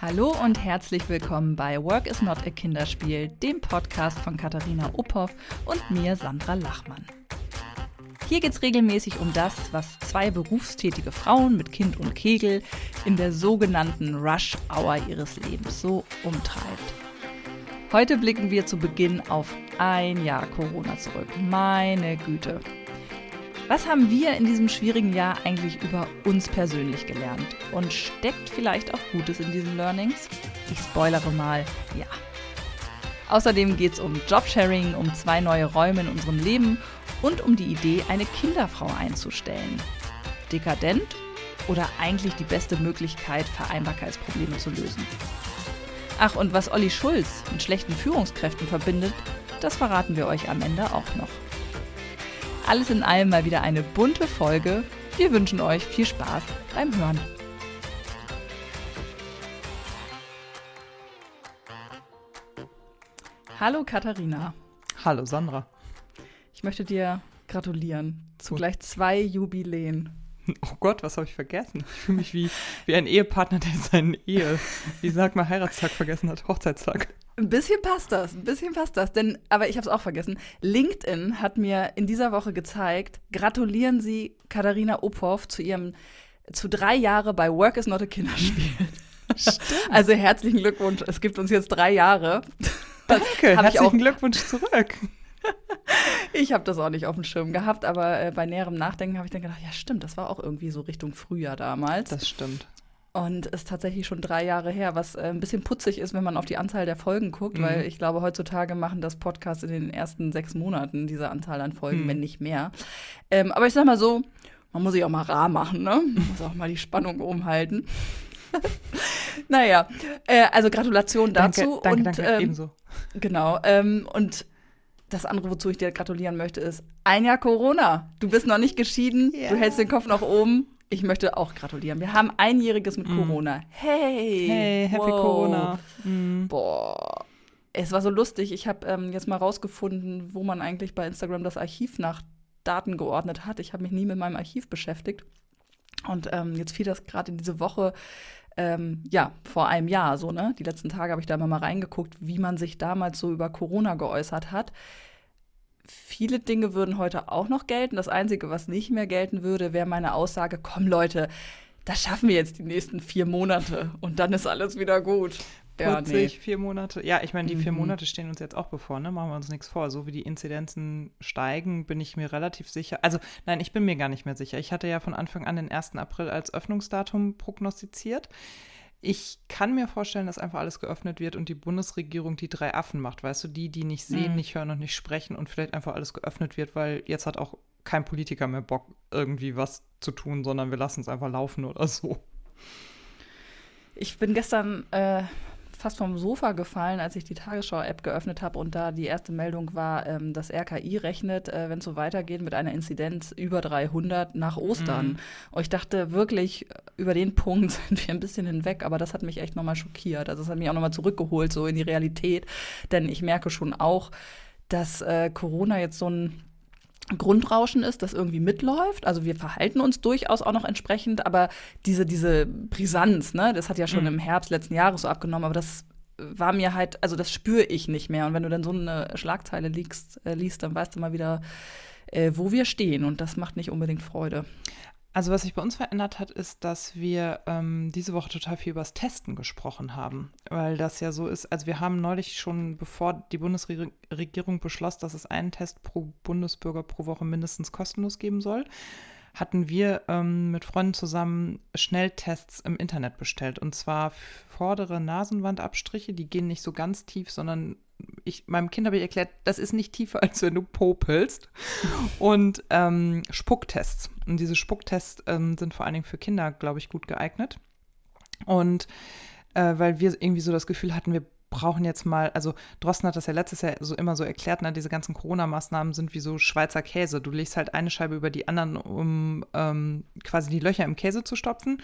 Hallo und herzlich willkommen bei Work is not a Kinderspiel, dem Podcast von Katharina Uphoff und mir Sandra Lachmann. Hier geht es regelmäßig um das, was zwei berufstätige Frauen mit Kind und Kegel in der sogenannten Rush Hour ihres Lebens so umtreibt. Heute blicken wir zu Beginn auf ein Jahr Corona zurück. Meine Güte. Was haben wir in diesem schwierigen Jahr eigentlich über uns persönlich gelernt? Und steckt vielleicht auch Gutes in diesen Learnings? Ich spoilere mal, ja. Außerdem geht es um Jobsharing, um zwei neue Räume in unserem Leben und um die Idee, eine Kinderfrau einzustellen. Dekadent oder eigentlich die beste Möglichkeit, Vereinbarkeitsprobleme zu lösen? Ach, und was Olli Schulz mit schlechten Führungskräften verbindet, das verraten wir euch am Ende auch noch. Alles in allem mal wieder eine bunte Folge. Wir wünschen euch viel Spaß beim Hören. Hallo Katharina. Hallo Sandra. Ich möchte dir gratulieren zu gleich zwei Jubiläen. Oh Gott, was habe ich vergessen? Ich fühle mich wie, wie ein Ehepartner, der seinen Ehe, wie sagt man, Heiratstag vergessen hat, Hochzeitstag. Ein bisschen passt das, ein bisschen passt das. Denn, aber ich habe es auch vergessen. LinkedIn hat mir in dieser Woche gezeigt, gratulieren Sie Katharina Uphoff zu ihrem zu drei Jahre bei Work is not a Kinderspiel. Stimmt. Also herzlichen Glückwunsch. Es gibt uns jetzt drei Jahre. Danke, herzlichen Glückwunsch zurück. Ich habe das auch nicht auf dem Schirm gehabt, aber äh, bei näherem Nachdenken habe ich dann gedacht, ja stimmt, das war auch irgendwie so Richtung Frühjahr damals. Das stimmt. Und ist tatsächlich schon drei Jahre her, was äh, ein bisschen putzig ist, wenn man auf die Anzahl der Folgen guckt, mhm. weil ich glaube, heutzutage machen das Podcasts in den ersten sechs Monaten diese Anzahl an Folgen, mhm. wenn nicht mehr. Ähm, aber ich sag mal so, man muss sich auch mal rar machen, ne? Man muss auch mal die Spannung oben halten. naja, äh, also Gratulation dazu. Danke, danke, und, danke, ähm, ebenso. Genau. Ähm, und das andere, wozu ich dir gratulieren möchte, ist ein Jahr Corona. Du bist noch nicht geschieden, ja. du hältst den Kopf nach oben. Ich möchte auch gratulieren. Wir haben einjähriges mit mm. Corona. Hey! Hey, happy wow. Corona. Mm. Boah. Es war so lustig. Ich habe ähm, jetzt mal rausgefunden, wo man eigentlich bei Instagram das Archiv nach Daten geordnet hat. Ich habe mich nie mit meinem Archiv beschäftigt. Und ähm, jetzt fiel das gerade in diese Woche ähm, ja, vor einem Jahr so, ne? Die letzten Tage habe ich da immer mal reingeguckt, wie man sich damals so über Corona geäußert hat. Viele Dinge würden heute auch noch gelten. Das Einzige, was nicht mehr gelten würde, wäre meine Aussage, komm Leute, das schaffen wir jetzt die nächsten vier Monate und dann ist alles wieder gut ja, nee. vier Monate. Ja, ich meine, die vier mhm. Monate stehen uns jetzt auch bevor, ne? Machen wir uns nichts vor. So wie die Inzidenzen steigen, bin ich mir relativ sicher. Also, nein, ich bin mir gar nicht mehr sicher. Ich hatte ja von Anfang an den 1. April als Öffnungsdatum prognostiziert. Ich kann mir vorstellen, dass einfach alles geöffnet wird und die Bundesregierung die drei Affen macht. Weißt du, die, die nicht sehen, mhm. nicht hören und nicht sprechen und vielleicht einfach alles geöffnet wird, weil jetzt hat auch kein Politiker mehr Bock, irgendwie was zu tun, sondern wir lassen es einfach laufen oder so. Ich bin gestern äh, fast vom Sofa gefallen, als ich die Tagesschau-App geöffnet habe und da die erste Meldung war, ähm, das RKI rechnet, äh, wenn es so weitergeht, mit einer Inzidenz über 300 nach Ostern. Mhm. Und ich dachte wirklich, über den Punkt sind wir ein bisschen hinweg, aber das hat mich echt nochmal schockiert. Also es hat mich auch nochmal zurückgeholt, so in die Realität. Denn ich merke schon auch, dass äh, Corona jetzt so ein Grundrauschen ist, das irgendwie mitläuft. Also wir verhalten uns durchaus auch noch entsprechend, aber diese, diese Brisanz, ne, das hat ja schon mhm. im Herbst letzten Jahres so abgenommen, aber das war mir halt, also das spüre ich nicht mehr. Und wenn du dann so eine Schlagzeile liest, äh, liest dann weißt du mal wieder, äh, wo wir stehen. Und das macht nicht unbedingt Freude. Also was sich bei uns verändert hat, ist, dass wir ähm, diese Woche total viel über das Testen gesprochen haben, weil das ja so ist. Also wir haben neulich schon, bevor die Bundesregierung beschloss, dass es einen Test pro Bundesbürger pro Woche mindestens kostenlos geben soll, hatten wir ähm, mit Freunden zusammen Schnelltests im Internet bestellt. Und zwar vordere Nasenwandabstriche, die gehen nicht so ganz tief, sondern ich, meinem Kind habe ich erklärt, das ist nicht tiefer, als wenn du popelst. Und ähm, Spucktests. Und diese Spucktests ähm, sind vor allen Dingen für Kinder, glaube ich, gut geeignet. Und äh, weil wir irgendwie so das Gefühl hatten, wir brauchen jetzt mal, also Drosten hat das ja letztes Jahr so immer so erklärt, ne, diese ganzen Corona-Maßnahmen sind wie so Schweizer Käse. Du legst halt eine Scheibe über die anderen, um ähm, quasi die Löcher im Käse zu stopfen.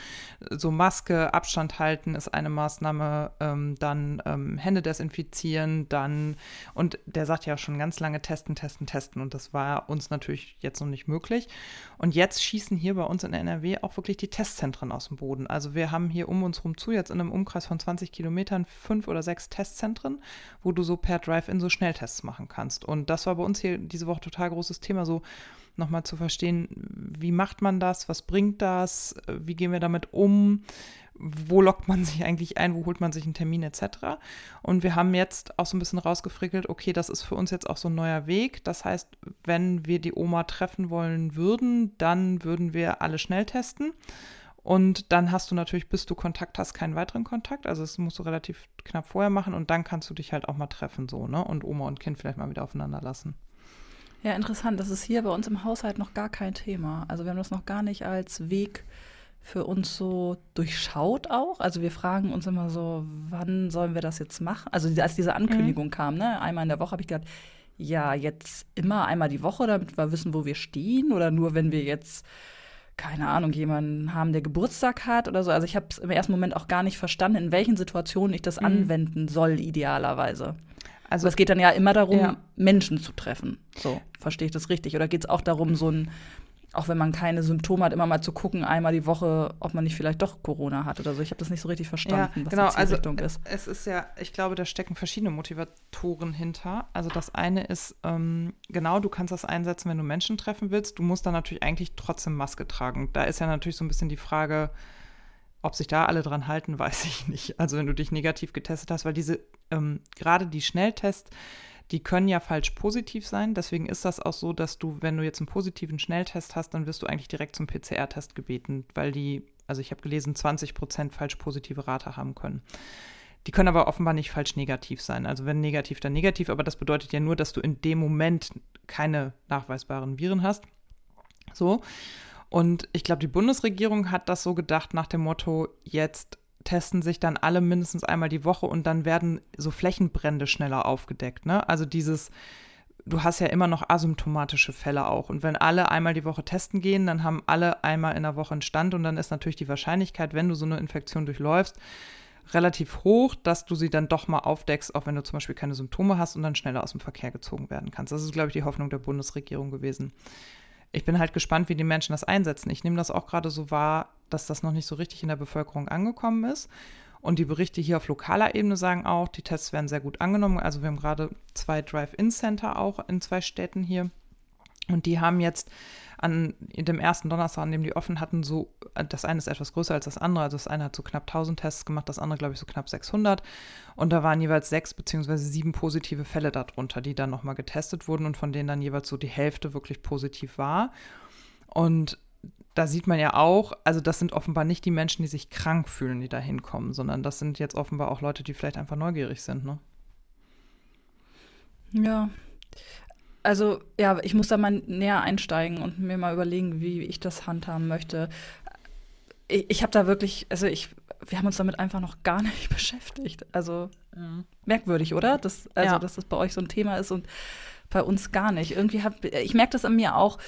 So Maske, Abstand halten ist eine Maßnahme, ähm, dann ähm, Hände desinfizieren, dann, und der sagt ja schon ganz lange testen, testen, testen. Und das war uns natürlich jetzt noch nicht möglich. Und jetzt schießen hier bei uns in NRW auch wirklich die Testzentren aus dem Boden. Also wir haben hier um uns rum zu, jetzt in einem Umkreis von 20 Kilometern, fünf oder sechs Testzentren, wo du so per Drive-In so Schnelltests machen kannst. Und das war bei uns hier diese Woche total großes Thema, so nochmal zu verstehen, wie macht man das, was bringt das, wie gehen wir damit um, wo lockt man sich eigentlich ein, wo holt man sich einen Termin etc. Und wir haben jetzt auch so ein bisschen rausgefrickelt, okay, das ist für uns jetzt auch so ein neuer Weg. Das heißt, wenn wir die Oma treffen wollen würden, dann würden wir alle schnell testen. Und dann hast du natürlich, bis du Kontakt hast, keinen weiteren Kontakt. Also das musst du relativ knapp vorher machen und dann kannst du dich halt auch mal treffen, so, ne? Und Oma und Kind vielleicht mal wieder aufeinander lassen. Ja, interessant. Das ist hier bei uns im Haushalt noch gar kein Thema. Also wir haben das noch gar nicht als Weg für uns so durchschaut auch. Also wir fragen uns immer so, wann sollen wir das jetzt machen? Also als diese Ankündigung mhm. kam, ne, einmal in der Woche habe ich gedacht, ja, jetzt immer einmal die Woche, damit wir wissen, wo wir stehen oder nur wenn wir jetzt keine Ahnung, jemanden haben, der Geburtstag hat oder so. Also ich habe es im ersten Moment auch gar nicht verstanden, in welchen Situationen ich das mhm. anwenden soll, idealerweise. Also es geht dann ja immer darum, ja. Menschen zu treffen. So, verstehe ich das richtig? Oder geht es auch darum, so ein auch wenn man keine Symptome hat, immer mal zu gucken, einmal die Woche, ob man nicht vielleicht doch Corona hat oder so. Ich habe das nicht so richtig verstanden, ja, genau, was die also, Richtung ist. Es ist ja, ich glaube, da stecken verschiedene Motivatoren hinter. Also das eine ist, ähm, genau, du kannst das einsetzen, wenn du Menschen treffen willst. Du musst dann natürlich eigentlich trotzdem Maske tragen. Da ist ja natürlich so ein bisschen die Frage, ob sich da alle dran halten, weiß ich nicht. Also wenn du dich negativ getestet hast, weil diese, ähm, gerade die Schnelltests, die können ja falsch positiv sein. Deswegen ist das auch so, dass du, wenn du jetzt einen positiven Schnelltest hast, dann wirst du eigentlich direkt zum PCR-Test gebeten, weil die, also ich habe gelesen, 20 Prozent falsch positive Rate haben können. Die können aber offenbar nicht falsch negativ sein. Also wenn negativ, dann negativ, aber das bedeutet ja nur, dass du in dem Moment keine nachweisbaren Viren hast. So. Und ich glaube, die Bundesregierung hat das so gedacht nach dem Motto, jetzt testen sich dann alle mindestens einmal die Woche und dann werden so Flächenbrände schneller aufgedeckt. Ne? Also dieses, du hast ja immer noch asymptomatische Fälle auch. Und wenn alle einmal die Woche testen gehen, dann haben alle einmal in der Woche einen Stand und dann ist natürlich die Wahrscheinlichkeit, wenn du so eine Infektion durchläufst, relativ hoch, dass du sie dann doch mal aufdeckst, auch wenn du zum Beispiel keine Symptome hast und dann schneller aus dem Verkehr gezogen werden kannst. Das ist, glaube ich, die Hoffnung der Bundesregierung gewesen ich bin halt gespannt, wie die Menschen das einsetzen. Ich nehme das auch gerade so wahr, dass das noch nicht so richtig in der Bevölkerung angekommen ist. Und die Berichte hier auf lokaler Ebene sagen auch, die Tests werden sehr gut angenommen. Also wir haben gerade zwei Drive-In-Center auch in zwei Städten hier. Und die haben jetzt an dem ersten Donnerstag, an dem die offen hatten, so, das eine ist etwas größer als das andere. Also das eine hat so knapp 1000 Tests gemacht, das andere, glaube ich, so knapp 600. Und da waren jeweils sechs beziehungsweise sieben positive Fälle darunter, die dann nochmal getestet wurden und von denen dann jeweils so die Hälfte wirklich positiv war. Und da sieht man ja auch, also das sind offenbar nicht die Menschen, die sich krank fühlen, die da hinkommen, sondern das sind jetzt offenbar auch Leute, die vielleicht einfach neugierig sind, ne? Ja, also ja, ich muss da mal näher einsteigen und mir mal überlegen, wie ich das handhaben möchte. Ich, ich habe da wirklich, also ich, wir haben uns damit einfach noch gar nicht beschäftigt. Also mhm. merkwürdig, oder? Das, also, ja. dass das bei euch so ein Thema ist und bei uns gar nicht. Irgendwie hab, ich merke das an mir auch.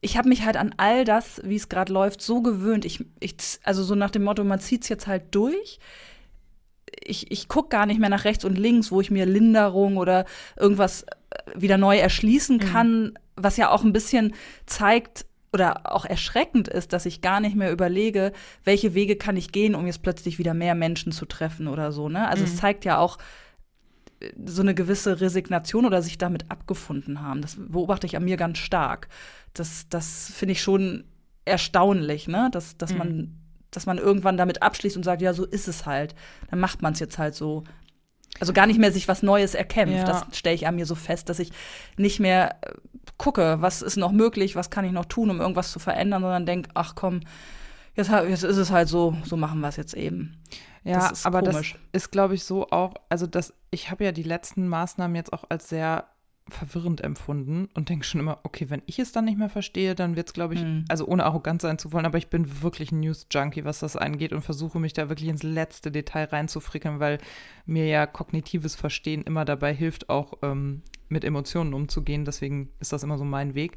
Ich habe mich halt an all das, wie es gerade läuft, so gewöhnt. Ich, ich, also so nach dem Motto, man zieht es jetzt halt durch ich, ich gucke gar nicht mehr nach rechts und links, wo ich mir Linderung oder irgendwas äh, wieder neu erschließen mhm. kann, mhm. was ja auch ein bisschen zeigt oder auch erschreckend ist, dass ich gar nicht mehr überlege, welche Wege kann ich gehen, um jetzt plötzlich wieder mehr Menschen zu treffen oder so. Ne? Also mhm. es zeigt ja auch äh, so eine gewisse Resignation oder sich damit abgefunden haben. Das beobachte ich an mir ganz stark. Das, das finde ich schon erstaunlich, ne? dass, dass mhm. man dass man irgendwann damit abschließt und sagt, ja, so ist es halt. Dann macht man es jetzt halt so. Also gar nicht mehr sich was Neues erkämpft. Ja. Das stelle ich an mir so fest, dass ich nicht mehr äh, gucke, was ist noch möglich, was kann ich noch tun, um irgendwas zu verändern, sondern denke, ach komm, jetzt, jetzt ist es halt so, so machen wir es jetzt eben. Ja, aber komisch. das ist, glaube ich, so auch, also das, ich habe ja die letzten Maßnahmen jetzt auch als sehr verwirrend empfunden und denke schon immer, okay, wenn ich es dann nicht mehr verstehe, dann wird es, glaube ich, Hm. also ohne arrogant sein zu wollen, aber ich bin wirklich ein News-Junkie, was das angeht und versuche mich da wirklich ins letzte Detail reinzufrickeln, weil mir ja kognitives Verstehen immer dabei hilft, auch ähm, mit Emotionen umzugehen. Deswegen ist das immer so mein Weg.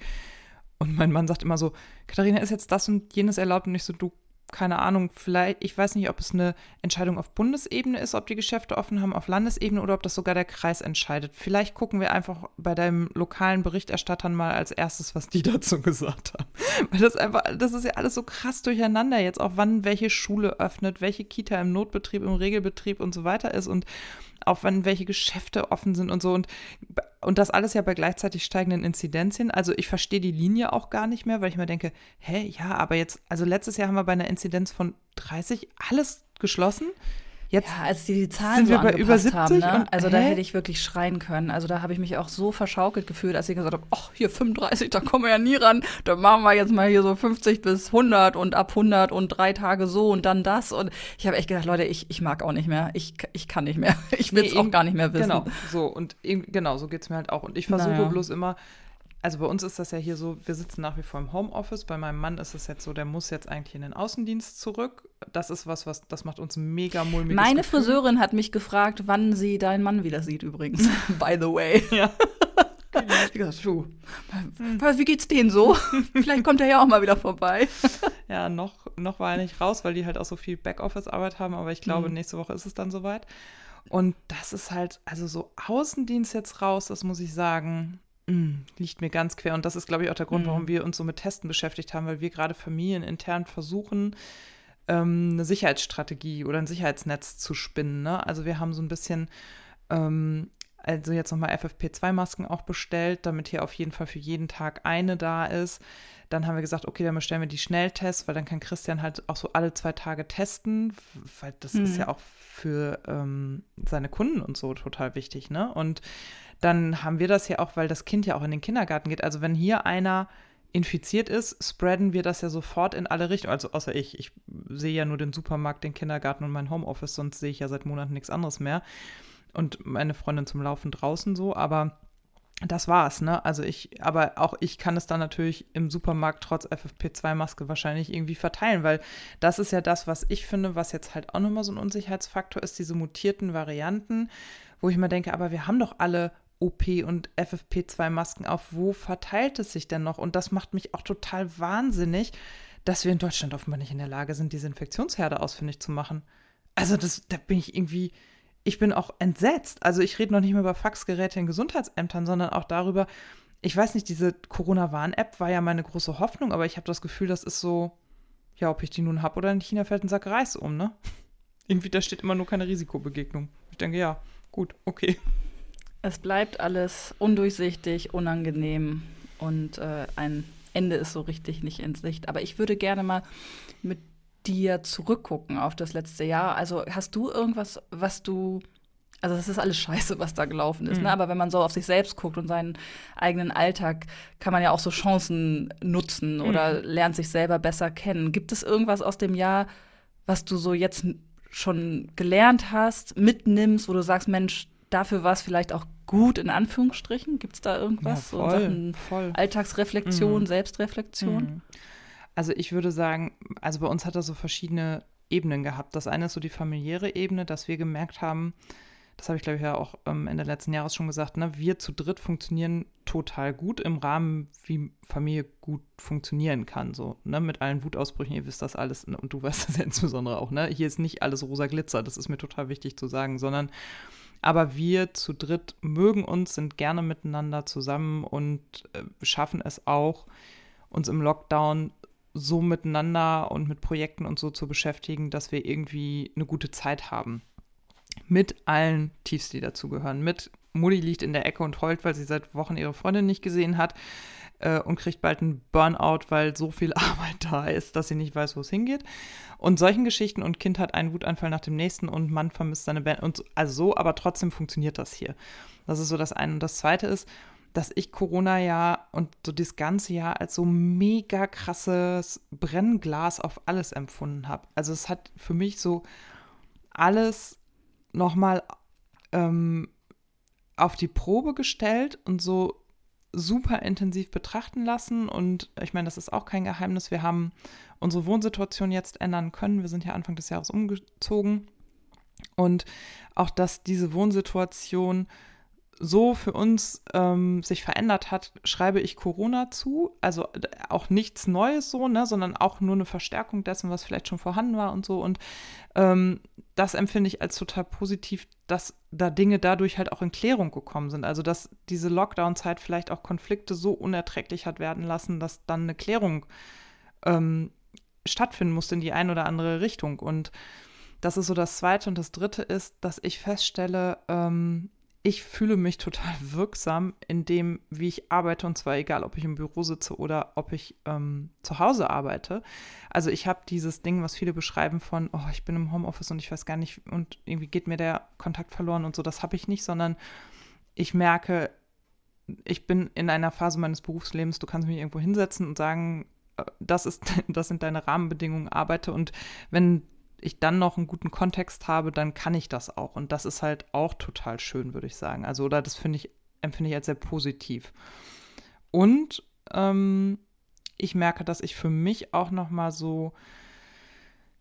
Und mein Mann sagt immer so, Katharina, ist jetzt das und jenes erlaubt? Und ich so, du, keine Ahnung, vielleicht, ich weiß nicht, ob es eine Entscheidung auf Bundesebene ist, ob die Geschäfte offen haben, auf Landesebene oder ob das sogar der Kreis entscheidet. Vielleicht gucken wir einfach bei deinem lokalen Berichterstattern mal als erstes, was die dazu gesagt haben. Weil das einfach, das ist ja alles so krass durcheinander jetzt, auch wann welche Schule öffnet, welche Kita im Notbetrieb, im Regelbetrieb und so weiter ist und auch wann welche Geschäfte offen sind und so. Und, und das alles ja bei gleichzeitig steigenden Inzidenzien. Also ich verstehe die Linie auch gar nicht mehr, weil ich mir denke, hä, ja, aber jetzt, also letztes Jahr haben wir bei einer Inzidenz von 30 alles geschlossen. Jetzt Ja, als die die Zahlen Sind so wir bei über haben, 70 ne? und- Also da hä? hätte ich wirklich schreien können. Also da habe ich mich auch so verschaukelt gefühlt, als ich gesagt habe, ach, hier 35, da kommen wir ja nie ran. Da machen wir jetzt mal hier so 50 bis 100 und ab 100 und drei Tage so und dann das. Und ich habe echt gedacht, Leute, ich, ich mag auch nicht mehr. Ich, ich kann nicht mehr. Ich will es Nee, auch gar nicht mehr wissen. Genau, so und genau, so geht es mir halt auch. Und ich versuche Naja. bloß immer, also bei uns ist das ja hier so, wir sitzen nach wie vor im Homeoffice. Bei meinem Mann ist es jetzt so, der muss jetzt eigentlich in den Außendienst zurück. Das ist was, was das macht uns mega mulmiges Meine Gefühl. Friseurin hat mich gefragt, wann sie deinen Mann wieder sieht übrigens. By the way. Ja. Ich gesagt, wie geht's denen so? Vielleicht kommt er ja auch mal wieder vorbei. Ja, noch, noch war er nicht raus, weil die halt auch so viel Backoffice-Arbeit haben, aber ich glaube, Mhm. nächste Woche ist es dann soweit. Und das ist halt, also so Außendienst jetzt raus, das muss ich sagen, mh, liegt mir ganz quer. Und das ist, glaube ich, auch der Grund, Mhm. warum wir uns so mit Testen beschäftigt haben, weil wir gerade familienintern versuchen, ähm, eine Sicherheitsstrategie oder ein Sicherheitsnetz zu spinnen. Ne? Also wir haben so ein bisschen, ähm, also jetzt nochmal FFP2-Masken auch bestellt, damit hier auf jeden Fall für jeden Tag eine da ist. Dann haben wir gesagt, okay, dann bestellen wir die Schnelltests, weil dann kann Christian halt auch so alle zwei Tage testen, weil das ist Mhm. ja auch für ähm, seine Kunden und so total wichtig, ne? Und dann haben wir das ja auch, weil das Kind ja auch in den Kindergarten geht. Also wenn hier einer infiziert ist, spreaden wir das ja sofort in alle Richtungen. Also außer ich. Ich sehe ja nur den Supermarkt, den Kindergarten und mein Homeoffice, sonst sehe ich ja seit Monaten nichts anderes mehr. Und meine Freundin zum Laufen draußen so, aber das war's, ne? Also ich, aber auch ich kann es dann natürlich im Supermarkt trotz FFP2-Maske wahrscheinlich irgendwie verteilen, weil das ist ja das, was ich finde, was jetzt halt auch nochmal so ein Unsicherheitsfaktor ist, diese mutierten Varianten, wo ich mir denke, aber wir haben doch alle OP- und FFP2-Masken auf. Wo verteilt es sich denn noch? Und das macht mich auch total wahnsinnig, dass wir in Deutschland offenbar nicht in der Lage sind, diese Infektionsherde ausfindig zu machen. Also das, da bin ich irgendwie, ich bin auch entsetzt. Also ich rede noch nicht mehr über Faxgeräte in Gesundheitsämtern, sondern auch darüber, ich weiß nicht, diese Corona-Warn-App war ja meine große Hoffnung, aber ich habe das Gefühl, das ist so, ja, ob ich die nun habe oder in China fällt ein Sack Reis um, ne? Irgendwie, da steht immer nur keine Risikobegegnung. Ich denke, ja, gut, okay. Es bleibt alles undurchsichtig, unangenehm und äh, ein Ende ist so richtig nicht in Sicht. Aber ich würde gerne mal mit dir zurückgucken auf das letzte Jahr. Also hast du irgendwas, was du also das ist alles scheiße, was da gelaufen ist. Mhm. Ne? Aber wenn man so auf sich selbst guckt und seinen eigenen Alltag, kann man ja auch so Chancen nutzen oder lernt sich selber besser kennen. Gibt es irgendwas aus dem Jahr, was du so jetzt schon gelernt hast, mitnimmst, wo du sagst, Mensch, dafür war es vielleicht auch gut, in Anführungsstrichen? Gibt es da irgendwas? Ja, so voll, Sachen voll. Alltagsreflexion, Mhm. Selbstreflexion? Also ich würde sagen, also bei uns hat das so verschiedene Ebenen gehabt. Das eine ist so die familiäre Ebene, dass wir gemerkt haben, das habe ich glaube ich ja auch ähm, Ende letzten Jahres schon gesagt, ne, wir zu dritt funktionieren total gut im Rahmen, wie Familie gut funktionieren kann, so, ne, mit allen Wutausbrüchen, ihr wisst das alles ne, und du weißt das ja insbesondere auch, ne, hier ist nicht alles rosa Glitzer, das ist mir total wichtig zu sagen, sondern aber wir zu dritt mögen uns, sind gerne miteinander zusammen und äh, schaffen es auch, uns im Lockdown so miteinander und mit Projekten und so zu beschäftigen, dass wir irgendwie eine gute Zeit haben. Mit allen Tiefs, die dazugehören. Mit Mutti liegt in der Ecke und heult, weil sie seit Wochen ihre Freundin nicht gesehen hat äh, und kriegt bald einen Burnout, weil so viel Arbeit da ist, dass sie nicht weiß, wo es hingeht. Und solchen Geschichten und Kind hat einen Wutanfall nach dem nächsten und Mann vermisst seine Band. Und so, also so, aber trotzdem funktioniert das hier. Das ist so das eine. Und das zweite ist, dass ich Corona-Jahr und so das ganze Jahr als so mega krasses Brennglas auf alles empfunden habe. Also es hat für mich so alles nochmal ähm, auf die Probe gestellt und so super intensiv betrachten lassen. Und ich meine, das ist auch kein Geheimnis. Wir haben unsere Wohnsituation jetzt ändern können. Wir sind ja Anfang des Jahres umgezogen. Und auch, dass diese Wohnsituation so für uns ähm, sich verändert hat, schreibe ich Corona zu. Also auch nichts Neues so, ne, sondern auch nur eine Verstärkung dessen, was vielleicht schon vorhanden war und so. Und ähm, das empfinde ich als total positiv, dass da Dinge dadurch halt auch in Klärung gekommen sind. Also dass diese Lockdown-Zeit vielleicht auch Konflikte so unerträglich hat werden lassen, dass dann eine Klärung ähm, stattfinden musste in die eine oder andere Richtung. Und das ist so das Zweite. Und das Dritte ist, dass ich feststelle, ähm, ich fühle mich total wirksam in dem, wie ich arbeite, und zwar egal, ob ich im Büro sitze oder ob ich ähm, zu Hause arbeite. Also ich habe dieses Ding, was viele beschreiben von, oh, ich bin im Homeoffice und ich weiß gar nicht, und irgendwie geht mir der Kontakt verloren und so, das habe ich nicht, sondern ich merke, ich bin in einer Phase meines Berufslebens, du kannst mich irgendwo hinsetzen und sagen, äh, das ist, das sind deine Rahmenbedingungen, arbeite und wenn ich dann noch einen guten Kontext habe, dann kann ich das auch. Und das ist halt auch total schön, würde ich sagen. Also, oder das finde ich, empfinde ich als sehr positiv. Und ähm, ich merke, dass ich für mich auch noch mal so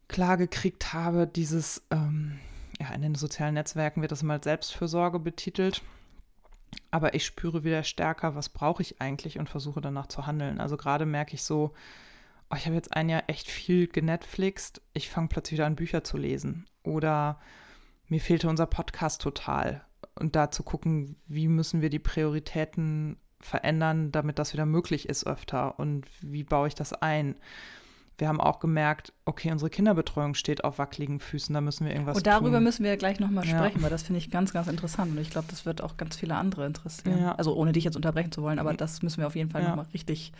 klar gekriegt habe, dieses, ähm, ja, in den sozialen Netzwerken wird das mal Selbstfürsorge betitelt. Aber ich spüre wieder stärker, was brauche ich eigentlich und versuche danach zu handeln. Also gerade merke ich so, oh, ich habe jetzt ein Jahr echt viel genetflixt, ich fange plötzlich wieder an, Bücher zu lesen. Oder mir fehlte unser Podcast total. Und da zu gucken, wie müssen wir die Prioritäten verändern, damit das wieder möglich ist öfter und wie baue ich das ein. Wir haben auch gemerkt, okay, unsere Kinderbetreuung steht auf wackeligen Füßen, da müssen wir irgendwas tun. Und darüber tun. müssen wir gleich nochmal ja. sprechen, weil das finde ich ganz, ganz interessant und ich glaube, das wird auch ganz viele andere interessieren. Ja. Also ohne dich jetzt unterbrechen zu wollen, aber das müssen wir auf jeden Fall ja. nochmal richtig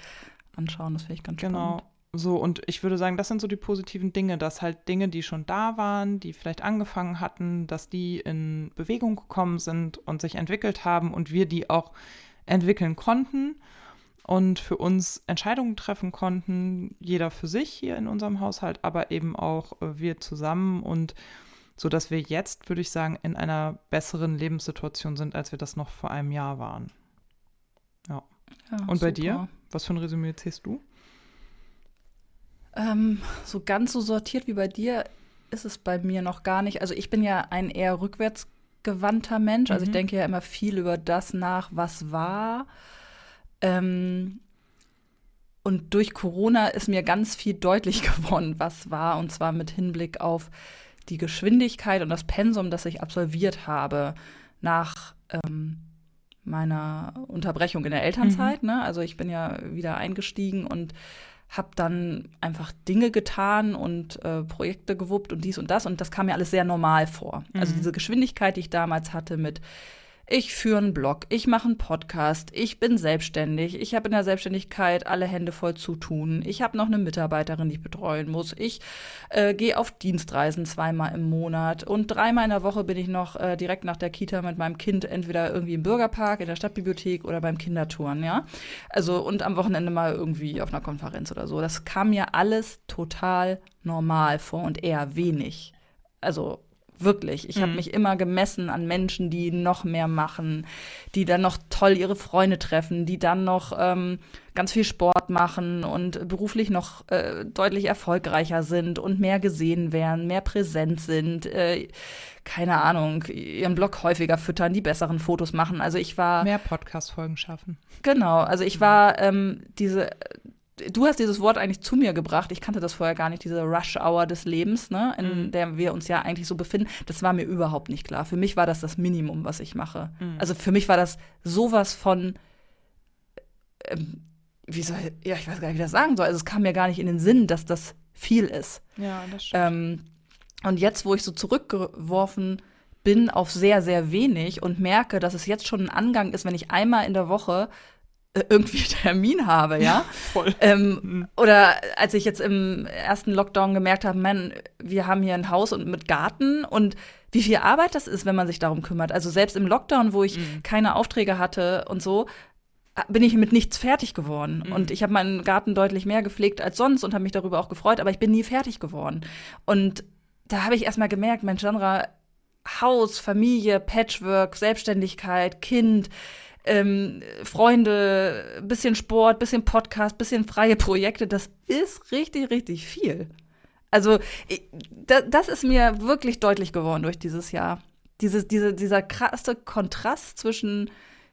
anschauen, das finde ich ganz genau. spannend. Genau. So, und ich würde sagen, das sind so die positiven Dinge, dass halt Dinge, die schon da waren, die vielleicht angefangen hatten, dass die in Bewegung gekommen sind und sich entwickelt haben und wir die auch entwickeln konnten und für uns Entscheidungen treffen konnten, jeder für sich hier in unserem Haushalt, aber eben auch äh, wir zusammen und so dass wir jetzt, würde ich sagen, in einer besseren Lebenssituation sind, als wir das noch vor einem Jahr waren. Ja. ja und bei super. dir? Was für ein Resümee zählst du? Ähm, so ganz so sortiert wie bei dir ist es bei mir noch gar nicht. Also ich bin ja ein eher rückwärtsgewandter Mensch. Also ich mhm. denke ja immer viel über das nach, was war. Ähm, und durch Corona ist mir ganz viel deutlich geworden, was war. Und zwar mit Hinblick auf die Geschwindigkeit und das Pensum, das ich absolviert habe nach ähm, meiner Unterbrechung in der Elternzeit. Mhm. Ne? Also ich bin ja wieder eingestiegen und habe dann einfach Dinge getan und äh, Projekte gewuppt und dies und das und das kam mir alles sehr normal vor. Also mhm. Also diese Geschwindigkeit, die ich damals hatte mit ich führe einen Blog, ich mache einen Podcast, ich bin selbstständig, ich habe in der Selbstständigkeit alle Hände voll zu tun, ich habe noch eine Mitarbeiterin, die ich betreuen muss, ich äh, gehe auf Dienstreisen zweimal im Monat und dreimal in der Woche bin ich noch äh, direkt nach der Kita mit meinem Kind entweder irgendwie im Bürgerpark, in der Stadtbibliothek oder beim Kindertouren, ja. Also und am Wochenende mal irgendwie auf einer Konferenz oder so. Das kam mir alles total normal vor und eher wenig. Also Wirklich. Ich mhm. habe mich immer gemessen an Menschen, die noch mehr machen, die dann noch toll ihre Freunde treffen, die dann noch ähm, ganz viel Sport machen und beruflich noch äh, deutlich erfolgreicher sind und mehr gesehen werden, mehr präsent sind. Äh, keine Ahnung, ihren Blog häufiger füttern, die besseren Fotos machen. Also ich war. Mehr Podcast-Folgen schaffen. Genau, also ich war ähm, diese du hast dieses Wort eigentlich zu mir gebracht. Ich kannte das vorher gar nicht, diese Rush-Hour des Lebens, ne, in mhm. der wir uns ja eigentlich so befinden. Das war mir überhaupt nicht klar. Für mich war das das Minimum, was ich mache. Mhm. Also für mich war das sowas von, ähm, wie soll, ja, ich weiß gar nicht, wie ich das sagen soll. Also es kam mir gar nicht in den Sinn, dass das viel ist. Ja, das stimmt. Ähm, und jetzt, wo ich so zurückgeworfen bin auf sehr, sehr wenig und merke, dass es jetzt schon ein Angang ist, wenn ich einmal in der Woche irgendwie Termin habe, ja. Voll. Ähm, mhm. Oder als ich jetzt im ersten Lockdown gemerkt habe, man, wir haben hier ein Haus und mit Garten und wie viel Arbeit das ist, wenn man sich darum kümmert. Also selbst im Lockdown, wo ich mhm. keine Aufträge hatte und so, bin ich mit nichts fertig geworden. Mhm. Und ich habe meinen Garten deutlich mehr gepflegt als sonst und habe mich darüber auch gefreut, aber ich bin nie fertig geworden. Und da habe ich erst mal gemerkt, Mensch, Sandra, Haus, Familie, Patchwork, Selbstständigkeit, Kind, ähm, Freunde, bisschen Sport, bisschen Podcast, bisschen freie Projekte, das ist richtig, richtig viel. Also ich, da, das ist mir wirklich deutlich geworden durch dieses Jahr. Dieses, diese, dieser krasse Kontrast zwischen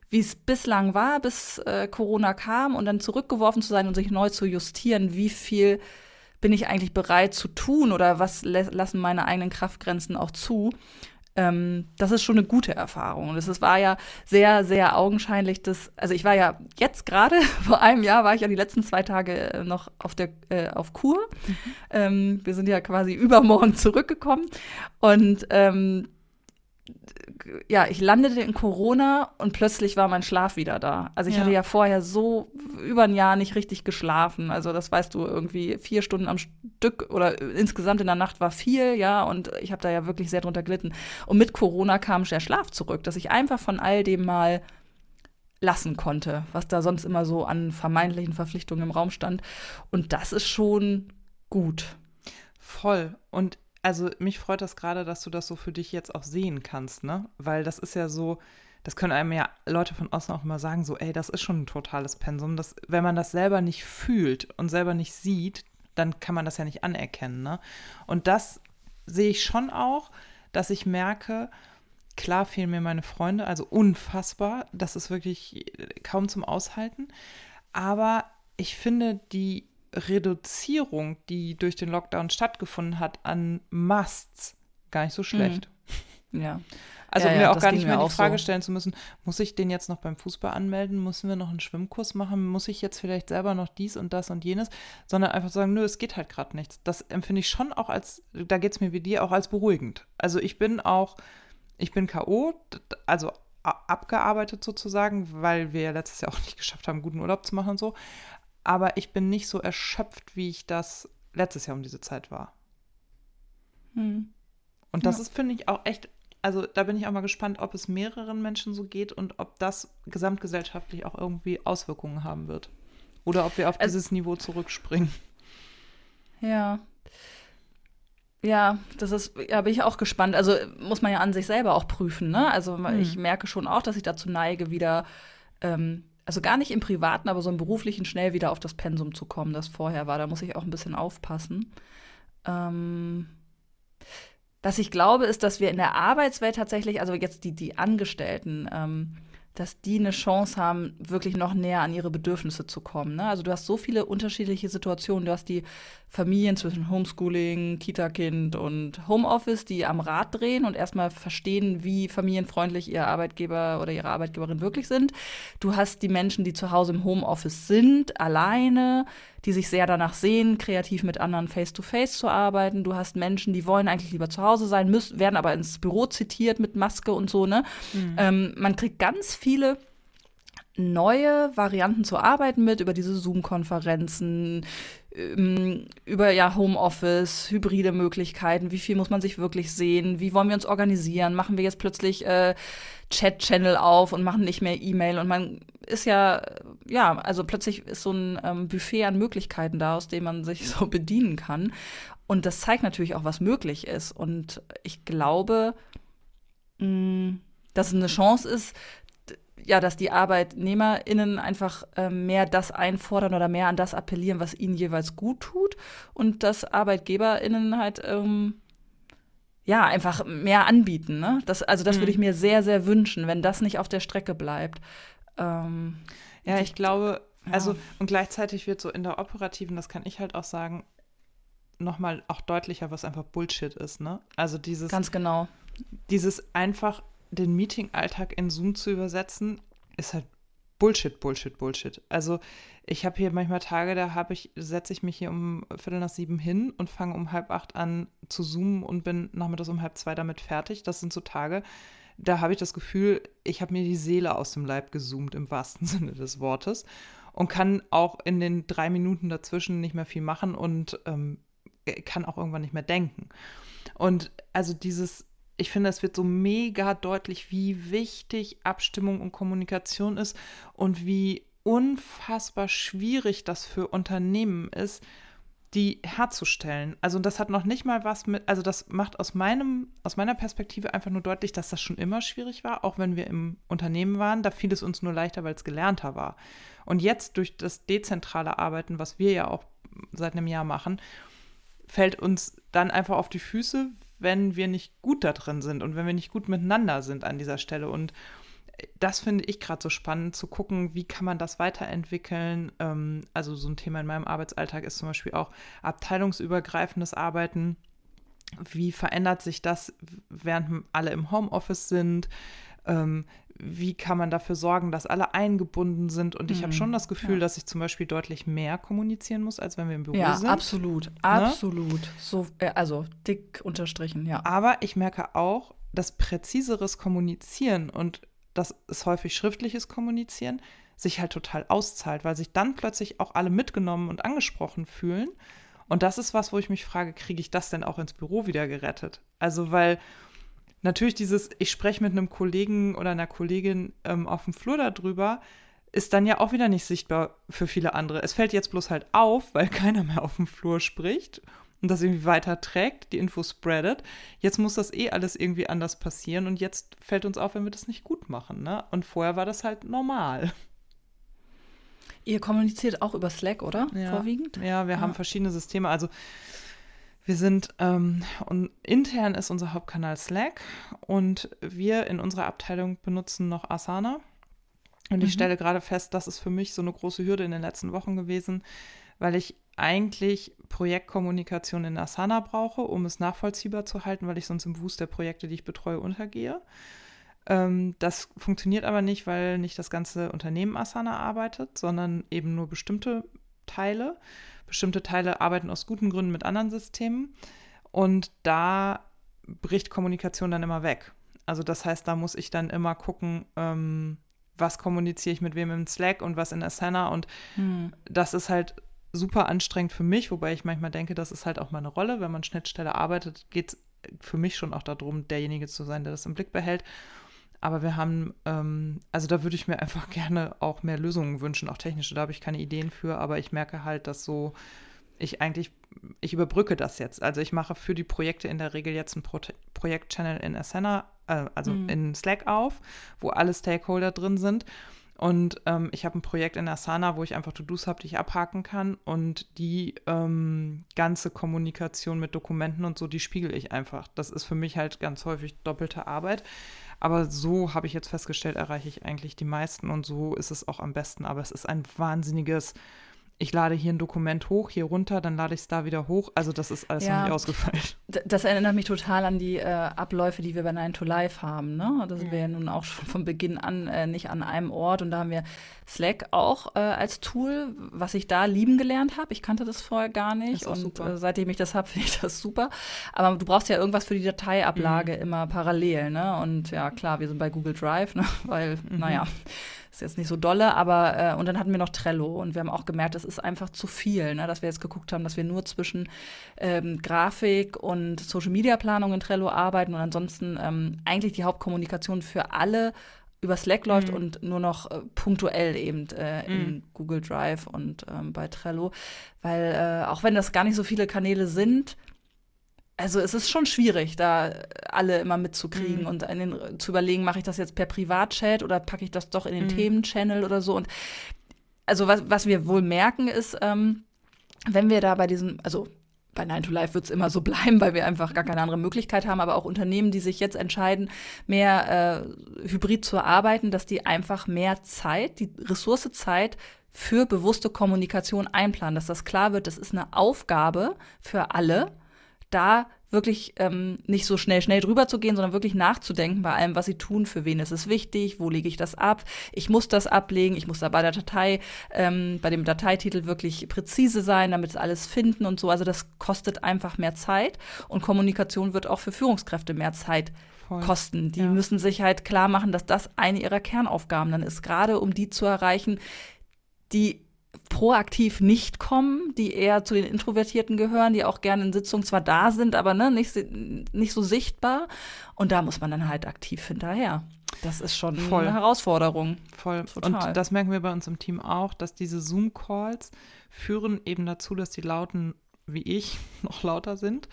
wie es bislang war, bis äh, Corona kam und dann zurückgeworfen zu sein und sich neu zu justieren, wie viel bin ich eigentlich bereit zu tun oder was lassen meine eigenen Kraftgrenzen auch zu. Ähm, das ist schon eine gute Erfahrung. Und es war ja sehr, sehr augenscheinlich, dass, also ich war ja jetzt gerade, vor einem Jahr war ich ja die letzten zwei Tage äh, noch auf der äh, auf Kur. Mhm. Ähm, wir sind ja quasi übermorgen zurückgekommen. Und ähm, ja, ich landete in Corona und plötzlich war mein Schlaf wieder da. Also ich ja. hatte ja vorher so über ein Jahr nicht richtig geschlafen. Also das weißt du, irgendwie vier Stunden am Stück oder insgesamt in der Nacht war viel, ja, und ich habe da ja wirklich sehr drunter gelitten. Und mit Corona kam der Schlaf zurück, dass ich einfach von all dem mal lassen konnte, was da sonst immer so an vermeintlichen Verpflichtungen im Raum stand. Und das ist schon gut. Voll. Und also mich freut das gerade, dass du das so für dich jetzt auch sehen kannst, ne? Weil das ist ja so, das können einem ja Leute von außen auch immer sagen, so, ey, das ist schon ein totales Pensum. Das, wenn man das selber nicht fühlt und selber nicht sieht, dann kann man das ja nicht anerkennen, ne? Und das sehe ich schon auch, dass ich merke, klar fehlen mir meine Freunde, also unfassbar, das ist wirklich kaum zum Aushalten. Aber ich finde, die Reduzierung, die durch den Lockdown stattgefunden hat, an Musts gar nicht so schlecht. Mhm. Ja. Also ja, um ja, mir auch gar nicht mehr die Frage so. stellen zu müssen, muss ich den jetzt noch beim Fußball anmelden? Müssen wir noch einen Schwimmkurs machen? Muss ich jetzt vielleicht selber noch dies und das und jenes? Sondern einfach sagen, nö, es geht halt gerade nichts. Das empfinde ich schon auch als, da geht es mir wie dir, auch als beruhigend. Also ich bin auch, ich bin K.O., also abgearbeitet sozusagen, weil wir ja letztes Jahr auch nicht geschafft haben, guten Urlaub zu machen und so aber ich bin nicht so erschöpft, wie ich das letztes Jahr um diese Zeit war. Hm. Und das ja. ist, finde ich, auch echt, also da bin ich auch mal gespannt, ob es mehreren Menschen so geht und ob das gesamtgesellschaftlich auch irgendwie Auswirkungen haben wird. Oder ob wir auf also, dieses Niveau zurückspringen. Ja. Ja, das ist, ja, bin ich auch gespannt. Also muss man ja an sich selber auch prüfen, ne? Also hm. ich merke schon auch, dass ich dazu neige, wieder ähm, also gar nicht im Privaten, aber so im Beruflichen schnell wieder auf das Pensum zu kommen, das vorher war. Da muss ich auch ein bisschen aufpassen. Ähm, was ich glaube, ist, dass wir in der Arbeitswelt tatsächlich, also jetzt die, die Angestellten, ähm, dass die eine Chance haben, wirklich noch näher an ihre Bedürfnisse zu kommen. Ne? Also du hast so viele unterschiedliche Situationen. Du hast die Familien zwischen Homeschooling, Kita-Kind und Homeoffice, die am Rad drehen und erstmal verstehen, wie familienfreundlich ihr Arbeitgeber oder ihre Arbeitgeberin wirklich sind. Du hast die Menschen, die zu Hause im Homeoffice sind, alleine, die sich sehr danach sehen, kreativ mit anderen face-to-face -face zu arbeiten. Du hast Menschen, die wollen eigentlich lieber zu Hause sein, müssen, werden aber ins Büro zitiert mit Maske und so. Ne? Mhm. Ähm, man kriegt ganz viele neue Varianten zu arbeiten mit, über diese Zoom-Konferenzen, ähm, über ja Homeoffice, hybride Möglichkeiten, wie viel muss man sich wirklich sehen, wie wollen wir uns organisieren, machen wir jetzt plötzlich äh, Chat-Channel auf und machen nicht mehr E-Mail. Und man ist ja, ja, also plötzlich ist so ein ähm, Buffet an Möglichkeiten da, aus dem man sich so bedienen kann. Und das zeigt natürlich auch, was möglich ist. Und ich glaube, mh, mm, dass es eine Chance ist, ja, dass die ArbeitnehmerInnen einfach äh, mehr das einfordern oder mehr an das appellieren, was ihnen jeweils gut tut. Und dass ArbeitgeberInnen halt ähm, ja einfach mehr anbieten. Ne? Das, also das mhm. würde ich mir sehr, sehr wünschen, wenn das nicht auf der Strecke bleibt. Ähm, ja, ich glaube, also ja. und gleichzeitig wird so in der operativen, das kann ich halt auch sagen, nochmal auch deutlicher, was einfach Bullshit ist, ne? Also dieses ganz genau dieses einfach den Meeting-Alltag in Zoom zu übersetzen, ist halt Bullshit, Bullshit, Bullshit. Also ich habe hier manchmal Tage, da habe ich, setze ich mich hier um Viertel nach sieben hin und fange um halb acht an zu zoomen und bin nachmittags um halb zwei damit fertig. Das sind so Tage, da habe ich das Gefühl, ich habe mir die Seele aus dem Leib gezoomt im wahrsten Sinne des Wortes und kann auch in den drei Minuten dazwischen nicht mehr viel machen und ähm, kann auch irgendwann nicht mehr denken. Und also dieses ich finde, es wird so mega deutlich, wie wichtig Abstimmung und Kommunikation ist und wie unfassbar schwierig das für Unternehmen ist, die herzustellen. Also das hat noch nicht mal was mit, also das macht aus meinem, aus meiner Perspektive einfach nur deutlich, dass das schon immer schwierig war, auch wenn wir im Unternehmen waren. Da fiel es uns nur leichter, weil es gelernter war. Und jetzt durch das dezentrale Arbeiten, was wir ja auch seit einem Jahr machen, fällt uns dann einfach auf die Füße, wenn wir nicht gut da drin sind und wenn wir nicht gut miteinander sind an dieser Stelle. Und das finde ich gerade so spannend, zu gucken, wie kann man das weiterentwickeln. Ähm, also so ein Thema in meinem Arbeitsalltag ist zum Beispiel auch abteilungsübergreifendes Arbeiten. Wie verändert sich das, während alle im Homeoffice sind? Ähm, wie kann man dafür sorgen, dass alle eingebunden sind? Und ich habe schon mhm. das Gefühl, ja. dass ich zum Beispiel deutlich mehr kommunizieren muss, als wenn wir im Büro ja, sind. Ja, absolut, ne? absolut. So, äh, also dick unterstrichen, ja. Aber ich merke auch, dass präziseres Kommunizieren und dass es häufig schriftliches Kommunizieren sich halt total auszahlt, weil sich dann plötzlich auch alle mitgenommen und angesprochen fühlen. Und das ist was, wo ich mich frage, kriege ich das denn auch ins Büro wieder gerettet? Also, weil natürlich dieses, ich spreche mit einem Kollegen oder einer Kollegin ähm, auf dem Flur darüber, ist dann ja auch wieder nicht sichtbar für viele andere. Es fällt jetzt bloß halt auf, weil keiner mehr auf dem Flur spricht und das irgendwie weiter trägt, die Info spreadet. Jetzt muss das eh alles irgendwie anders passieren und jetzt fällt uns auf, wenn wir das nicht gut machen. Ne? Und vorher war das halt normal. Ihr kommuniziert auch über Slack, oder? Ja. Vorwiegend? Ja, wir ja. haben verschiedene Systeme. Also wir sind, ähm, und intern ist unser Hauptkanal Slack und wir in unserer Abteilung benutzen noch Asana. Und ich mhm. stelle gerade fest, das ist für mich so eine große Hürde in den letzten Wochen gewesen, weil ich eigentlich Projektkommunikation in Asana brauche, um es nachvollziehbar zu halten, weil ich sonst im Wust der Projekte, die ich betreue, untergehe. Ähm, das funktioniert aber nicht, weil nicht das ganze Unternehmen Asana arbeitet, sondern eben nur bestimmte Teile. Bestimmte Teile arbeiten aus guten Gründen mit anderen Systemen und da bricht Kommunikation dann immer weg. Also das heißt, da muss ich dann immer gucken, ähm, was kommuniziere ich mit wem im Slack und was in Asana und hm. das ist halt super anstrengend für mich, wobei ich manchmal denke, das ist halt auch meine Rolle. Wenn man Schnittstelle arbeitet, geht es für mich schon auch darum, derjenige zu sein, der das im Blick behält. Aber wir haben, ähm, also da würde ich mir einfach gerne auch mehr Lösungen wünschen, auch technische. Da habe ich keine Ideen für, aber ich merke halt, dass so ich eigentlich, ich überbrücke das jetzt. Also ich mache für die Projekte in der Regel jetzt einen Pro Projekt-Channel in Asana, äh, also mhm. in Slack auf, wo alle Stakeholder drin sind. Und ähm, ich habe ein Projekt in Asana, wo ich einfach To-Dos habe, die ich abhaken kann. Und die ähm, ganze Kommunikation mit Dokumenten und so, die spiegel ich einfach. Das ist für mich halt ganz häufig doppelte Arbeit. Aber so habe ich jetzt festgestellt, erreiche ich eigentlich die meisten und so ist es auch am besten. Aber es ist ein wahnsinniges ich lade hier ein Dokument hoch, hier runter, dann lade ich es da wieder hoch. Also das ist alles ja, noch nicht ausgefallen. Das erinnert mich total an die äh, Abläufe, die wir bei Nine to Life haben. Ne? Da sind mhm. wir ja nun auch schon von Beginn an äh, nicht an einem Ort und da haben wir Slack auch äh, als Tool, was ich da lieben gelernt habe. Ich kannte das vorher gar nicht und äh, seitdem ich das habe, finde ich das super. Aber du brauchst ja irgendwas für die Dateiablage mhm. immer parallel. Ne? Und ja, klar, wir sind bei Google Drive, ne? weil, mhm. naja ist jetzt nicht so dolle, aber äh, und dann hatten wir noch Trello und wir haben auch gemerkt, das ist einfach zu viel, ne, dass wir jetzt geguckt haben, dass wir nur zwischen ähm, Grafik und Social Media Planung in Trello arbeiten und ansonsten ähm, eigentlich die Hauptkommunikation für alle über Slack läuft mhm. und nur noch äh, punktuell eben äh, in mhm. Google Drive und ähm, bei Trello, weil äh, auch wenn das gar nicht so viele Kanäle sind, also es ist schon schwierig, da alle immer mitzukriegen mhm. und den, zu überlegen, mache ich das jetzt per Privatchat oder packe ich das doch in den mhm. Themenchannel oder so. Und also was, was wir wohl merken ist, ähm, wenn wir da bei diesem, also bei 9 to Life wird es immer so bleiben, weil wir einfach gar keine andere Möglichkeit haben, aber auch Unternehmen, die sich jetzt entscheiden, mehr äh, hybrid zu arbeiten, dass die einfach mehr Zeit, die Ressource Zeit für bewusste Kommunikation einplanen, dass das klar wird, das ist eine Aufgabe für alle da wirklich ähm, nicht so schnell, schnell drüber zu gehen, sondern wirklich nachzudenken bei allem, was sie tun, für wen ist es wichtig, wo lege ich das ab, ich muss das ablegen, ich muss da bei der Datei, ähm, bei dem Dateititel wirklich präzise sein, damit es alles finden und so. Also das kostet einfach mehr Zeit und Kommunikation wird auch für Führungskräfte mehr Zeit Voll. kosten. Die ja. müssen sich halt klar machen, dass das eine ihrer Kernaufgaben dann ist, gerade um die zu erreichen, die proaktiv nicht kommen, die eher zu den Introvertierten gehören, die auch gerne in Sitzungen zwar da sind, aber ne, nicht, nicht so sichtbar. Und da muss man dann halt aktiv hinterher. Das ist schon Voll. eine Herausforderung. Voll. Total. Und das merken wir bei uns im Team auch, dass diese Zoom-Calls führen eben dazu, dass die Lauten wie ich noch lauter sind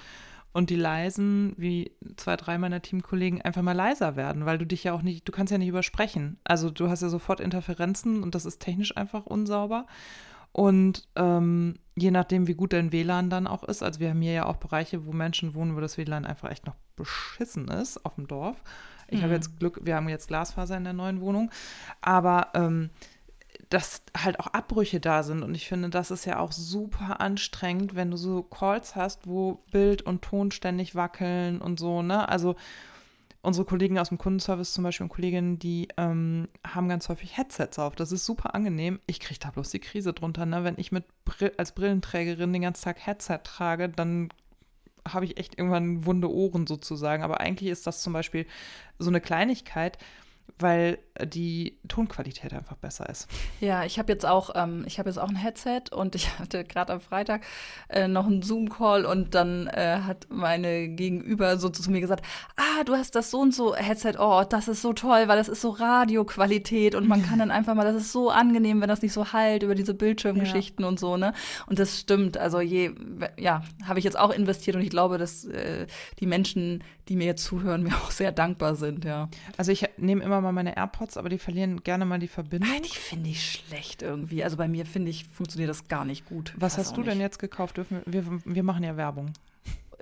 und die leisen, wie zwei, drei meiner Teamkollegen, einfach mal leiser werden, weil du dich ja auch nicht, du kannst ja nicht übersprechen. Also du hast ja sofort Interferenzen und das ist technisch einfach unsauber. Und ähm, je nachdem, wie gut dein WLAN dann auch ist, also wir haben hier ja auch Bereiche, wo Menschen wohnen, wo das WLAN einfach echt noch beschissen ist auf dem Dorf. Ich mhm. habe jetzt Glück, wir haben jetzt Glasfaser in der neuen Wohnung, aber ähm, dass halt auch Abbrüche da sind. Und ich finde, das ist ja auch super anstrengend, wenn du so Calls hast, wo Bild und Ton ständig wackeln und so, ne? Also unsere Kollegen aus dem Kundenservice zum Beispiel und Kolleginnen, die ähm, haben ganz häufig Headsets auf. Das ist super angenehm. Ich kriege da bloß die Krise drunter, ne? Wenn ich mit Brill als Brillenträgerin den ganzen Tag Headset trage, dann habe ich echt irgendwann wunde Ohren sozusagen. Aber eigentlich ist das zum Beispiel so eine Kleinigkeit, weil die Tonqualität einfach besser ist. Ja, ich habe jetzt auch, ähm, ich habe jetzt auch ein Headset und ich hatte gerade am Freitag äh, noch einen Zoom-Call und dann äh, hat meine Gegenüber so zu mir gesagt, ah, du hast das so und so Headset, oh, das ist so toll, weil das ist so Radioqualität und man kann dann einfach mal, das ist so angenehm, wenn das nicht so halt über diese Bildschirmgeschichten ja. und so, ne? Und das stimmt, also je, ja, habe ich jetzt auch investiert und ich glaube, dass äh, die Menschen, die mir jetzt zuhören, mir auch sehr dankbar sind, ja. Also ich nehme immer mal meine AirPods, aber die verlieren gerne mal die Verbindung. Ah, die finde ich schlecht irgendwie. Also bei mir finde ich, funktioniert das gar nicht gut. Was hast du nicht. denn jetzt gekauft? wir, wir, wir machen ja Werbung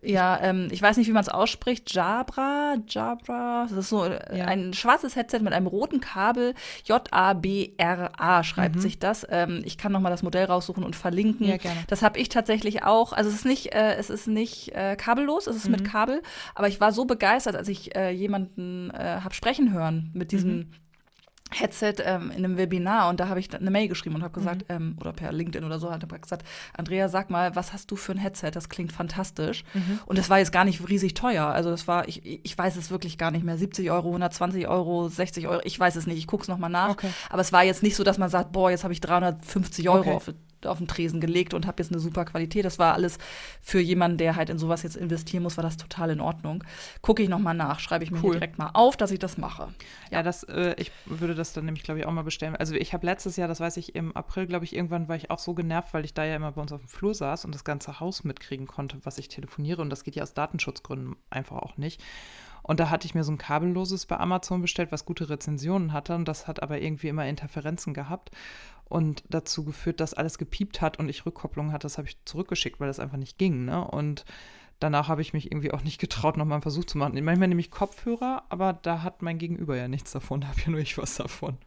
ja, ähm, ich weiß nicht, wie man es ausspricht, Jabra, Jabra, das ist so äh, ja. ein schwarzes Headset mit einem roten Kabel, J-A-B-R-A schreibt mhm. sich das. Ähm, ich kann nochmal das Modell raussuchen und verlinken. Ja, gerne. Das habe ich tatsächlich auch, also es ist nicht, äh, es ist nicht äh, kabellos, es ist mhm. mit Kabel, aber ich war so begeistert, als ich äh, jemanden äh, habe sprechen hören mit diesem mhm Headset ähm, in einem Webinar und da habe ich eine Mail geschrieben und habe gesagt, mhm. ähm, oder per LinkedIn oder so, habe gesagt, Andrea, sag mal, was hast du für ein Headset? Das klingt fantastisch. Mhm. Und das war jetzt gar nicht riesig teuer. Also das war, ich, ich weiß es wirklich gar nicht mehr. 70 Euro, 120 Euro, 60 Euro, ich weiß es nicht, ich gucke es nochmal nach. Okay. Aber es war jetzt nicht so, dass man sagt, boah, jetzt habe ich 350 Euro okay. auf auf den Tresen gelegt und habe jetzt eine super Qualität. Das war alles für jemanden, der halt in sowas jetzt investieren muss, war das total in Ordnung. Gucke ich nochmal nach, schreibe ich mir cool. direkt mal auf, dass ich das mache. Ja, ja das, äh, ich würde das dann nämlich, glaube ich, auch mal bestellen. Also ich habe letztes Jahr, das weiß ich, im April, glaube ich, irgendwann war ich auch so genervt, weil ich da ja immer bei uns auf dem Flur saß und das ganze Haus mitkriegen konnte, was ich telefoniere. Und das geht ja aus Datenschutzgründen einfach auch nicht. Und da hatte ich mir so ein kabelloses bei Amazon bestellt, was gute Rezensionen hatte. Und das hat aber irgendwie immer Interferenzen gehabt und dazu geführt, dass alles gepiept hat und ich Rückkopplung hatte. Das habe ich zurückgeschickt, weil das einfach nicht ging. Ne? Und danach habe ich mich irgendwie auch nicht getraut, nochmal einen Versuch zu machen. Manchmal nehme ich Kopfhörer, aber da hat mein Gegenüber ja nichts davon. Da habe ja nur ich was davon.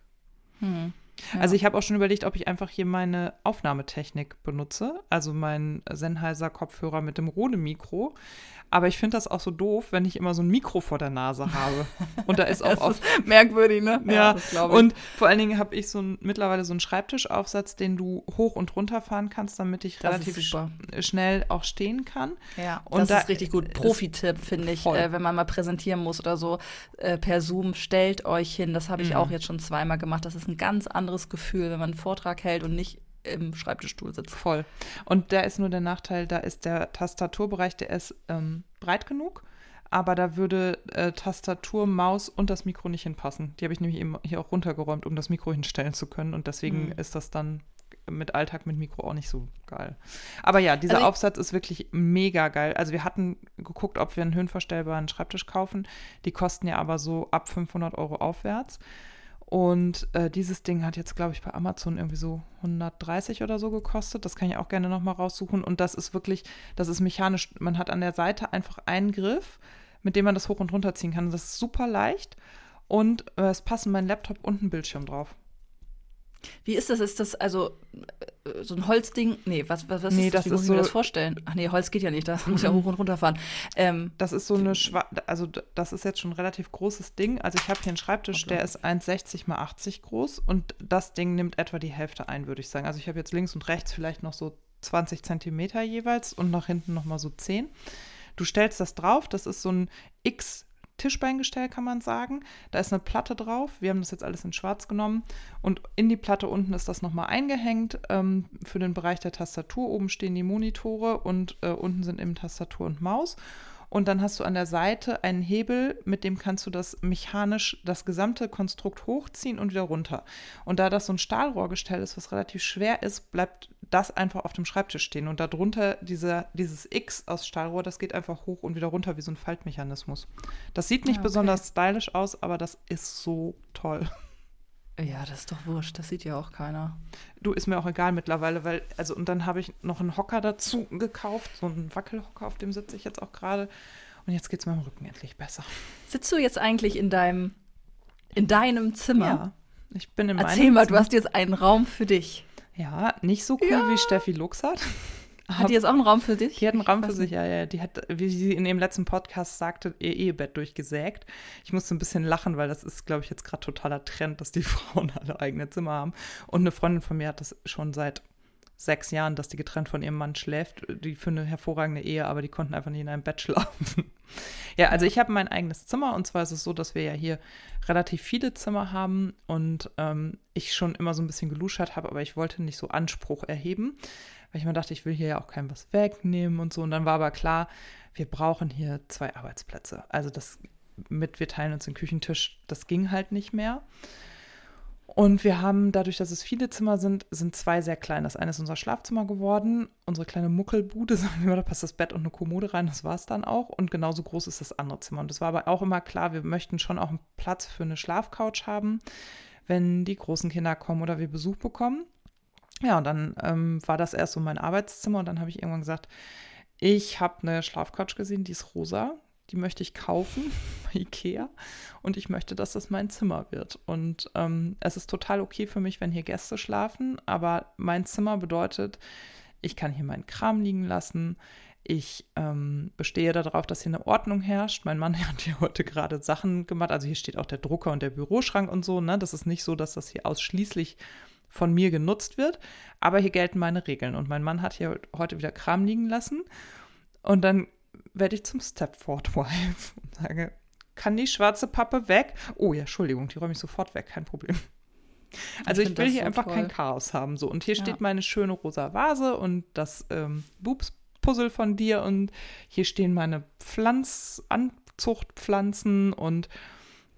Hm. Ja. Also ich habe auch schon überlegt, ob ich einfach hier meine Aufnahmetechnik benutze, also mein Sennheiser Kopfhörer mit dem Rode Mikro, aber ich finde das auch so doof, wenn ich immer so ein Mikro vor der Nase habe. Und da ist auch oft merkwürdig, ne? Ja, ja und vor allen Dingen habe ich so ein, mittlerweile so einen Schreibtischaufsatz, den du hoch und runter fahren kannst, damit ich das relativ sch schnell auch stehen kann. Ja, und das da ist richtig gut. Profi-Tipp, finde ich, äh, wenn man mal präsentieren muss oder so äh, per Zoom, stellt euch hin. Das habe ich mhm. auch jetzt schon zweimal gemacht. Das ist ein ganz anderes Gefühl, wenn man einen Vortrag hält und nicht im Schreibtischstuhl sitzt. Voll. Und da ist nur der Nachteil, da ist der Tastaturbereich, der ist ähm, breit genug, aber da würde äh, Tastatur, Maus und das Mikro nicht hinpassen. Die habe ich nämlich eben hier auch runtergeräumt, um das Mikro hinstellen zu können. Und deswegen mhm. ist das dann mit Alltag mit Mikro auch nicht so geil. Aber ja, dieser also Aufsatz ist wirklich mega geil. Also wir hatten geguckt, ob wir einen höhenverstellbaren Schreibtisch kaufen. Die kosten ja aber so ab 500 Euro aufwärts. Und äh, dieses Ding hat jetzt, glaube ich, bei Amazon irgendwie so 130 oder so gekostet. Das kann ich auch gerne nochmal raussuchen. Und das ist wirklich, das ist mechanisch. Man hat an der Seite einfach einen Griff, mit dem man das hoch und runter ziehen kann. Das ist super leicht. Und äh, es passen mein Laptop und ein Bildschirm drauf. Wie ist das? Ist das also äh, so ein Holzding? Nee, was, was, was nee, ist das? Wie muss ich so mir das vorstellen? Ach nee, Holz geht ja nicht, das muss ja hoch und runter fahren. Ähm, das ist so eine Schwa also das ist jetzt schon ein relativ großes Ding. Also ich habe hier einen Schreibtisch, okay. der ist 1,60 mal 80 groß und das Ding nimmt etwa die Hälfte ein, würde ich sagen. Also ich habe jetzt links und rechts vielleicht noch so 20 Zentimeter jeweils und nach hinten noch mal so 10. Du stellst das drauf, das ist so ein X Tischbeingestell, kann man sagen. Da ist eine Platte drauf. Wir haben das jetzt alles in schwarz genommen. Und in die Platte unten ist das nochmal eingehängt. Ähm, für den Bereich der Tastatur oben stehen die Monitore und äh, unten sind eben Tastatur und Maus. Und dann hast du an der Seite einen Hebel, mit dem kannst du das mechanisch, das gesamte Konstrukt hochziehen und wieder runter. Und da das so ein Stahlrohrgestell ist, was relativ schwer ist, bleibt das einfach auf dem Schreibtisch stehen. Und darunter diese, dieses X aus Stahlrohr, das geht einfach hoch und wieder runter wie so ein Faltmechanismus. Das sieht nicht Ah, okay. besonders stylisch aus, aber das ist so toll. Ja, das ist doch wurscht. Das sieht ja auch keiner. Du, ist mir auch egal mittlerweile, weil, also, und dann habe ich noch einen Hocker dazu gekauft, so einen Wackelhocker, auf dem sitze ich jetzt auch gerade. Und jetzt geht es meinem Rücken endlich besser. Sitzt du jetzt eigentlich in deinem, in deinem Zimmer? Ja. Ich bin in meinem Erzähl mal, du Zimmer. hast jetzt einen Raum für dich. Ja, nicht so cool Ja. wie Steffi Lux hat. Die jetzt auch einen Raum für dich? Die hat einen Raum für sich, ja, ja. Die hat, wie sie in dem letzten Podcast sagte, ihr Ehebett durchgesägt. Ich musste ein bisschen lachen, weil das ist, glaube ich, jetzt gerade totaler Trend, dass die Frauen alle eigene Zimmer haben. Und eine Freundin von mir hat das schon seit sechs Jahren, dass die getrennt von ihrem Mann schläft. Die für eine hervorragende Ehe, aber die konnten einfach nicht in einem Bett schlafen. Ja, also ich habe mein eigenes Zimmer und zwar ist es so, dass wir ja hier relativ viele Zimmer haben und ähm, ich schon immer so ein bisschen geluschert habe, aber ich wollte nicht so Anspruch erheben, weil ich mir dachte, ich will hier ja auch keinem was wegnehmen und so. Und dann war aber klar, wir brauchen hier zwei Arbeitsplätze. Also das mit, wir teilen uns den Küchentisch, das ging halt nicht mehr. Und wir haben, dadurch, dass es viele Zimmer sind, sind zwei sehr klein. Das eine ist unser Schlafzimmer geworden, unsere kleine Muckelbude, sagen wir mal, da passt das Bett und eine Kommode rein, das war es dann auch. Und genauso groß ist das andere Zimmer. Und es war aber auch immer klar, wir möchten schon auch einen Platz für eine Schlafcouch haben, wenn die großen Kinder kommen oder wir Besuch bekommen. Ja, und dann ähm, war das erst so mein Arbeitszimmer und dann habe ich irgendwann gesagt, ich habe eine Schlafcouch gesehen, die ist rosa, die möchte ich kaufen bei Ikea und ich möchte, dass das mein Zimmer wird. Und ähm, es ist total okay für mich, wenn hier Gäste schlafen, aber mein Zimmer bedeutet, ich kann hier meinen Kram liegen lassen. Ich ähm, bestehe darauf, dass hier eine Ordnung herrscht. Mein Mann hat hier heute gerade Sachen gemacht. Also hier steht auch der Drucker und der Büroschrank und so. Ne? Das ist nicht so, dass das hier ausschließlich von mir genutzt wird. Aber hier gelten meine Regeln. Und mein Mann hat hier heute wieder Kram liegen lassen. Und dann werde ich zum Stepford-Wife und sage, kann die schwarze Pappe weg? Oh ja, Entschuldigung, die räume ich sofort weg, kein Problem. Also ich, find will hier so einfach toll. kein Chaos haben. So. Und hier Ja. steht meine schöne rosa Vase und das ähm, Boobs-Puzzle von dir und hier stehen meine Pflanz-Anzuchtpflanzen und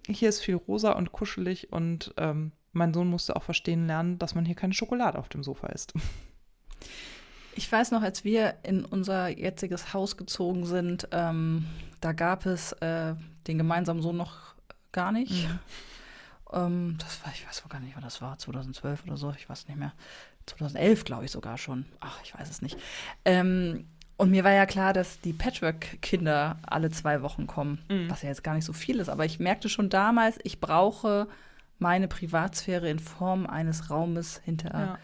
hier ist viel rosa und kuschelig und ähm, mein Sohn musste auch verstehen lernen, dass man hier keine Schokolade auf dem Sofa isst. Ich weiß noch, als wir in unser jetziges Haus gezogen sind, ähm, da gab es äh, den gemeinsamen Sohn noch gar nicht. Mhm. Ähm, das war, ich weiß gar nicht, wann das war, 2012 oder so, ich weiß nicht mehr. 2011, glaube ich sogar schon. Ach, ich weiß es nicht. Ähm, und mir war ja klar, dass die Patchwork-Kinder alle zwei Wochen kommen, Mhm. was ja jetzt gar nicht so viel ist. Aber ich merkte schon damals, ich brauche meine Privatsphäre in Form eines Raumes hinter Ja.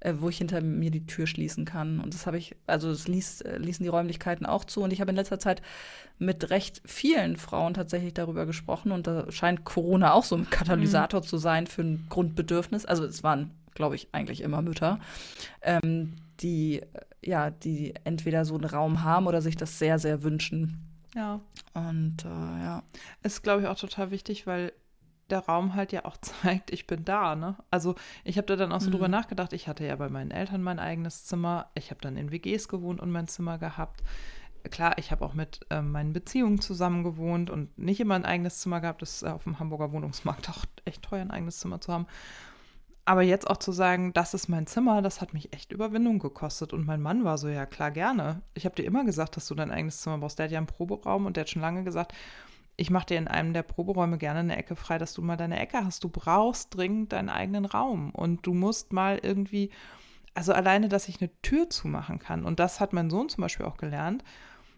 äh, wo ich hinter mir die Tür schließen kann. Und das habe ich, also das ließ, äh, ließen die Räumlichkeiten auch zu. Und ich habe in letzter Zeit mit recht vielen Frauen tatsächlich darüber gesprochen. Und da scheint Corona auch so ein Katalysator zu sein für ein Grundbedürfnis. Also es waren, glaube ich, eigentlich immer Mütter, ähm, die äh, ja, die entweder so einen Raum haben oder sich das sehr, sehr wünschen. ja. Und äh, ja. Ist, glaube ich, auch total wichtig, weil der Raum halt ja auch zeigt, ich bin da, ne? Also ich habe da dann auch so Mhm. drüber nachgedacht, ich hatte ja bei meinen Eltern mein eigenes Zimmer, ich habe dann in WGs gewohnt und mein Zimmer gehabt. Klar, ich habe auch mit ähm, meinen Beziehungen zusammen gewohnt und nicht immer ein eigenes Zimmer gehabt. Das ist äh, auf dem Hamburger Wohnungsmarkt auch echt teuer, ein eigenes Zimmer zu haben. Aber jetzt auch zu sagen, das ist mein Zimmer, das hat mich echt Überwindung gekostet. Und mein Mann war so, ja klar, gerne. Ich habe dir immer gesagt, dass du dein eigenes Zimmer brauchst. Der hat ja einen Proberaum und der hat schon lange gesagt, ich mache dir in einem der Proberäume gerne eine Ecke frei, dass du mal deine Ecke hast. Du brauchst dringend deinen eigenen Raum und du musst mal irgendwie, also alleine, dass ich eine Tür zumachen kann. Und das hat mein Sohn zum Beispiel auch gelernt.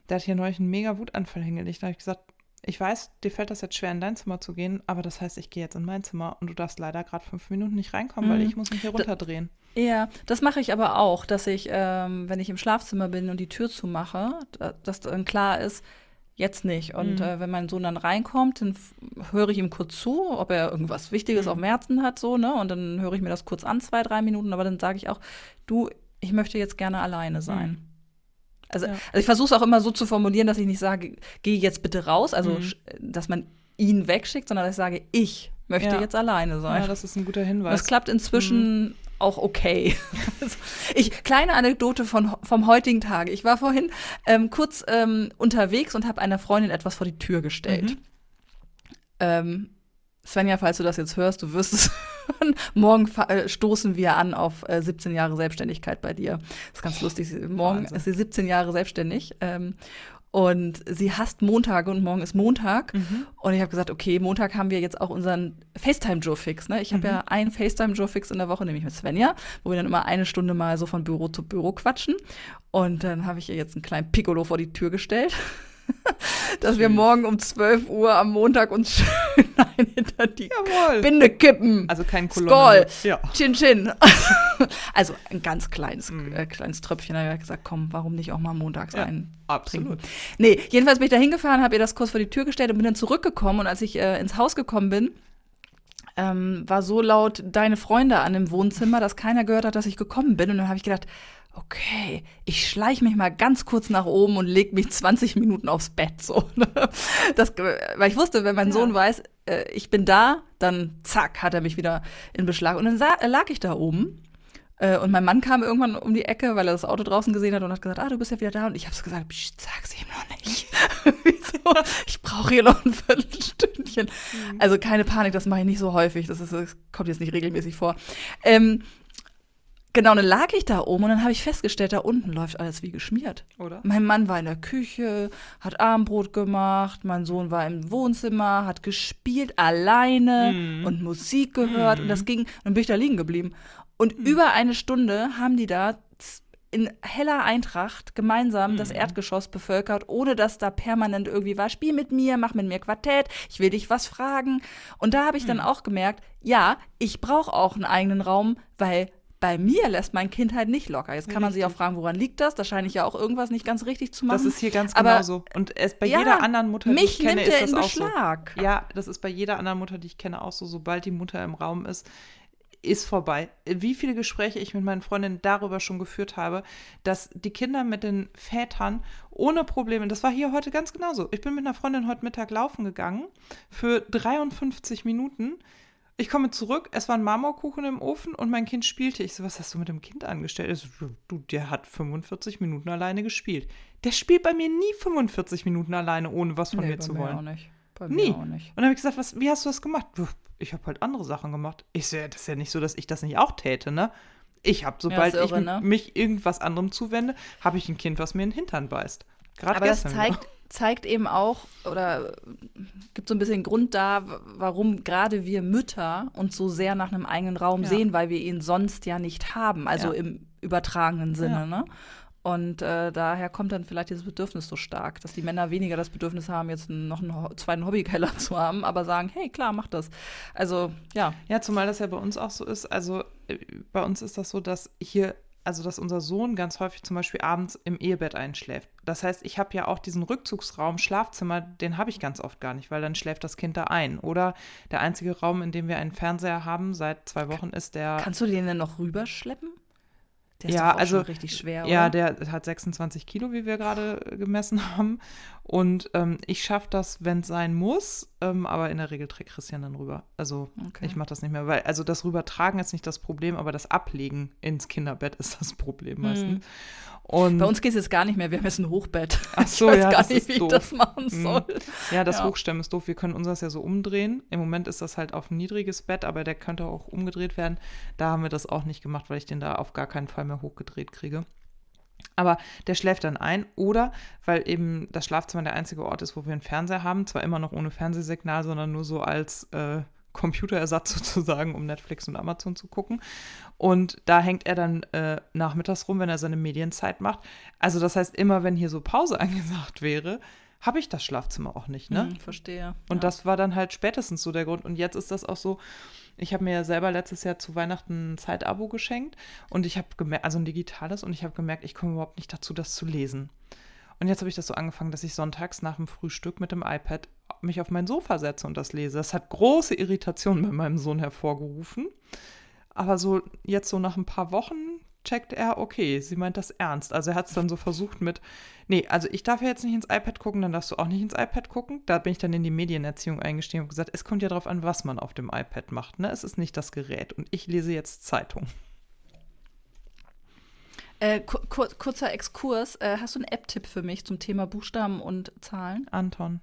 Der hat hier neulich einen mega Wutanfall hingelegt. Da habe ich gesagt, ich weiß, dir fällt das jetzt schwer, in dein Zimmer zu gehen, aber das heißt, ich gehe jetzt in mein Zimmer und du darfst leider gerade fünf Minuten nicht reinkommen, weil Mhm. ich muss mich hier Da- runterdrehen. Ja, das mache ich aber auch, dass ich, ähm, wenn ich im Schlafzimmer bin und die Tür zumache, da, dass dann klar ist, jetzt nicht. Und Mhm. äh, wenn mein Sohn dann reinkommt, dann höre ich ihm kurz zu, ob er irgendwas Wichtiges Mhm. auf dem Herzen hat, so, ne? Und dann höre ich mir das kurz an, zwei, drei Minuten, aber dann sage ich auch, du, ich möchte jetzt gerne alleine sein. Also, Ja. also ich versuche es auch immer so zu formulieren, dass ich nicht sage, geh jetzt bitte raus, also Mhm. dass man ihn wegschickt, sondern dass ich sage, ich möchte Ja. jetzt alleine sein. Ja, das ist ein guter Hinweis. das klappt inzwischen auch okay. Ich, kleine Anekdote von, vom heutigen Tag. Ich war vorhin ähm, kurz ähm, unterwegs und habe einer Freundin etwas vor die Tür gestellt. Mhm. Ähm, Svenja, falls du das jetzt hörst, du wirst es hören. Morgen äh, stoßen wir an auf äh, 17 Jahre Selbstständigkeit bei dir. Das ist ganz lustig. Morgen Wahnsinn. ist sie 17 Jahre selbstständig. Ähm, und sie hasst Montage und morgen ist Montag. Mhm. Und ich habe gesagt, okay, Montag haben wir jetzt auch unseren FaceTime-Joe-Fix. Ne? Ich habe mhm. ja einen FaceTime-Joe-Fix in der Woche, nämlich mit Svenja, wo wir dann immer eine Stunde mal so von Büro zu Büro quatschen. Und dann habe ich ihr jetzt einen kleinen Piccolo vor die Tür gestellt. dass wir morgen um 12 Uhr am Montag uns schön ein hinter die Jawohl. Binde kippen. Also kein Kolonne. Skoll. Ja. Chin Chin. also ein ganz kleines, mm. äh, kleines Tröpfchen. Da habe ich gesagt, komm, warum nicht auch mal montags ja, ein Absolut. Trinken. Nee, jedenfalls bin ich da hingefahren, habe ihr das kurz vor die Tür gestellt und bin dann zurückgekommen. Und als ich äh, ins Haus gekommen bin, ähm, war so laut deine Freunde an dem Wohnzimmer, dass keiner gehört hat, dass ich gekommen bin. Und dann habe ich gedacht, okay, ich schleiche mich mal ganz kurz nach oben und lege mich 20 Minuten aufs Bett. So. Ne? Das, weil ich wusste, wenn mein ja. Sohn weiß, äh, ich bin da, dann zack, hat er mich wieder in Beschlag. Und dann lag ich da oben. Äh, und mein Mann kam irgendwann um die Ecke, weil er das Auto draußen gesehen hat und hat gesagt, ah, du bist ja wieder da. Und ich habe so gesagt, sag's ihm noch nicht. Wieso? Ich brauche hier noch ein Viertelstündchen. Mhm. Also keine Panik, das mache ich nicht so häufig. Das, ist, das kommt jetzt nicht regelmäßig vor. Ähm, Genau, dann lag ich da oben und dann habe ich festgestellt, da unten läuft alles wie geschmiert. Oder? Mein Mann war in der Küche, hat Armbrot gemacht, mein Sohn war im Wohnzimmer, hat gespielt alleine mm. und Musik gehört mm. und das ging, dann bin ich da liegen geblieben. Und mm. über eine Stunde haben die da in heller Eintracht gemeinsam das Erdgeschoss bevölkert, ohne dass da permanent irgendwie war, spiel mit mir, mach mit mir Quartett, ich will dich was fragen. Und da habe ich dann auch gemerkt, ja, ich brauche auch einen eigenen Raum, weil bei mir lässt mein Kind halt nicht locker. Jetzt kann man sich auch fragen, woran liegt das? Da scheine ich ja auch irgendwas nicht ganz richtig zu machen. Das ist hier ganz genauso. Und es bei ja, jeder anderen Mutter, die ich kenne, ist das auch Beschlag. so. Ja, das ist bei jeder anderen Mutter, die ich kenne, auch so. Sobald die Mutter im Raum ist, ist vorbei. Wie viele Gespräche ich mit meinen Freundinnen darüber schon geführt habe, dass die Kinder mit den Vätern ohne Probleme, das war hier heute ganz genauso. Ich bin mit einer Freundin heute Mittag laufen gegangen für 53 Minuten ich komme zurück, es war ein Marmorkuchen im Ofen und mein Kind spielte. Ich so, was hast du mit dem Kind angestellt? So, du, der hat 45 Minuten alleine gespielt. Der spielt bei mir nie 45 Minuten alleine, ohne was von nee, mir zu wollen. Auch nicht. Bei nie. Auch nicht. Und dann habe ich gesagt, was, wie hast du das gemacht? Ich habe halt andere Sachen gemacht. Ich so, ja, das ist ja nicht so, dass ich das nicht auch täte, ne? Ich habe, sobald ja, irre, ich ne? mich irgendwas anderem zuwende, habe ich ein Kind, was mir in den Hintern beißt. Gerade Aber das zeigt, zeigt eben auch oder gibt so ein bisschen Grund da, warum gerade wir Mütter uns so sehr nach einem eigenen Raum ja. sehen, weil wir ihn sonst ja nicht haben, also ja. im übertragenen Sinne. Ja. Ne? Und äh, daher kommt dann vielleicht dieses Bedürfnis so stark, dass die Männer weniger das Bedürfnis haben, jetzt noch einen zweiten Hobbykeller zu haben, aber sagen, hey, klar, mach das. Also, ja. Ja, zumal das ja bei uns auch so ist. Also, äh, bei uns ist das so, dass hier also dass unser Sohn ganz häufig zum Beispiel abends im Ehebett einschläft. Das heißt, ich habe ja auch diesen Rückzugsraum, Schlafzimmer, den habe ich ganz oft gar nicht, weil dann schläft das Kind da ein. Oder der einzige Raum, in dem wir einen Fernseher haben seit zwei Wochen, ist der. Kannst du den denn noch rüberschleppen? Der ist ja, doch also richtig schwer. Oder? Ja, der hat 26 Kilo, wie wir gerade gemessen haben. Und ähm, ich schaffe das, wenn es sein muss, ähm, aber in der Regel trägt Christian dann rüber. Also okay. ich mache das nicht mehr, weil also das Rübertragen ist nicht das Problem, aber das Ablegen ins Kinderbett ist das Problem meistens. Mhm. Und Bei uns geht es jetzt gar nicht mehr. Wir haben jetzt ein Hochbett. Ach so, ich weiß ja, gar nicht, wie ich das machen mhm. soll. Ja, das ja. Hochstemmen ist doof. Wir können unseres ja so umdrehen. Im Moment ist das halt auf ein niedriges Bett, aber der könnte auch umgedreht werden. Da haben wir das auch nicht gemacht, weil ich den da auf gar keinen Fall mehr hochgedreht kriege. Aber der schläft dann ein oder weil eben das Schlafzimmer der einzige Ort ist, wo wir einen Fernseher haben, zwar immer noch ohne Fernsehsignal, sondern nur so als äh, Computerersatz sozusagen, um Netflix und Amazon zu gucken. Und da hängt er dann äh, nachmittags rum, wenn er seine Medienzeit macht. Also das heißt, immer wenn hier so Pause angesagt wäre, habe ich das Schlafzimmer auch nicht, ne? Hm, verstehe. Und ja. das war dann halt spätestens so der Grund. Und jetzt ist das auch so, ich habe mir ja selber letztes Jahr zu Weihnachten ein Zeitabo geschenkt und ich habe gemerkt, also ein digitales, und ich habe gemerkt, ich komme überhaupt nicht dazu, das zu lesen. Und jetzt habe ich das so angefangen, dass ich sonntags nach dem Frühstück mit dem iPad mich auf mein Sofa setze und das lese. Das hat große Irritationen bei meinem Sohn hervorgerufen. Aber so jetzt so nach ein paar Wochen checkt er, okay, sie meint das ernst. Also er hat es dann so versucht mit, nee, also ich darf ja jetzt nicht ins iPad gucken, dann darfst du auch nicht ins iPad gucken. Da bin ich dann in die Medienerziehung eingestiegen und gesagt, es kommt ja darauf an, was man auf dem iPad macht. Ne? Es ist nicht das Gerät und ich lese jetzt Zeitung. Äh, kur kurzer Exkurs. Äh, hast du einen App-Tipp für mich zum Thema Buchstaben und Zahlen? Anton.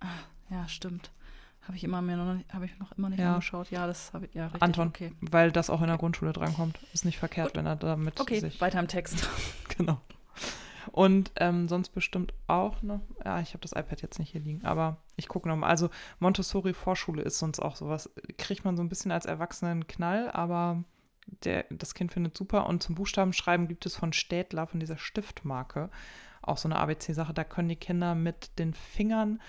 Ach, ja, stimmt. Habe ich immer mir noch habe ich noch immer nicht Ja. angeschaut. Ja, das habe ich ja richtig. Anton, Okay. weil das auch in der Grundschule drankommt. Ist nicht verkehrt, Gut. wenn er damit Okay, sich weiter im Text. Genau. Und ähm, sonst bestimmt auch noch, ja, ich habe das iPad jetzt nicht hier liegen, aber ich gucke nochmal. Also Montessori Vorschule ist sonst auch sowas, kriegt man so ein bisschen als Erwachsenen Knall, aber der, das Kind findet super. Und zum Buchstabenschreiben gibt es von Städtler, von dieser Stiftmarke, auch so eine ABC-Sache. Da können die Kinder mit den Fingern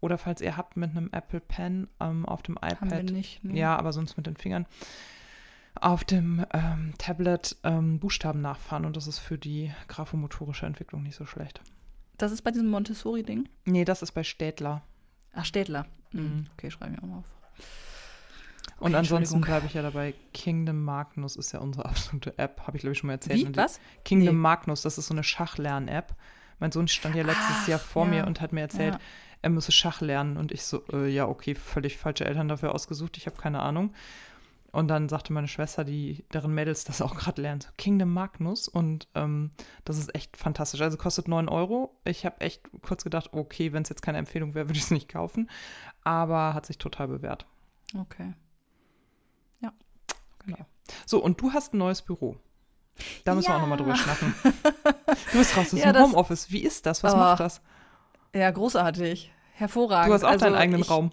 oder falls ihr habt, mit einem Apple Pen ähm, auf dem Haben wir iPad nicht. ne? ja, aber sonst mit den Fingern auf dem ähm, Tablet ähm, Buchstaben nachfahren und das ist für die graphomotorische Entwicklung nicht so schlecht. Das ist bei diesem Montessori-Ding? Nee, das ist bei Städtler. Ach, Städtler. Mhm. Mhm. Okay, schreibe ich auch mal auf. Und ansonsten bleibe ich ja dabei. Kingdom Magnus ist ja unsere absolute App, habe ich glaube ich schon mal erzählt. Wie? Die- Was? Kingdom Nee. Magnus, das ist so eine Schachlern-App. Mein Sohn stand ja letztes Ach, Jahr vor ja. mir und hat mir erzählt, Ja. er müsse Schach lernen. Und ich so, äh, ja, okay, völlig falsche Eltern dafür ausgesucht, ich habe keine Ahnung. Und dann sagte meine Schwester, die, deren Mädels das auch gerade lernen, so Kingdom Magnus. Und ähm, das ist echt fantastisch. Also kostet 9 Euro. Ich habe echt kurz gedacht, okay, wenn es jetzt keine Empfehlung wäre, würde ich es nicht kaufen. Aber hat sich total bewährt. Okay. So, und du hast ein neues Büro. Da müssen wir auch nochmal drüber Ja. schnacken. Du bist raus aus Ja, dem Homeoffice. Wie ist das? Was Oh, macht das? Ja, großartig. Hervorragend. Du hast auch Also deinen eigenen ich, Raum.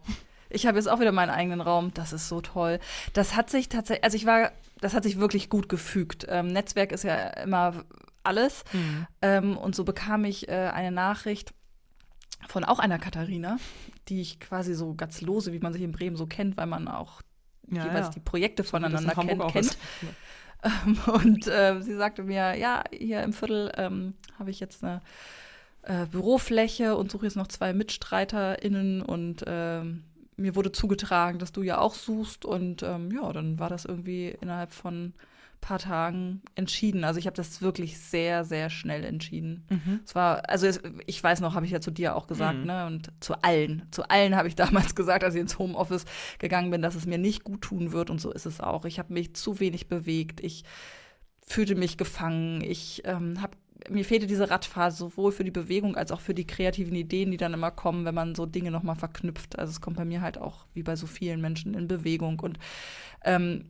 Ich habe jetzt auch wieder meinen eigenen Raum. Das ist so toll. Das hat sich tatsächlich, also ich war, das hat sich wirklich gut gefügt. Ähm, Netzwerk ist ja immer alles. Ähm, und so bekam ich äh, eine Nachricht von auch einer Katharina, die ich quasi so ganz lose, wie man sich in Bremen so kennt, weil man auch Ja, jeweils ja. die Projekte voneinander kennt. kennt. Und äh, sie sagte mir, ja, hier im Viertel ähm, habe ich jetzt eine äh, Bürofläche und suche jetzt noch zwei MitstreiterInnen und ähm, mir wurde zugetragen, dass du ja auch suchst und ähm, ja, dann war das irgendwie innerhalb von paar Tagen entschieden. Also ich habe das wirklich sehr, sehr schnell entschieden. Mhm. Es war, also es, ich weiß noch, habe ich ja zu dir auch gesagt, Mhm. ne? Und zu allen, zu allen habe ich damals gesagt, als ich ins Homeoffice gegangen bin, dass es mir nicht gut tun wird und so ist es auch. Ich habe mich zu wenig bewegt, ich fühlte mich gefangen, ich ähm, habe mir fehlte diese Radphase sowohl für die Bewegung als auch für die kreativen Ideen, die dann immer kommen, wenn man so Dinge nochmal verknüpft. Also es kommt bei mir halt auch wie bei so vielen Menschen in Bewegung und ähm,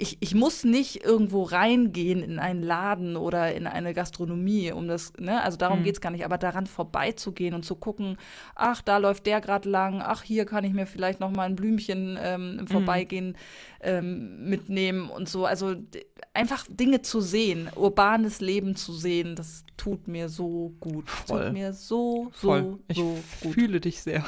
ich, ich muss nicht irgendwo reingehen in einen Laden oder in eine Gastronomie, um das, ne, also darum Mhm. geht's gar nicht, aber daran vorbeizugehen und zu gucken, ach, da läuft der gerade lang, ach, hier kann ich mir vielleicht noch mal ein Blümchen ähm, im Vorbeigehen ähm, mitnehmen und so. Also einfach Dinge zu sehen, urbanes Leben zu sehen, das tut mir so gut. Voll. Tut mir so, so, Voll. Ich so gut. fühle dich sehr.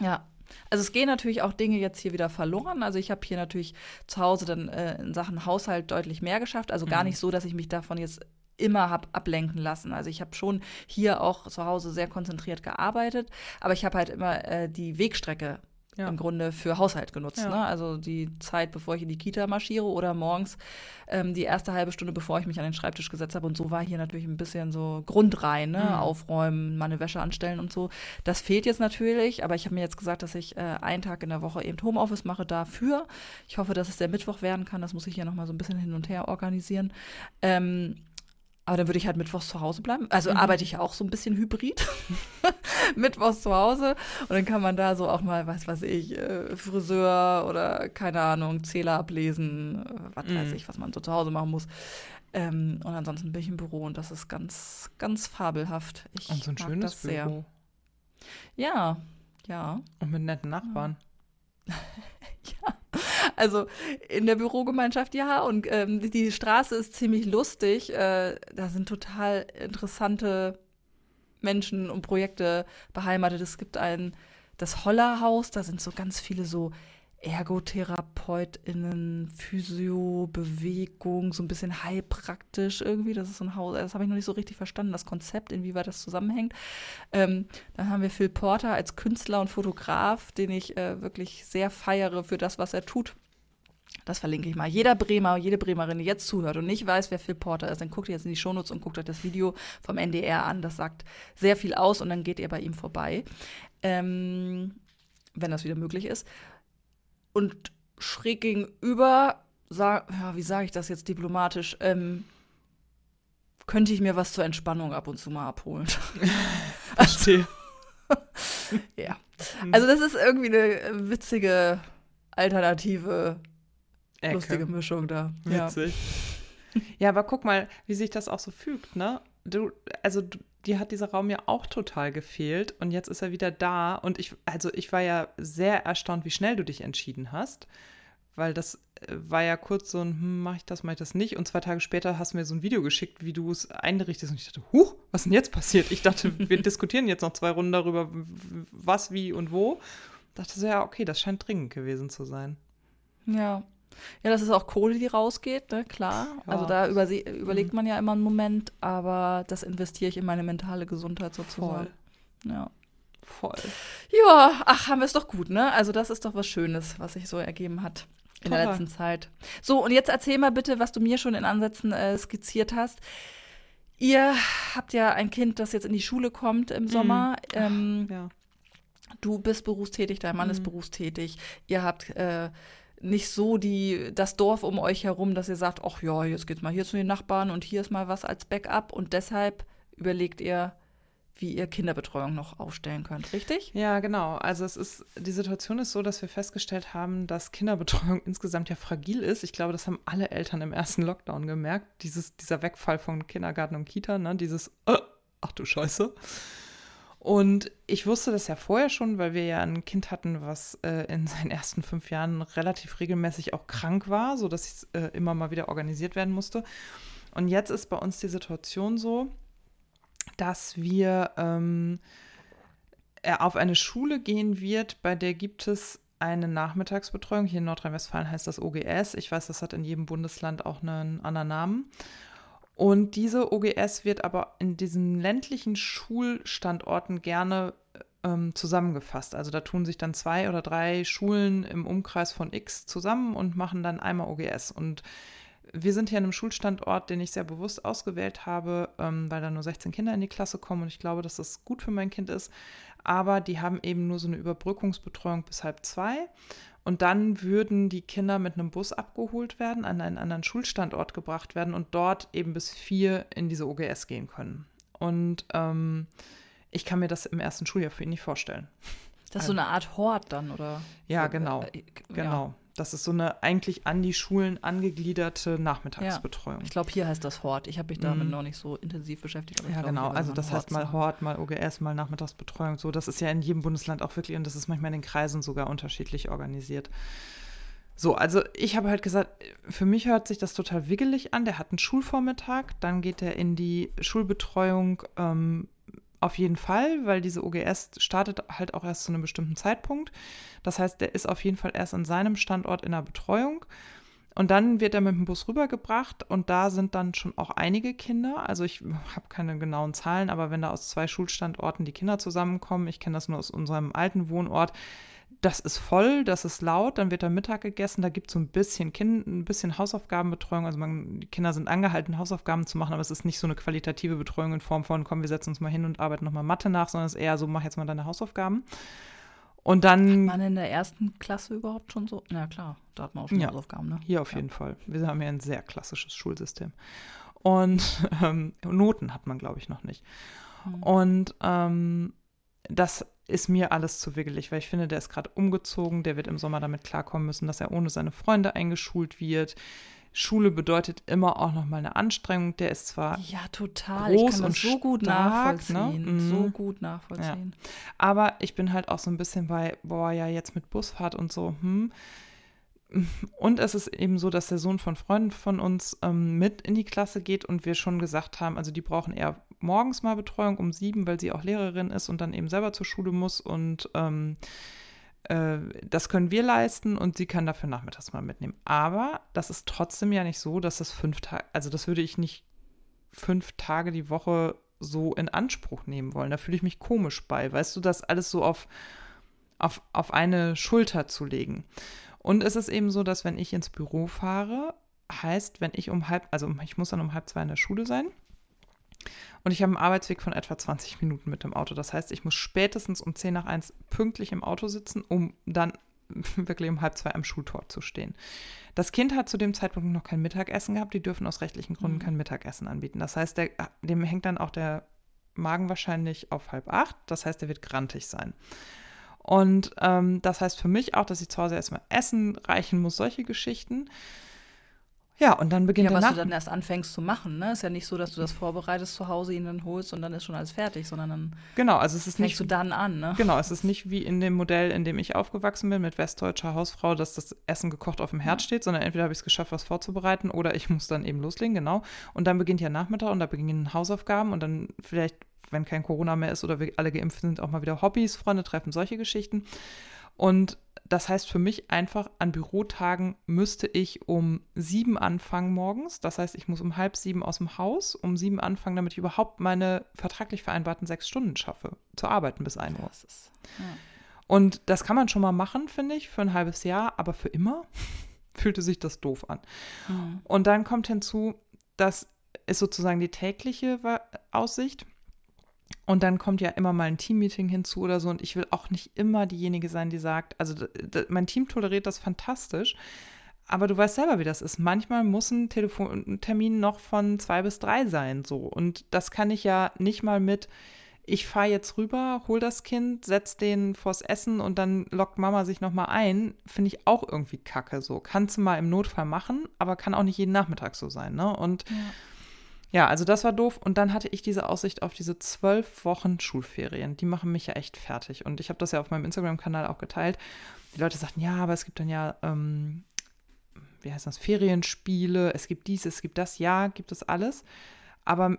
Ja. Also es gehen natürlich auch Dinge jetzt hier wieder verloren. Also ich habe hier natürlich zu Hause dann äh, in Sachen Haushalt deutlich mehr geschafft. Also gar Mhm. nicht so, dass ich mich davon jetzt immer habe ablenken lassen. Also ich habe schon hier auch zu Hause sehr konzentriert gearbeitet, aber ich habe halt immer äh, die Wegstrecke Ja. im Grunde für Haushalt genutzt. Ja. Ne? Also die Zeit, bevor ich in die Kita marschiere oder morgens ähm, die erste halbe Stunde, bevor ich mich an den Schreibtisch gesetzt habe. Und so war hier natürlich ein bisschen so grundrein, ne? Mhm. aufräumen, meine Wäsche anstellen und so. Das fehlt jetzt natürlich, aber ich habe mir jetzt gesagt, dass ich äh, einen Tag in der Woche eben Homeoffice mache dafür. Ich hoffe, dass es der Mittwoch werden kann. Das muss ich hier nochmal so ein bisschen hin und her organisieren. Ähm, aber dann würde ich halt mittwochs zu Hause bleiben. Also Mhm. arbeite ich auch so ein bisschen hybrid. mittwochs zu Hause. Und dann kann man da so auch mal, was weiß ich, äh, Friseur oder keine Ahnung, Zähler ablesen, äh, was weiß Mhm. ich, was man so zu Hause machen muss. Ähm, und ansonsten bin ich im Büro und das ist ganz, ganz fabelhaft. Ich Und so ein schönes das sehr. Büro. Ja, ja. Und mit netten Nachbarn. Also in der Bürogemeinschaft ja und ähm, die, Straße ist ziemlich lustig. Äh, da sind total interessante Menschen und Projekte beheimatet. Es gibt ein das Hollerhaus, da sind so ganz viele so ErgotherapeutInnen, Physio, Bewegung, so ein bisschen heilpraktisch irgendwie. Das ist so ein Haus, das habe ich noch nicht so richtig verstanden, das Konzept, inwieweit das zusammenhängt. Ähm, dann haben wir Phil Porter als Künstler und Fotograf, den ich äh, wirklich sehr feiere für das, was er tut. Das verlinke ich mal. Jeder Bremer, jede Bremerin, die jetzt zuhört und nicht weiß, wer Phil Porter ist, dann guckt ihr jetzt in die Shownotes und guckt euch das Video vom NDR an. Das sagt sehr viel aus und dann geht ihr bei ihm vorbei, ähm, wenn das wieder möglich ist. Und schräg gegenüber, sag, ja, wie sage ich das jetzt diplomatisch, ähm, könnte ich mir was zur Entspannung ab und zu mal abholen. Verstehe. ja. Also das ist irgendwie eine witzige alternative, Ecke. lustige Mischung da. Witzig. Ja. ja, aber guck mal, wie sich das auch so fügt, ne? Du, also du, dir hat dieser Raum ja auch total gefehlt und jetzt ist er wieder da und ich, also ich war ja sehr erstaunt, wie schnell du dich entschieden hast, weil das äh, war ja kurz so ein, hm, mach ich das, mach ich das nicht und zwei Tage später hast du mir so ein Video geschickt, wie du es einrichtest und ich dachte, huch, was ist denn jetzt passiert? Ich dachte, wir diskutieren jetzt noch zwei Runden darüber, was, wie und wo. Ich dachte so, ja, okay, das scheint dringend gewesen zu sein. Ja, ja, das ist auch Kohle, die rausgeht, ne? klar. Ja. Also da überlegt mhm. man ja immer einen Moment, aber das investiere ich in meine mentale Gesundheit sozusagen. Voll. Ja. Voll. Ja, ach, haben wir es doch gut, ne? Also das ist doch was Schönes, was sich so ergeben hat in Toller. der letzten Zeit. So, und jetzt erzähl mal bitte, was du mir schon in Ansätzen äh, skizziert hast. Ihr habt ja ein Kind, das jetzt in die Schule kommt im Sommer. Mhm. Ähm, ja. Du bist berufstätig, dein Mann mhm. ist berufstätig. Ihr habt äh, nicht so die, das Dorf um euch herum, dass ihr sagt, ach ja, jetzt geht's mal hier zu den Nachbarn und hier ist mal was als Backup und deshalb überlegt ihr, wie ihr Kinderbetreuung noch aufstellen könnt, richtig? Ja, genau. Also es ist, die Situation ist so, dass wir festgestellt haben, dass Kinderbetreuung insgesamt ja fragil ist. Ich glaube, das haben alle Eltern im ersten Lockdown gemerkt. Dieses, dieser Wegfall von Kindergarten und Kita, ne? Dieses, äh, ach du Scheiße. Und ich wusste das ja vorher schon, weil wir ja ein Kind hatten, was äh, in seinen ersten fünf Jahren relativ regelmäßig auch krank war, sodass es äh, immer mal wieder organisiert werden musste. Und jetzt ist bei uns die Situation so, dass wir ähm, er auf eine Schule gehen wird, bei der gibt es eine Nachmittagsbetreuung. Hier in Nordrhein-Westfalen heißt das OGS. Ich weiß, das hat in jedem Bundesland auch einen anderen Namen. Und diese OGS wird aber in diesen ländlichen Schulstandorten gerne ähm, zusammengefasst. Also da tun sich dann zwei oder drei Schulen im Umkreis von X zusammen und machen dann einmal OGS. Und wir sind hier an einem Schulstandort, den ich sehr bewusst ausgewählt habe, ähm, weil da nur 16 Kinder in die Klasse kommen und ich glaube, dass das gut für mein Kind ist. Aber die haben eben nur so eine Überbrückungsbetreuung bis halb zwei. Und dann würden die Kinder mit einem Bus abgeholt werden, an einen anderen Schulstandort gebracht werden und dort eben bis vier in diese OGS gehen können. Und ähm, ich kann mir das im ersten Schuljahr für ihn nicht vorstellen. Das ist so eine Art Hort dann, oder? Ja, genau. Äh, genau. Ja. Das ist so eine eigentlich an die Schulen angegliederte Nachmittagsbetreuung. Ja. Ich glaube, hier heißt das Hort. Ich habe mich damit mhm. noch nicht so intensiv beschäftigt. ja, genau. Also das heißt mal Hort, mal OGS, mal Nachmittagsbetreuung. So, das ist ja in jedem Bundesland auch wirklich und das ist manchmal in den Kreisen sogar unterschiedlich organisiert. So, also ich habe halt gesagt, für mich hört sich das total wiggelig an. Der hat einen Schulvormittag, dann geht er in die Schulbetreuung ähm, auf jeden Fall, weil diese OGS startet halt auch erst zu einem bestimmten Zeitpunkt. Das heißt, der ist auf jeden Fall erst an seinem Standort in der Betreuung. Und dann wird er mit dem Bus rübergebracht und da sind dann schon auch einige Kinder. Also ich habe keine genauen Zahlen, aber wenn da aus zwei Schulstandorten die Kinder zusammenkommen, ich kenne das nur aus unserem alten Wohnort, das ist voll, das ist laut, dann wird da Mittag gegessen, da gibt es so ein bisschen kind, ein bisschen Hausaufgabenbetreuung. Also man, die Kinder sind angehalten, Hausaufgaben zu machen, aber es ist nicht so eine qualitative Betreuung in Form von, komm, wir setzen uns mal hin und arbeiten nochmal Mathe nach, sondern es ist eher so, mach jetzt mal deine Hausaufgaben. Und dann. Hat man in der ersten Klasse überhaupt schon so? Na klar, da hat man auch schon ja, Hausaufgaben, ne? Hier auf ja. jeden Fall. Wir haben ja ein sehr klassisches Schulsystem. Und ähm, Noten hat man, glaube ich, noch nicht. Hm. Und ähm, das ist mir alles zu wiggelig, weil ich finde, der ist gerade umgezogen, der wird im Sommer damit klarkommen müssen, dass er ohne seine Freunde eingeschult wird. Schule bedeutet immer auch nochmal eine Anstrengung. Der ist zwar ja total, groß und so gut stark, ne? nachvollziehen, ne? so gut nachvollziehen. Ja. Aber ich bin halt auch so ein bisschen bei, boah, ja jetzt mit Busfahrt und so. Hm. Und es ist eben so, dass der Sohn von Freunden von uns ähm, mit in die Klasse geht und wir schon gesagt haben, also die brauchen eher morgens mal Betreuung um sieben, weil sie auch Lehrerin ist und dann eben selber zur Schule muss und ähm, äh, das können wir leisten und sie kann dafür nachmittags mal mitnehmen. Aber das ist trotzdem ja nicht so, dass das fünf Tage, also das würde ich nicht fünf Tage die Woche so in Anspruch nehmen wollen. Da fühle ich mich komisch bei, weißt du, das alles so auf, auf, auf eine Schulter zu legen. Und es ist eben so, dass wenn ich ins Büro fahre, heißt, wenn ich um halb, also ich muss dann um halb zwei in der Schule sein, und ich habe einen Arbeitsweg von etwa 20 Minuten mit dem Auto. Das heißt, ich muss spätestens um 10 nach 1 pünktlich im Auto sitzen, um dann wirklich um halb zwei am Schultor zu stehen. Das Kind hat zu dem Zeitpunkt noch kein Mittagessen gehabt. Die dürfen aus rechtlichen Gründen mhm. kein Mittagessen anbieten. Das heißt, der, dem hängt dann auch der Magen wahrscheinlich auf halb acht. Das heißt, er wird grantig sein. Und ähm, das heißt für mich auch, dass ich zu Hause erstmal Essen reichen muss, solche Geschichten. Ja, und dann beginnt ja, der was du dann erst anfängst zu machen, ne? Ist ja nicht so, dass du das vorbereitest zu Hause, ihn dann holst und dann ist schon alles fertig, sondern dann genau, also es ist nicht du dann an, ne? Genau, es ist nicht wie in dem Modell, in dem ich aufgewachsen bin mit westdeutscher Hausfrau, dass das Essen gekocht auf dem Herd ja. steht, sondern entweder habe ich es geschafft, was vorzubereiten oder ich muss dann eben loslegen, genau. Und dann beginnt ja Nachmittag und da beginnen Hausaufgaben und dann vielleicht, wenn kein Corona mehr ist oder wir alle geimpft sind, auch mal wieder Hobbys, Freunde treffen, solche Geschichten. Und das heißt für mich einfach, an Bürotagen müsste ich um sieben anfangen morgens. Das heißt, ich muss um halb sieben aus dem Haus, um sieben anfangen, damit ich überhaupt meine vertraglich vereinbarten sechs Stunden schaffe, zu arbeiten bis ein Uhr. Ist, ja. Und das kann man schon mal machen, finde ich, für ein halbes Jahr, aber für immer fühlte sich das doof an. Mhm. Und dann kommt hinzu, das ist sozusagen die tägliche Aussicht. Und dann kommt ja immer mal ein Teammeeting hinzu oder so. Und ich will auch nicht immer diejenige sein, die sagt, also mein Team toleriert das fantastisch. Aber du weißt selber, wie das ist. Manchmal muss ein Telefontermin noch von zwei bis drei sein, so. Und das kann ich ja nicht mal mit, ich fahre jetzt rüber, hol das Kind, setz den vors Essen und dann lockt Mama sich nochmal ein, finde ich auch irgendwie kacke, so. Kannst du mal im Notfall machen, aber kann auch nicht jeden Nachmittag so sein, ne? Und ja ja, also das war doof. Und dann hatte ich diese Aussicht auf diese zwölf Wochen Schulferien. Die machen mich ja echt fertig. Und ich habe das ja auf meinem Instagram-Kanal auch geteilt. Die Leute sagten, ja, aber es gibt dann ja, ähm, wie heißt das, Ferienspiele, es gibt dies, es gibt das. Ja, gibt es alles. Aber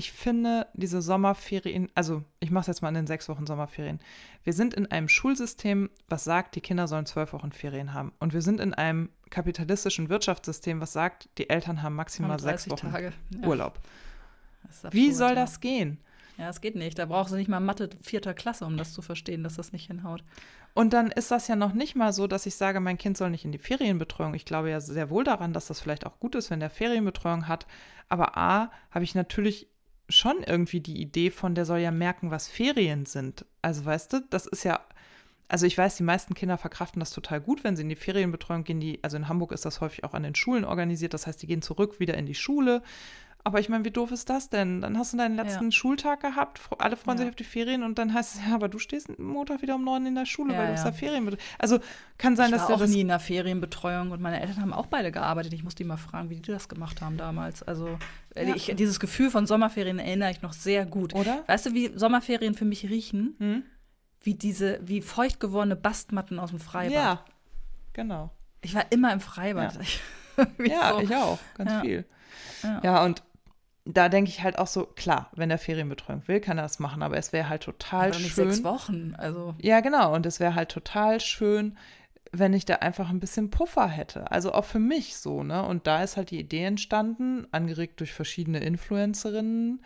ich finde diese Sommerferien, also ich mache es jetzt mal in den sechs Wochen Sommerferien. Wir sind in einem Schulsystem, was sagt, die Kinder sollen zwölf Wochen Ferien haben. Und wir sind in einem kapitalistischen Wirtschaftssystem, was sagt, die Eltern haben maximal sechs Wochen Tage. Urlaub. Absurd, Wie soll das ja. gehen? Ja, es geht nicht. Da brauchst du nicht mal Mathe vierter Klasse, um das zu verstehen, dass das nicht hinhaut. Und dann ist das ja noch nicht mal so, dass ich sage, mein Kind soll nicht in die Ferienbetreuung. Ich glaube ja sehr wohl daran, dass das vielleicht auch gut ist, wenn der Ferienbetreuung hat. Aber A, habe ich natürlich schon irgendwie die Idee von, der soll ja merken, was Ferien sind. Also weißt du, das ist ja, also ich weiß, die meisten Kinder verkraften das total gut, wenn sie in die Ferienbetreuung gehen. Die, also in Hamburg ist das häufig auch an den Schulen organisiert. Das heißt, die gehen zurück wieder in die Schule. Aber ich meine, wie doof ist das denn? Dann hast du deinen letzten ja. Schultag gehabt, alle freuen ja. sich auf die Ferien und dann heißt es, ja, aber du stehst Montag wieder um neun in der Schule, ja, weil du ja. da Ferien Also kann sein, ich dass war du auch nie in der Ferienbetreuung und meine Eltern haben auch beide gearbeitet. Ich muss die mal fragen, wie die das gemacht haben damals. Also ich, dieses Gefühl von Sommerferien erinnere ich noch sehr gut. Oder? Weißt du, wie Sommerferien für mich riechen? Hm? Wie diese, wie feucht gewordene Bastmatten aus dem Freibad. Ja, genau. Ich war immer im Freibad. Ja, so. ich auch, ganz viel. ja, und da denke ich halt auch so, klar, wenn er Ferienbetreuung will, kann er das machen, aber es wäre halt total aber nicht schön. sechs Wochen, also. Ja, genau, und es wäre halt total schön, wenn ich da einfach ein bisschen Puffer hätte. Also auch für mich so, ne? Und da ist halt die Idee entstanden, angeregt durch verschiedene Influencerinnen,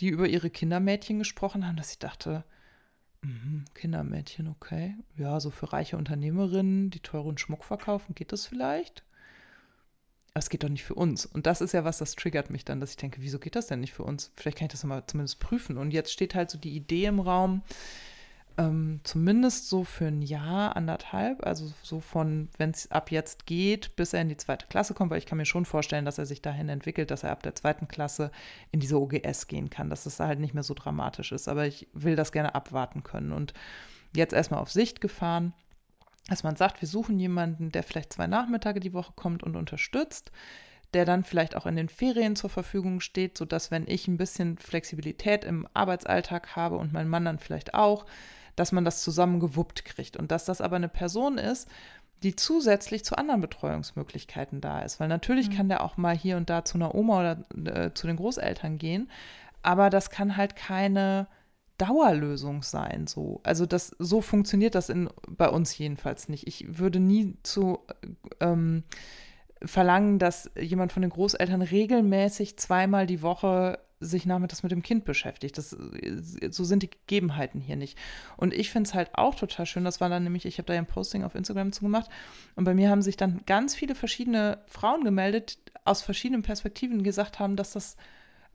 die über ihre Kindermädchen gesprochen haben, dass ich dachte, mh, Kindermädchen, okay. Ja, so für reiche Unternehmerinnen, die teuren Schmuck verkaufen, geht das vielleicht? Es geht doch nicht für uns. Und das ist ja was, das triggert mich dann, dass ich denke, wieso geht das denn nicht für uns? Vielleicht kann ich das mal zumindest prüfen. Und jetzt steht halt so die Idee im Raum, ähm, zumindest so für ein Jahr, anderthalb, also so von, wenn es ab jetzt geht, bis er in die zweite Klasse kommt, weil ich kann mir schon vorstellen, dass er sich dahin entwickelt, dass er ab der zweiten Klasse in diese OGS gehen kann, dass es halt nicht mehr so dramatisch ist. Aber ich will das gerne abwarten können. Und jetzt erstmal auf Sicht gefahren dass man sagt, wir suchen jemanden, der vielleicht zwei Nachmittage die Woche kommt und unterstützt, der dann vielleicht auch in den Ferien zur Verfügung steht, sodass wenn ich ein bisschen Flexibilität im Arbeitsalltag habe und mein Mann dann vielleicht auch, dass man das zusammen gewuppt kriegt und dass das aber eine Person ist, die zusätzlich zu anderen Betreuungsmöglichkeiten da ist. Weil natürlich mhm. kann der auch mal hier und da zu einer Oma oder äh, zu den Großeltern gehen, aber das kann halt keine Dauerlösung sein. So. Also das, so funktioniert das in, bei uns jedenfalls nicht. Ich würde nie zu ähm, verlangen, dass jemand von den Großeltern regelmäßig zweimal die Woche sich nachmittags mit dem Kind beschäftigt. Das, so sind die Gegebenheiten hier nicht. Und ich finde es halt auch total schön, das war dann nämlich, ich habe da ein Posting auf Instagram zu gemacht und bei mir haben sich dann ganz viele verschiedene Frauen gemeldet, aus verschiedenen Perspektiven gesagt haben, dass das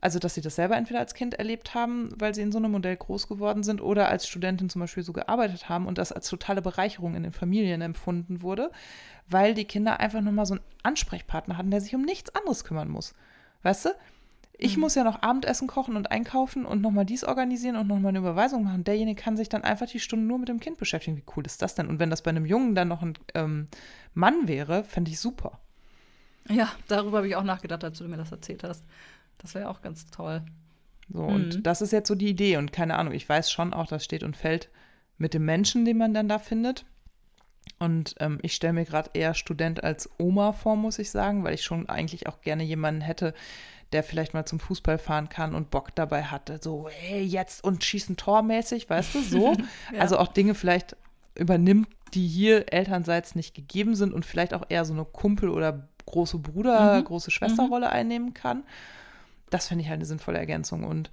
Also, dass sie das selber entweder als Kind erlebt haben, weil sie in so einem Modell groß geworden sind, oder als Studentin zum Beispiel so gearbeitet haben und das als totale Bereicherung in den Familien empfunden wurde, weil die Kinder einfach nochmal so einen Ansprechpartner hatten, der sich um nichts anderes kümmern muss. Weißt du? Ich mhm. muss ja noch Abendessen kochen und einkaufen und nochmal dies organisieren und nochmal eine Überweisung machen. Derjenige kann sich dann einfach die Stunde nur mit dem Kind beschäftigen. Wie cool ist das denn? Und wenn das bei einem Jungen dann noch ein ähm, Mann wäre, fände ich super. Ja, darüber habe ich auch nachgedacht, als du mir das erzählt hast. Das wäre auch ganz toll. So, mhm. und das ist jetzt so die Idee. Und keine Ahnung, ich weiß schon auch, das steht und fällt mit dem Menschen, den man dann da findet. Und ähm, ich stelle mir gerade eher Student als Oma vor, muss ich sagen, weil ich schon eigentlich auch gerne jemanden hätte, der vielleicht mal zum Fußball fahren kann und Bock dabei hatte. So, hey, jetzt und schießen tormäßig, weißt du, so. ja. Also auch Dinge vielleicht übernimmt, die hier elternseits nicht gegeben sind und vielleicht auch eher so eine Kumpel- oder große Bruder-, mhm. große Schwesterrolle mhm. einnehmen kann. Das finde ich halt eine sinnvolle Ergänzung. Und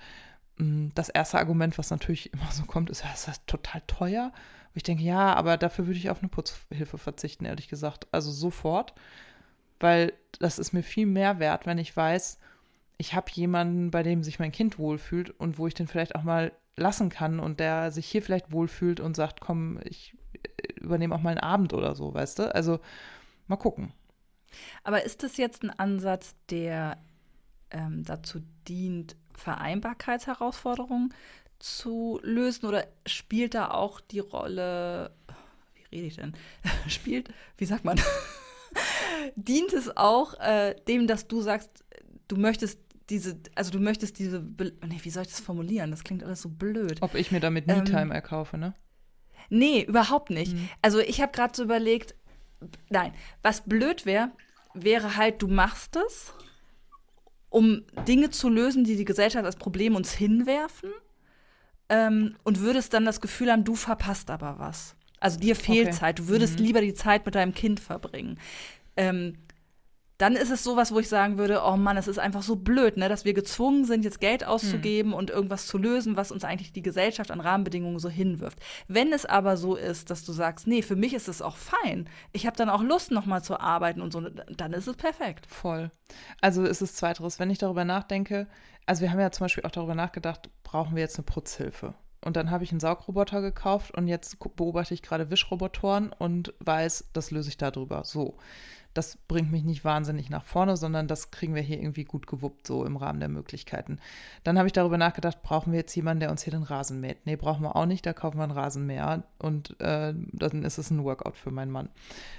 mh, mm, das erste Argument, was natürlich immer so kommt, ist, ja, ist das total teuer? Und ich denke, ja, aber dafür würde ich auf eine Putzhilfe verzichten, ehrlich gesagt. Also sofort, weil das ist mir viel mehr wert, wenn ich weiß, ich habe jemanden, bei dem sich mein Kind wohlfühlt und wo ich den vielleicht auch mal lassen kann und der sich hier vielleicht wohlfühlt und sagt, komm, ich äh, übernehme auch mal einen Abend oder so, weißt du? Also mal gucken. Aber ist das jetzt ein Ansatz, der ähm, dazu dient, Vereinbarkeitsherausforderungen zu lösen oder spielt da auch die Rolle, wie rede ich denn, spielt, wie sagt man, dient es auch äh, dem, dass du sagst, du möchtest diese, also du möchtest diese, nee, wie soll ich das formulieren? Das klingt alles so blöd. Ob ich mir damit Me-Time ähm, erkaufe, ne? Nee, überhaupt nicht. Mhm. Also ich habe gerade so überlegt, nein, was blöd wäre, wäre halt, du machst es, um Dinge zu lösen, die die Gesellschaft als Problem uns hinwerfen ähm, und würdest dann das Gefühl haben, du verpasst aber was. Also dir fehlt okay. Zeit, du würdest mhm. lieber die Zeit mit deinem Kind verbringen. Ähm, dann ist es sowas, wo ich sagen würde, oh Mann, es ist einfach so blöd, ne, dass wir gezwungen sind, jetzt Geld auszugeben hm. und irgendwas zu lösen, was uns eigentlich die Gesellschaft an Rahmenbedingungen so hinwirft. Wenn es aber so ist, dass du sagst, nee, für mich ist es auch fein, ich habe dann auch Lust, nochmal zu arbeiten und so, dann ist es perfekt. Voll. Also ist es zweiteres, wenn ich darüber nachdenke, also wir haben ja zum Beispiel auch darüber nachgedacht, brauchen wir jetzt eine Putzhilfe? Und dann habe ich einen Saugroboter gekauft und jetzt beobachte ich gerade Wischrobotoren und weiß, das löse ich darüber. So das bringt mich nicht wahnsinnig nach vorne, sondern das kriegen wir hier irgendwie gut gewuppt, so im Rahmen der Möglichkeiten. Dann habe ich darüber nachgedacht, brauchen wir jetzt jemanden, der uns hier den Rasen mäht? Nee, brauchen wir auch nicht, da kaufen wir einen Rasenmäher und äh, dann ist es ein Workout für meinen Mann.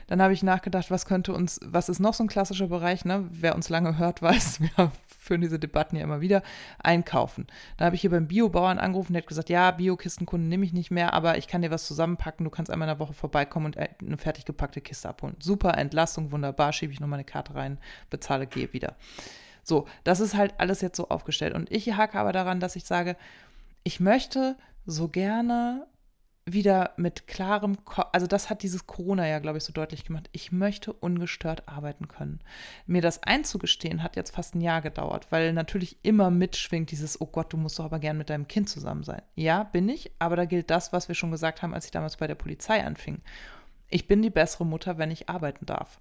Dann habe ich nachgedacht, was könnte uns, was ist noch so ein klassischer Bereich, ne? Wer uns lange hört, weiß, wir führen diese Debatten ja immer wieder, einkaufen. Da habe ich hier beim Biobauern angerufen, der hat gesagt, ja, Bio-Kistenkunden nehme ich nicht mehr, aber ich kann dir was zusammenpacken, du kannst einmal in der Woche vorbeikommen und eine fertig gepackte Kiste abholen. Super Entlastung, wunderbar, schiebe ich noch meine Karte rein, bezahle, gehe wieder. So, das ist halt alles jetzt so aufgestellt. Und ich hake aber daran, dass ich sage, ich möchte so gerne wieder mit klarem, Ko also das hat dieses Corona ja, glaube ich, so deutlich gemacht. Ich möchte ungestört arbeiten können. Mir das einzugestehen hat jetzt fast ein Jahr gedauert, weil natürlich immer mitschwingt dieses, oh Gott, du musst doch aber gern mit deinem Kind zusammen sein. Ja, bin ich, aber da gilt das, was wir schon gesagt haben, als ich damals bei der Polizei anfing. Ich bin die bessere Mutter, wenn ich arbeiten darf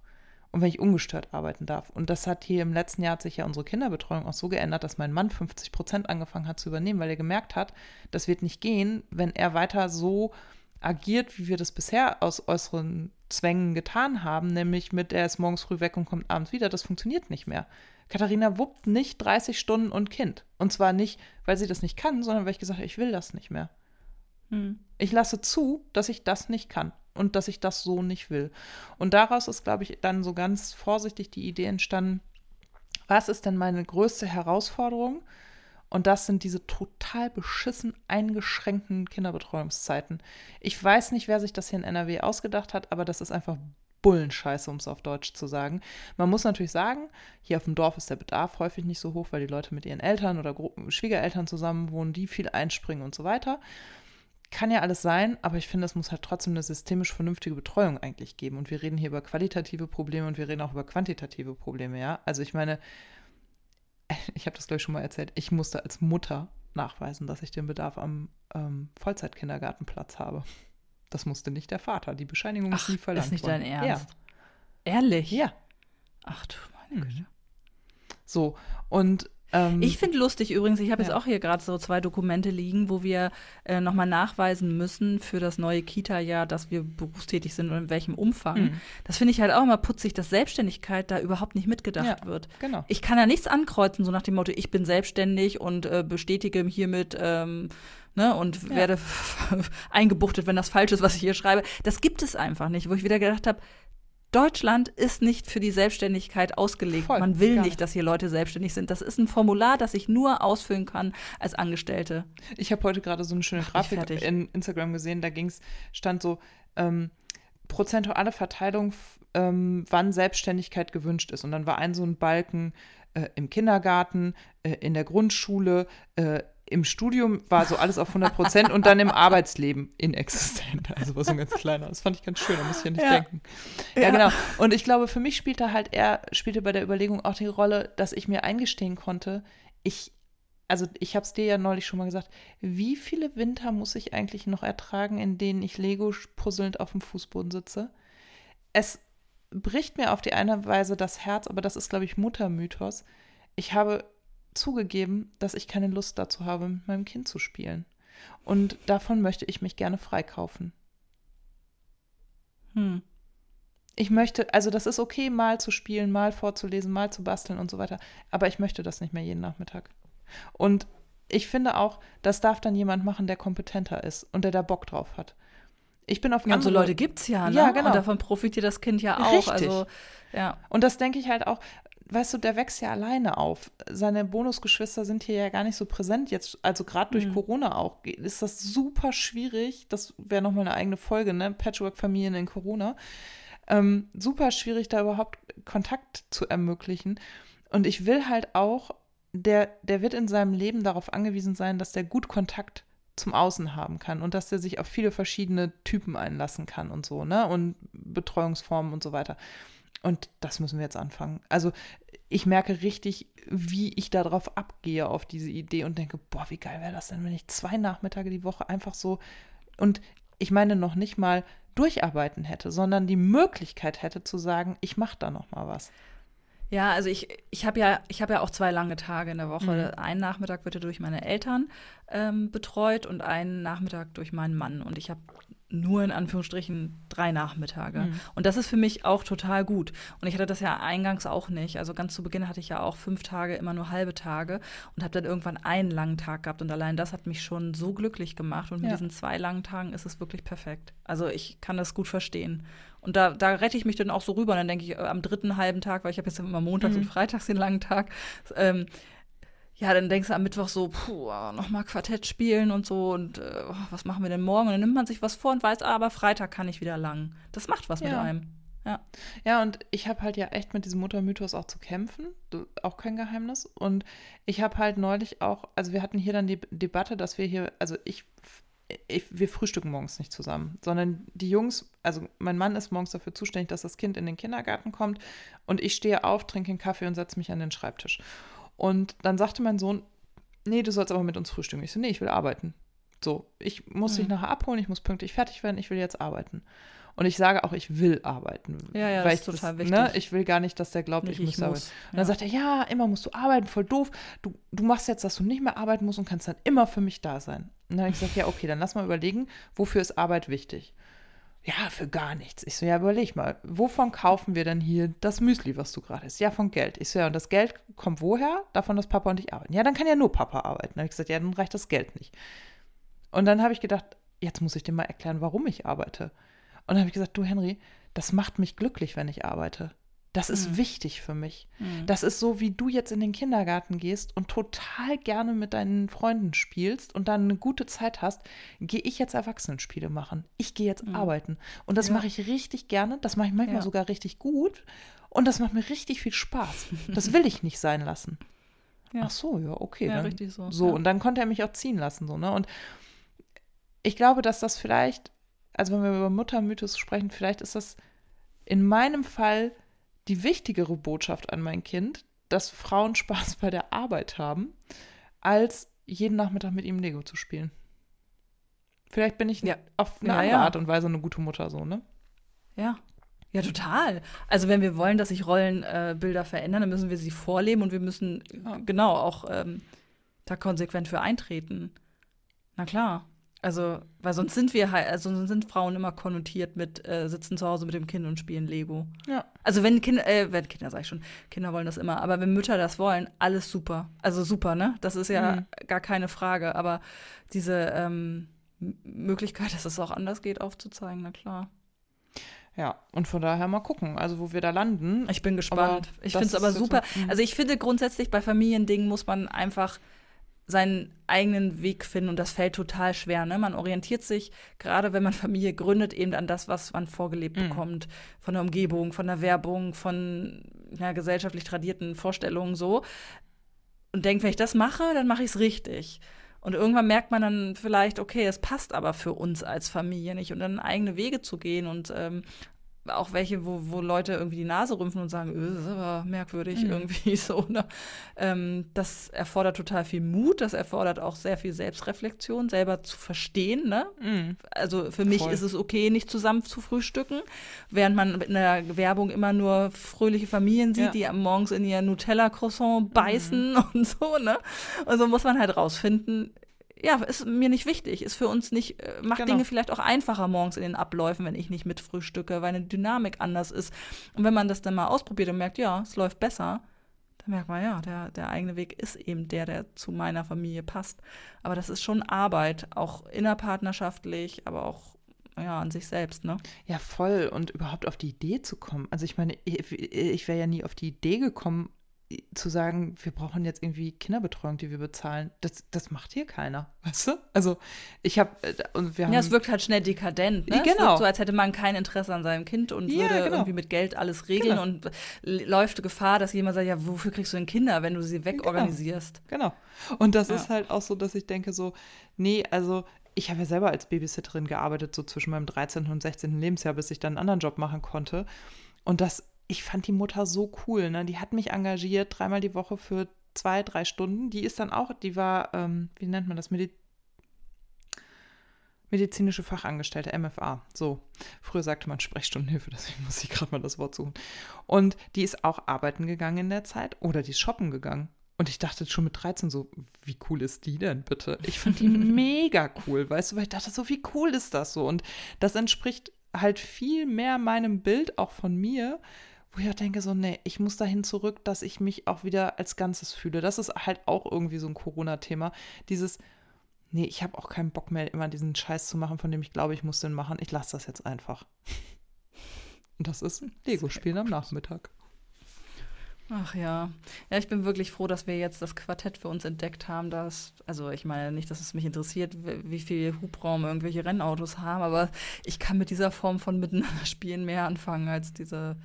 und wenn ich ungestört arbeiten darf. Und das hat hier im letzten Jahr hat sich ja unsere Kinderbetreuung auch so geändert, dass mein Mann 50 Prozent angefangen hat zu übernehmen, weil er gemerkt hat, das wird nicht gehen, wenn er weiter so agiert, wie wir das bisher aus äußeren Zwängen getan haben, nämlich mit, er ist morgens früh weg und kommt abends wieder, das funktioniert nicht mehr. Katharina wuppt nicht 30 Stunden und Kind. Und zwar nicht, weil sie das nicht kann, sondern weil ich gesagt habe, ich will das nicht mehr. Hm. Ich lasse zu, dass ich das nicht kann und dass ich das so nicht will. Und daraus ist, glaube ich, dann so ganz vorsichtig die Idee entstanden, was ist denn meine größte Herausforderung? Und das sind diese total beschissen eingeschränkten Kinderbetreuungszeiten. Ich weiß nicht, wer sich das hier in NRW ausgedacht hat, aber das ist einfach Bullenscheiße, um es auf Deutsch zu sagen. Man muss natürlich sagen, hier auf dem Dorf ist der Bedarf häufig nicht so hoch, weil die Leute mit ihren Eltern oder Schwiegereltern zusammen wohnen, die viel einspringen und so weiter kann ja alles sein, aber ich finde, es muss halt trotzdem eine systemisch vernünftige Betreuung eigentlich geben. Und wir reden hier über qualitative Probleme und wir reden auch über quantitative Probleme, ja. Also ich meine, ich habe das, glaube ich, schon mal erzählt, ich musste als Mutter nachweisen, dass ich den Bedarf am ähm, Vollzeitkindergartenplatz habe. Das musste nicht der Vater. Die Bescheinigung Ach, ist nie verlangt ist nicht dein Ernst? Ja. Ehrlich? Ja. Ach du meine Güte. So, und Ähm, ich finde lustig übrigens, ich habe ja. jetzt auch hier gerade so zwei Dokumente liegen, wo wir äh, nochmal nachweisen müssen für das neue Kita-Jahr, dass wir berufstätig sind und in welchem Umfang. Mhm. Das finde ich halt auch immer putzig, dass Selbstständigkeit da überhaupt nicht mitgedacht ja, wird. Genau. Ich kann da nichts ankreuzen, so nach dem Motto, ich bin selbstständig und äh, bestätige hiermit ähm, ne, und ja. werde eingebuchtet, wenn das falsch ist, was ich hier schreibe. Das gibt es einfach nicht, wo ich wieder gedacht habe, Deutschland ist nicht für die Selbstständigkeit ausgelegt. Voll, Man will nicht, dass hier Leute selbstständig sind. Das ist ein Formular, das ich nur ausfüllen kann als Angestellte. Ich habe heute gerade so eine schöne Grafik in Instagram gesehen. Da ging's, stand so ähm, prozentuale Verteilung, ähm, wann Selbstständigkeit gewünscht ist. Und dann war ein so ein Balken äh, im Kindergarten, äh, in der Grundschule, äh, im Studium war so alles auf 100 Prozent und dann im Arbeitsleben inexistent. Also war so ein ganz kleiner. Das fand ich ganz schön, da muss ich ja nicht ja. denken. Ja, ja, genau. Und ich glaube, für mich spielte halt er, spielte bei der Überlegung auch die Rolle, dass ich mir eingestehen konnte, ich, also ich habe es dir ja neulich schon mal gesagt, wie viele Winter muss ich eigentlich noch ertragen, in denen ich Lego puzzelnd auf dem Fußboden sitze? Es bricht mir auf die eine Weise das Herz, aber das ist, glaube ich, Muttermythos. Ich habe zugegeben, dass ich keine Lust dazu habe, mit meinem Kind zu spielen. Und davon möchte ich mich gerne freikaufen. Hm. Ich möchte, also das ist okay, mal zu spielen, mal vorzulesen, mal zu basteln und so weiter, aber ich möchte das nicht mehr jeden Nachmittag. Und ich finde auch, das darf dann jemand machen, der kompetenter ist und der da Bock drauf hat. Ich bin auf ja, andere... so Leute gibt es ja, ne? Ja, genau. Und davon profitiert das Kind ja auch. Richtig. Also, ja. Und das denke ich halt auch, weißt du, der wächst ja alleine auf. Seine Bonusgeschwister sind hier ja gar nicht so präsent jetzt, also gerade durch mhm. Corona auch, ist das super schwierig. Das wäre nochmal eine eigene Folge, ne? Patchwork-Familien in Corona. Ähm, super schwierig, da überhaupt Kontakt zu ermöglichen. Und ich will halt auch, der, der wird in seinem Leben darauf angewiesen sein, dass der gut Kontakt zum Außen haben kann und dass der sich auf viele verschiedene Typen einlassen kann und so, ne? Und Betreuungsformen und so weiter. Und das müssen wir jetzt anfangen. Also ich merke richtig, wie ich darauf abgehe, auf diese Idee und denke, boah, wie geil wäre das denn, wenn ich zwei Nachmittage die Woche einfach so und ich meine noch nicht mal durcharbeiten hätte, sondern die Möglichkeit hätte zu sagen, ich mache da noch mal was. Ja, also ich, ich habe ja, ich ja auch zwei lange Tage in der Woche. Mhm. Ein Nachmittag wird ja durch meine Eltern ähm, betreut und einen Nachmittag durch meinen Mann. Und ich habe nur in Anführungsstrichen drei Nachmittage. Mhm. Und das ist für mich auch total gut. Und ich hatte das ja eingangs auch nicht. Also ganz zu Beginn hatte ich ja auch fünf Tage, immer nur halbe Tage und habe dann irgendwann einen langen Tag gehabt. Und allein das hat mich schon so glücklich gemacht. Und mit ja. diesen zwei langen Tagen ist es wirklich perfekt. Also ich kann das gut verstehen. Und da, da rette ich mich dann auch so rüber. Und dann denke ich, äh, am dritten halben Tag, weil ich habe jetzt immer montags mhm. und freitags den langen Tag, ähm, ja, dann denkst du am Mittwoch so, puh, nochmal Quartett spielen und so und äh, was machen wir denn morgen? Und dann nimmt man sich was vor und weiß, ah, aber Freitag kann ich wieder lang. Das macht was ja. mit einem. Ja. ja, und ich habe halt ja echt mit diesem Muttermythos auch zu kämpfen, auch kein Geheimnis. Und ich habe halt neulich auch, also wir hatten hier dann die Debatte, dass wir hier, also ich, ich, wir frühstücken morgens nicht zusammen, sondern die Jungs, also mein Mann ist morgens dafür zuständig, dass das Kind in den Kindergarten kommt und ich stehe auf, trinke einen Kaffee und setze mich an den Schreibtisch. Und dann sagte mein Sohn, nee, du sollst aber mit uns frühstücken. Ich so, nee, ich will arbeiten. So, ich muss mhm. dich nachher abholen, ich muss pünktlich fertig werden, ich will jetzt arbeiten. Und ich sage auch, ich will arbeiten. Ja, ja, weil das ist total das, wichtig. Ne, ich will gar nicht, dass der glaubt, nicht, ich, muss arbeiten. Und dann sagt er, ja, immer musst du arbeiten, voll doof. Du, du machst jetzt, dass du nicht mehr arbeiten musst und kannst dann immer für mich da sein. Und dann habe ich gesagt, ja, okay, dann lass mal überlegen, wofür ist Arbeit wichtig? Ja, für gar nichts. Ich so, ja, überleg mal, wovon kaufen wir denn hier das Müsli, was du gerade isst? Ja, von Geld. Ich so, ja, und das Geld kommt woher? Davon, dass Papa und ich arbeiten. Ja, dann kann ja nur Papa arbeiten. Dann habe ich gesagt, ja, dann reicht das Geld nicht. Und dann habe ich gedacht, jetzt muss ich dir mal erklären, warum ich arbeite. Und dann habe ich gesagt, du Henry, das macht mich glücklich, wenn ich arbeite. Das ist mhm. wichtig für mich. Mhm. Das ist so, wie du jetzt in den Kindergarten gehst und total gerne mit deinen Freunden spielst und dann eine gute Zeit hast, gehe ich jetzt Erwachsenenspiele machen. Ich gehe jetzt mhm. arbeiten. Und das ja. mache ich richtig gerne. Das mache ich manchmal ja. sogar richtig gut. Und das macht mir richtig viel Spaß. Das will ich nicht sein lassen. Ja. Ach so, ja, okay. Ja, dann, richtig so. So, und dann konnte er mich auch ziehen lassen. So, ne? Und ich glaube, dass das vielleicht, also wenn wir über Muttermythos sprechen, vielleicht ist das in meinem Fall die wichtigere Botschaft an mein Kind, dass Frauen Spaß bei der Arbeit haben, als jeden Nachmittag mit ihm Lego zu spielen. Vielleicht bin ich ja. auf eine ja, andere ja. Art und Weise eine gute Mutter, so, ne? Ja. Ja, total. Also wenn wir wollen, dass sich Rollenbilder äh, verändern, dann müssen wir sie vorleben und wir müssen ja. genau auch ähm, da konsequent für eintreten. Na klar. Also, weil sonst sind wir halt, also sonst sind Frauen immer konnotiert mit äh, sitzen zu Hause mit dem Kind und spielen Lego. Ja. Also wenn Kinder, äh, wenn Kinder sag ich schon, Kinder wollen das immer, aber wenn Mütter das wollen, alles super. Also super, ne? Das ist ja mhm. gar keine Frage. Aber diese ähm, Möglichkeit, dass es auch anders geht, aufzuzeigen, na klar. Ja, und von daher mal gucken, also wo wir da landen. Ich bin gespannt. Aber ich finde es aber super. Mhm. also ich finde grundsätzlich bei Familiendingen muss man einfach seinen eigenen Weg finden und das fällt total schwer. Ne? Man orientiert sich, gerade wenn man Familie gründet, eben an das, was man vorgelebt mhm. bekommt. Von der Umgebung, von der Werbung, von ja, gesellschaftlich tradierten Vorstellungen so. Und denkt, wenn ich das mache, dann mache ich es richtig. Und irgendwann merkt man dann vielleicht, okay, es passt aber für uns als Familie nicht. Und dann eigene Wege zu gehen und ähm, auch welche, wo, wo Leute irgendwie die Nase rümpfen und sagen, öh, das ist aber merkwürdig mhm. irgendwie so. Ne? Ähm, das erfordert total viel Mut, das erfordert auch sehr viel Selbstreflexion, selber zu verstehen. Ne? Mhm. Also für mich Voll. ist es okay, nicht zusammen zu frühstücken, während man in der Werbung immer nur fröhliche Familien sieht, ja. die am morgens in ihr Nutella-Croissant beißen mhm. und so. Ne? Also muss man halt rausfinden, ja, ist mir nicht wichtig, ist für uns nicht, äh, macht genau. Dinge vielleicht auch einfacher morgens in den Abläufen, wenn ich nicht mit frühstücke, weil eine Dynamik anders ist. Und wenn man das dann mal ausprobiert und merkt, ja, es läuft besser, dann merkt man, ja, der, der eigene Weg ist eben der, der zu meiner Familie passt. Aber das ist schon Arbeit, auch innerpartnerschaftlich, aber auch ja, an sich selbst, ne? Ja, voll. Und überhaupt auf die Idee zu kommen. Also ich meine, ich, ich wäre ja nie auf die Idee gekommen, zu sagen, wir brauchen jetzt irgendwie Kinderbetreuung, die wir bezahlen, das, das macht hier keiner, weißt du? Also ich habe äh, und wir haben ja, es wirkt halt schnell dekadent, ne? Genau, so als hätte man kein Interesse an seinem Kind und ja, würde genau. irgendwie mit Geld alles regeln genau. und läuft Gefahr, dass jemand sagt, ja, wofür kriegst du denn Kinder, wenn du sie wegorganisierst? Genau. genau. Und das ja. ist halt auch so, dass ich denke so, nee, also ich habe ja selber als Babysitterin gearbeitet, so zwischen meinem 13. und 16. Lebensjahr, bis ich dann einen anderen Job machen konnte. Und das ich fand die Mutter so cool. Ne? Die hat mich engagiert, dreimal die Woche für zwei, drei Stunden. Die ist dann auch, die war, ähm, wie nennt man das, Medi medizinische Fachangestellte, MFA. So, früher sagte man Sprechstundenhilfe, deswegen muss ich gerade mal das Wort suchen. Und die ist auch arbeiten gegangen in der Zeit oder die ist shoppen gegangen. Und ich dachte schon mit 13 so, wie cool ist die denn bitte? Ich fand die mega cool, weißt du, weil ich dachte so, wie cool ist das so? Und das entspricht halt viel mehr meinem Bild auch von mir, wo ich auch denke, so, nee, ich muss dahin zurück, dass ich mich auch wieder als Ganzes fühle. Das ist halt auch irgendwie so ein Corona-Thema. Dieses, nee, ich habe auch keinen Bock mehr, immer diesen Scheiß zu machen, von dem ich glaube, ich muss den machen. Ich lasse das jetzt einfach. Und das ist Lego-Spielen am Nachmittag. Ach ja. Ja, ich bin wirklich froh, dass wir jetzt das Quartett für uns entdeckt haben. Dass, also ich meine nicht, dass es mich interessiert, wie viel Hubraum irgendwelche Rennautos haben, aber ich kann mit dieser Form von Miteinander spielen mehr anfangen als diese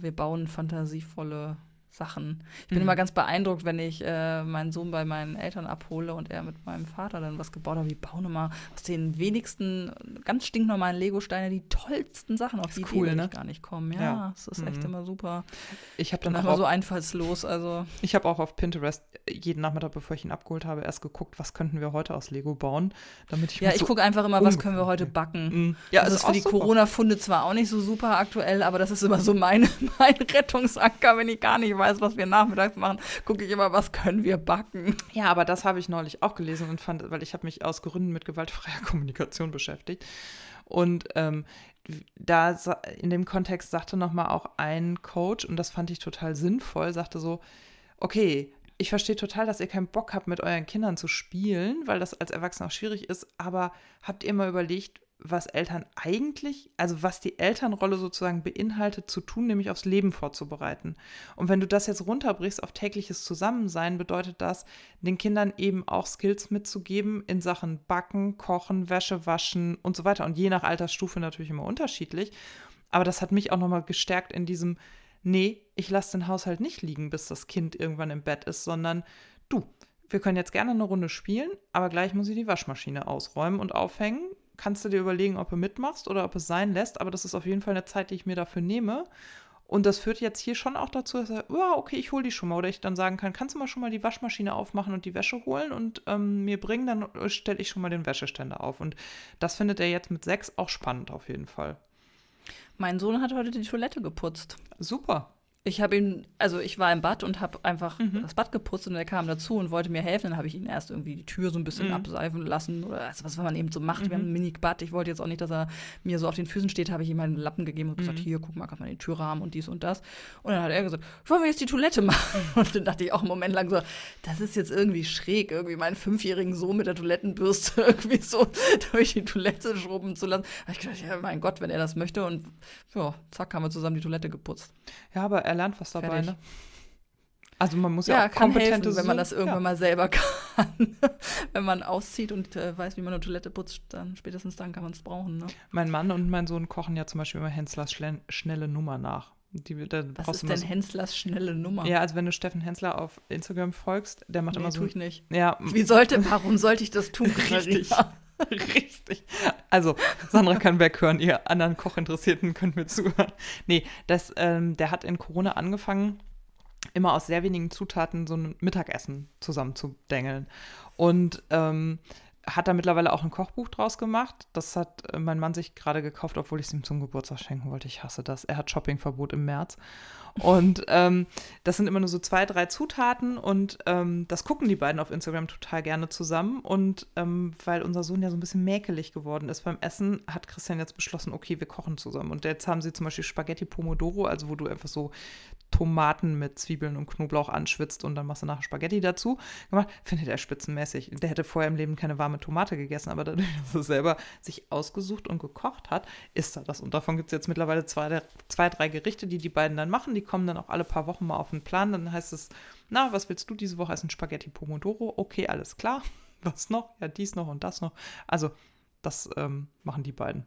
wir bauen fantasievolle Sachen. Ich bin mhm. immer ganz beeindruckt, wenn ich äh, meinen Sohn bei meinen Eltern abhole und er mit meinem Vater dann was gebaut hat. Wir bauen immer aus den wenigsten, ganz stinknormalen Lego-Steine die tollsten Sachen, auf die cool, Idee ne? ich gar nicht kommen. Ja, ja. das ist mhm. echt immer super. Ich habe dann auch immer so einfallslos. Also ich habe auch auf Pinterest jeden Nachmittag, bevor ich ihn abgeholt habe, erst geguckt, was könnten wir heute aus Lego bauen, damit ich Ja, ich so gucke einfach immer, was können wir heute backen. Mhm. Ja, das ist für die Corona-Funde zwar auch nicht so super aktuell, aber das ist immer so mein, mein Rettungsanker, wenn ich gar nicht weiß weiß, was wir nachmittags machen, gucke ich immer, was können wir backen. Ja, aber das habe ich neulich auch gelesen und fand, weil ich habe mich aus Gründen mit gewaltfreier Kommunikation beschäftigt. Und ähm, da in dem Kontext sagte nochmal auch ein Coach, und das fand ich total sinnvoll, sagte so, okay, ich verstehe total, dass ihr keinen Bock habt, mit euren Kindern zu spielen, weil das als Erwachsener auch schwierig ist, aber habt ihr mal überlegt, was Eltern eigentlich, also was die Elternrolle sozusagen beinhaltet, zu tun, nämlich aufs Leben vorzubereiten. Und wenn du das jetzt runterbrichst auf tägliches Zusammensein, bedeutet das, den Kindern eben auch Skills mitzugeben in Sachen Backen, Kochen, Wäsche waschen und so weiter. Und je nach Altersstufe natürlich immer unterschiedlich. Aber das hat mich auch nochmal gestärkt in diesem, nee, ich lasse den Haushalt nicht liegen, bis das Kind irgendwann im Bett ist, sondern du, wir können jetzt gerne eine Runde spielen, aber gleich muss ich die Waschmaschine ausräumen und aufhängen kannst du dir überlegen, ob du mitmachst oder ob es sein lässt. Aber das ist auf jeden Fall eine Zeit, die ich mir dafür nehme. Und das führt jetzt hier schon auch dazu, dass er, ja, okay, ich hole die schon mal. Oder ich dann sagen kann, kannst du mal schon mal die Waschmaschine aufmachen und die Wäsche holen und ähm, mir bringen, dann stelle ich schon mal den Wäscheständer auf. Und das findet er jetzt mit sechs auch spannend auf jeden Fall. Mein Sohn hat heute die Toilette geputzt. Super. Ich habe ihn, also ich war im Bad und habe einfach Mhm. das Bad geputzt und er kam dazu und wollte mir helfen. Dann habe ich ihn erst irgendwie die Tür so ein bisschen Mhm. abseifen lassen oder also was man eben so macht. Wir Mhm. haben ein Mini-Bad. Ich wollte jetzt auch nicht, dass er mir so auf den Füßen steht. Habe ich ihm einen Lappen gegeben und gesagt, Mhm. hier, guck mal, kann man den Türrahmen und dies und das. Und dann hat er gesagt, wollen wir jetzt die Toilette machen? Und dann dachte ich auch einen Moment lang so, das ist jetzt irgendwie schräg, irgendwie meinen fünfjährigen Sohn mit der Toilettenbürste irgendwie so durch die Toilette schrubben zu lassen. Da habe ich gedacht, ja, mein Gott, wenn er das möchte. Und ja, zack, haben wir zusammen die Toilette geputzt. Ja, aber er lernt was dabei, Fertig. ne? Also man muss ja, Ja, auch kann kompetente helfen, wenn man das irgendwann ja. mal selber kann. wenn man auszieht und äh, weiß, wie man eine Toilette putzt, dann spätestens dann kann man es brauchen. Ne? Mein Mann und mein Sohn kochen ja zum Beispiel immer Henslers schnelle Nummer nach. Die, da Was ist denn Henslers schnelle Nummer? so, Ja, also wenn du Steffen Hensler auf Instagram folgst, der macht nee, immer so. tue ich nicht. Ja, Wie sollte, warum sollte ich das tun, Richtig. Richtig. Also, Sandra kann weghören, ihr anderen Kochinteressierten könnt mir zuhören. Nee, das, ähm, der hat in Corona angefangen, immer aus sehr wenigen Zutaten so ein Mittagessen zusammenzudengeln. Und ähm, hat da mittlerweile auch ein Kochbuch draus gemacht. Das hat äh, mein Mann sich gerade gekauft, obwohl ich es ihm zum Geburtstag schenken wollte. Ich hasse das. Er hat Shoppingverbot im März. Und ähm, das sind immer nur so zwei, drei Zutaten und ähm, das gucken die beiden auf Instagram total gerne zusammen. Und ähm, weil unser Sohn ja so ein bisschen mäkelig geworden ist beim Essen, hat Christian jetzt beschlossen, okay, wir kochen zusammen. Und jetzt haben sie zum Beispiel Spaghetti Pomodoro, also wo du einfach so Tomaten mit Zwiebeln und Knoblauch anschwitzt und dann machst du nachher Spaghetti dazu gemacht. Findet er spitzenmäßig. Der hätte vorher im Leben keine warme Tomate gegessen, aber dadurch, dass er selber sich ausgesucht und gekocht hat, isst er das. Und davon gibt es jetzt mittlerweile zwei, zwei, drei Gerichte, die die beiden dann machen. Die kommen dann auch alle paar Wochen mal auf den Plan. Dann heißt es, na, was willst du diese Woche essen? Spaghetti Pomodoro. Okay, alles klar. Was noch? Ja, dies noch und das noch. Also, das ähm, machen die beiden.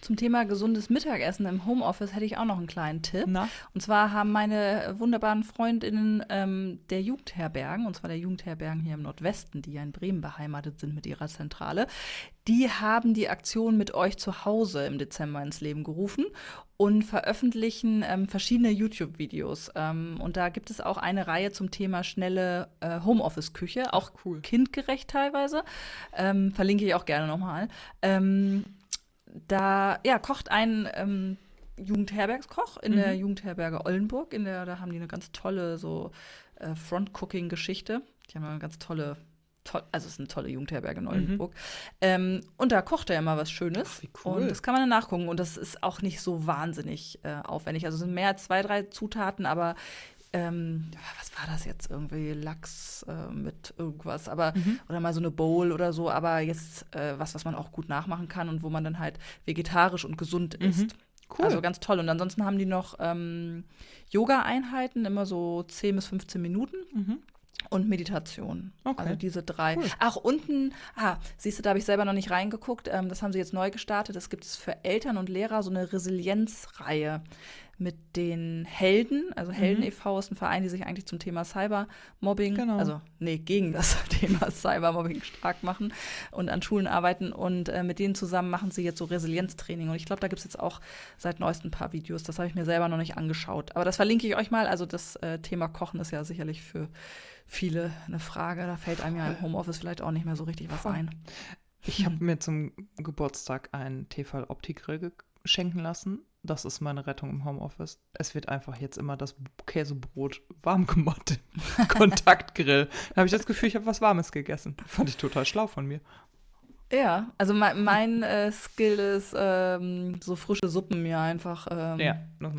Zum Thema gesundes Mittagessen im Homeoffice hätte ich auch noch einen kleinen Tipp. Na? Und zwar haben meine wunderbaren Freundinnen ähm, der Jugendherbergen, und zwar der Jugendherbergen hier im Nordwesten, die ja in Bremen beheimatet sind mit ihrer Zentrale, die haben die Aktion mit euch zu Hause im Dezember ins Leben gerufen und veröffentlichen ähm, verschiedene YouTube-Videos. Ähm, und da gibt es auch eine Reihe zum Thema schnelle äh, Homeoffice-Küche, auch cool. kindgerecht teilweise. Ähm, verlinke ich auch gerne nochmal. Da ja, kocht ein ähm, Jugendherbergskoch in der Mhm. Jugendherberge Ollenburg. In der, da haben die eine ganz tolle so äh, Front-Cooking-Geschichte. Die haben eine ganz tolle, toll, also es ist eine tolle Jugendherberge in Oldenburg. Ähm, und da kocht er immer was Schönes. Ach, wie cool. Und das kann man dann nachgucken. Und das ist auch nicht so wahnsinnig äh, aufwendig. Also es sind mehr als zwei, drei Zutaten, aber ähm, was war das jetzt? Irgendwie Lachs äh, mit irgendwas, aber Mhm. oder mal so eine Bowl oder so, aber jetzt äh, was, was man auch gut nachmachen kann und wo man dann halt vegetarisch und gesund Mhm. isst. Cool. Also ganz toll. Und ansonsten haben die noch ähm, Yoga-Einheiten, immer so 10 bis 15 Minuten Mhm. und Meditation. Okay. Also diese drei. Cool. Ach, unten, ah, siehst du, da habe ich selber noch nicht reingeguckt. Ähm, das haben sie jetzt neu gestartet. Es gibt es für Eltern und Lehrer so eine Resilienzreihe mit den Helden. Also Helden Mhm. e.V. ist ein Verein, die sich eigentlich zum Thema Cybermobbing, Genau. also nee, gegen das Thema Cybermobbing stark machen und an Schulen arbeiten. Und äh, mit denen zusammen machen sie jetzt so Resilienztraining. Und ich glaube, da gibt es jetzt auch seit neuestem ein paar Videos. Das habe ich mir selber noch nicht angeschaut. Aber das verlinke ich euch mal. Also das äh, Thema Kochen ist ja sicherlich für viele eine Frage. Da fällt einem ja im Homeoffice vielleicht auch nicht mehr so richtig was ein. Ich habe mir zum Geburtstag einen Tefal Opti-Grill schenken lassen. Das ist meine Rettung im Homeoffice. Es wird einfach jetzt immer das Käsebrot warm gemacht. im Kontaktgrill. Da habe ich das Gefühl, ich habe was Warmes gegessen. Fand ich total schlau von mir. Ja, also mein, mein äh, Skill ist, ähm, so frische Suppen mir einfach ähm, im ja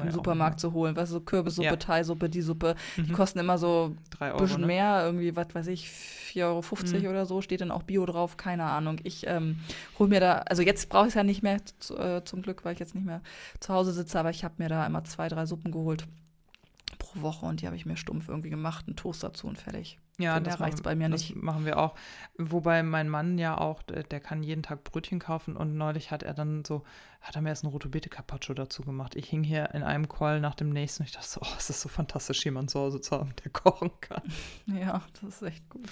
auch Supermarkt zu holen. Weißt du, so Kürbissuppe, Ja. Thai-Suppe, die Suppe. Die Mhm. kosten immer so ein bisschen ne? mehr, irgendwie, was weiß ich, 4,50 Euro Mhm. oder so, steht dann auch Bio drauf, keine Ahnung. Ich ähm, hole mir da, also jetzt brauche ich es ja nicht mehr zu, äh, zum Glück, weil ich jetzt nicht mehr zu Hause sitze, aber ich habe mir da immer zwei, drei Suppen geholt pro Woche und die habe ich mir stumpf irgendwie gemacht, einen Toast dazu und fertig. Ja, das machen- bei mir das nicht. machen wir auch. Wobei mein Mann ja auch, der, kann jeden Tag Brötchen kaufen und neulich hat er dann so, hat er mir erst ein Rote Beete Carpaccio dazu gemacht. Ich hing hier in einem Call nach dem nächsten und ich dachte so, oh, es ist so fantastisch, jemanden zu Hause zu haben, der kochen kann. Ja, das ist echt gut.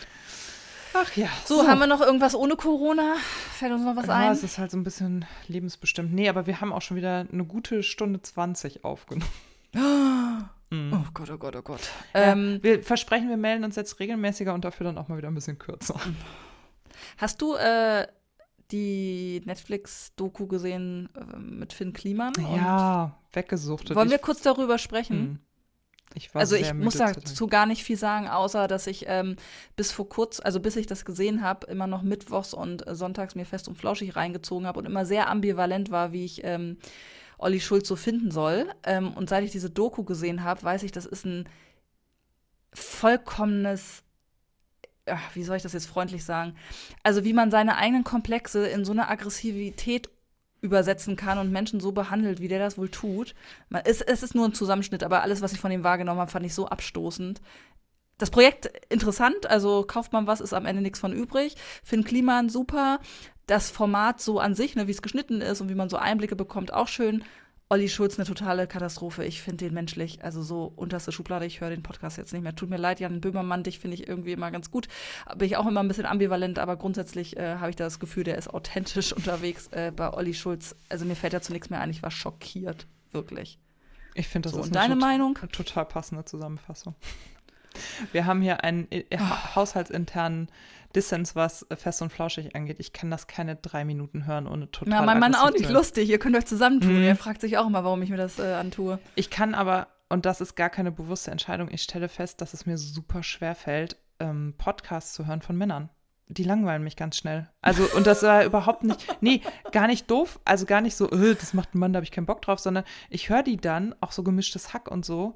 Ach ja. So, haben wir noch irgendwas ohne Corona? Fällt uns noch was ja, ein? es ist halt so ein bisschen lebensbestimmt. Nee, aber wir haben auch schon wieder eine gute Stunde 20 aufgenommen. Mhm. Oh Gott, oh Gott, oh Gott. Ja, Ähm, wir versprechen, wir melden uns jetzt regelmäßiger und dafür dann auch mal wieder ein bisschen kürzer. hast du äh, die Netflix-Doku gesehen äh, mit Finn Kliman. Ja, weggesucht. Wollen wir kurz darüber sprechen? Hm. Ich also ich muss dazu gar nicht viel sagen, außer dass ich ähm, bis vor kurz, also bis ich das gesehen habe, immer noch mittwochs und äh, sonntags mir fest und flauschig reingezogen habe und immer sehr ambivalent war, wie ich ähm, Olli Schulz so finden soll. Ähm, und seit ich diese Doku gesehen habe, weiß ich, das ist ein vollkommenes ach, wie soll ich das jetzt freundlich sagen? Also wie man seine eigenen Komplexe in so eine Aggressivität übersetzen kann und Menschen so behandelt, wie der das wohl tut. Es, es ist nur ein Zusammenschnitt, aber alles, was ich von ihm wahrgenommen habe, fand ich so abstoßend. Das Projekt interessant, also kauft man was, ist am Ende nichts von übrig. Finn Kliman super. Das Format so an sich, ne, wie es geschnitten ist und wie man so Einblicke bekommt, auch schön. Olli Schulz eine totale Katastrophe. Ich finde den menschlich, also so unterste Schublade. Ich höre den Podcast jetzt nicht mehr. Tut mir leid, Jan Böhmermann, dich finde ich irgendwie immer ganz gut. Bin ich auch immer ein bisschen ambivalent, aber grundsätzlich äh, habe ich das Gefühl, der ist authentisch unterwegs äh, bei Olli Schulz. Also mir fällt dazu nichts mehr ein. Ich war schockiert, wirklich. Ich finde das so, ist und deine tot Meinung? total passende Zusammenfassung. Wir haben hier einen äh, oh. haushaltsinternen Dissens, was Fest und Flauschig angeht. Ich kann das keine drei Minuten hören, ohne total. Na, mein Mann auch nicht lustig. Ihr könnt euch zusammentun. Mhm. Er fragt sich auch immer, warum ich mir das äh, antue. Ich kann aber, und das ist gar keine bewusste Entscheidung, ich stelle fest, dass es mir super schwer fällt, ähm, Podcasts zu hören von Männern. Die langweilen mich ganz schnell. Also, und das war überhaupt nicht, nee, gar nicht doof, also gar nicht so, äh, das macht ein Mann, da habe ich keinen Bock drauf, sondern ich höre die dann, auch so gemischtes Hack und so,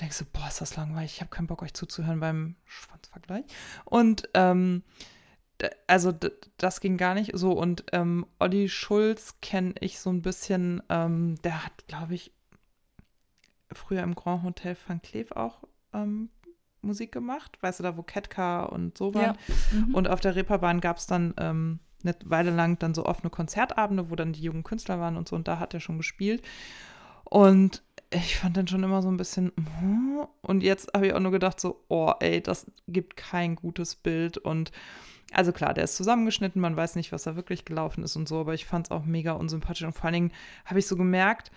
denke so, boah, ist das langweilig, ich habe keinen Bock, euch zuzuhören beim Schwanzvergleich. Und ähm, also das ging gar nicht so. Und ähm, Olli Schulz kenne ich so ein bisschen, ähm, der hat, glaube ich, früher im Grand Hotel Van Cleef auch ähm, Musik gemacht. Weißt du, da wo Ketka und so waren. Ja. Mhm. Und auf der Reeperbahn gab es dann ähm, eine Weile lang dann so offene Konzertabende, wo dann die jungen Künstler waren und so. Und da hat er schon gespielt. Und ich fand den schon immer so ein bisschen. Hm. Und jetzt habe ich auch nur gedacht, so, oh, ey, das gibt kein gutes Bild. Und also klar, der ist zusammengeschnitten, man weiß nicht, was da wirklich gelaufen ist und so, aber ich fand es auch mega unsympathisch. Und vor allen Dingen habe ich so gemerkt,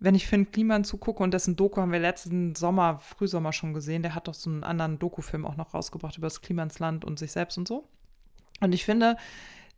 wenn ich Finn Kliman zugucke und dessen Doku haben wir letzten Sommer, Frühsommer schon gesehen, der hat doch so einen anderen Dokufilm auch noch rausgebracht über das Klimansland und sich selbst und so. Und ich finde,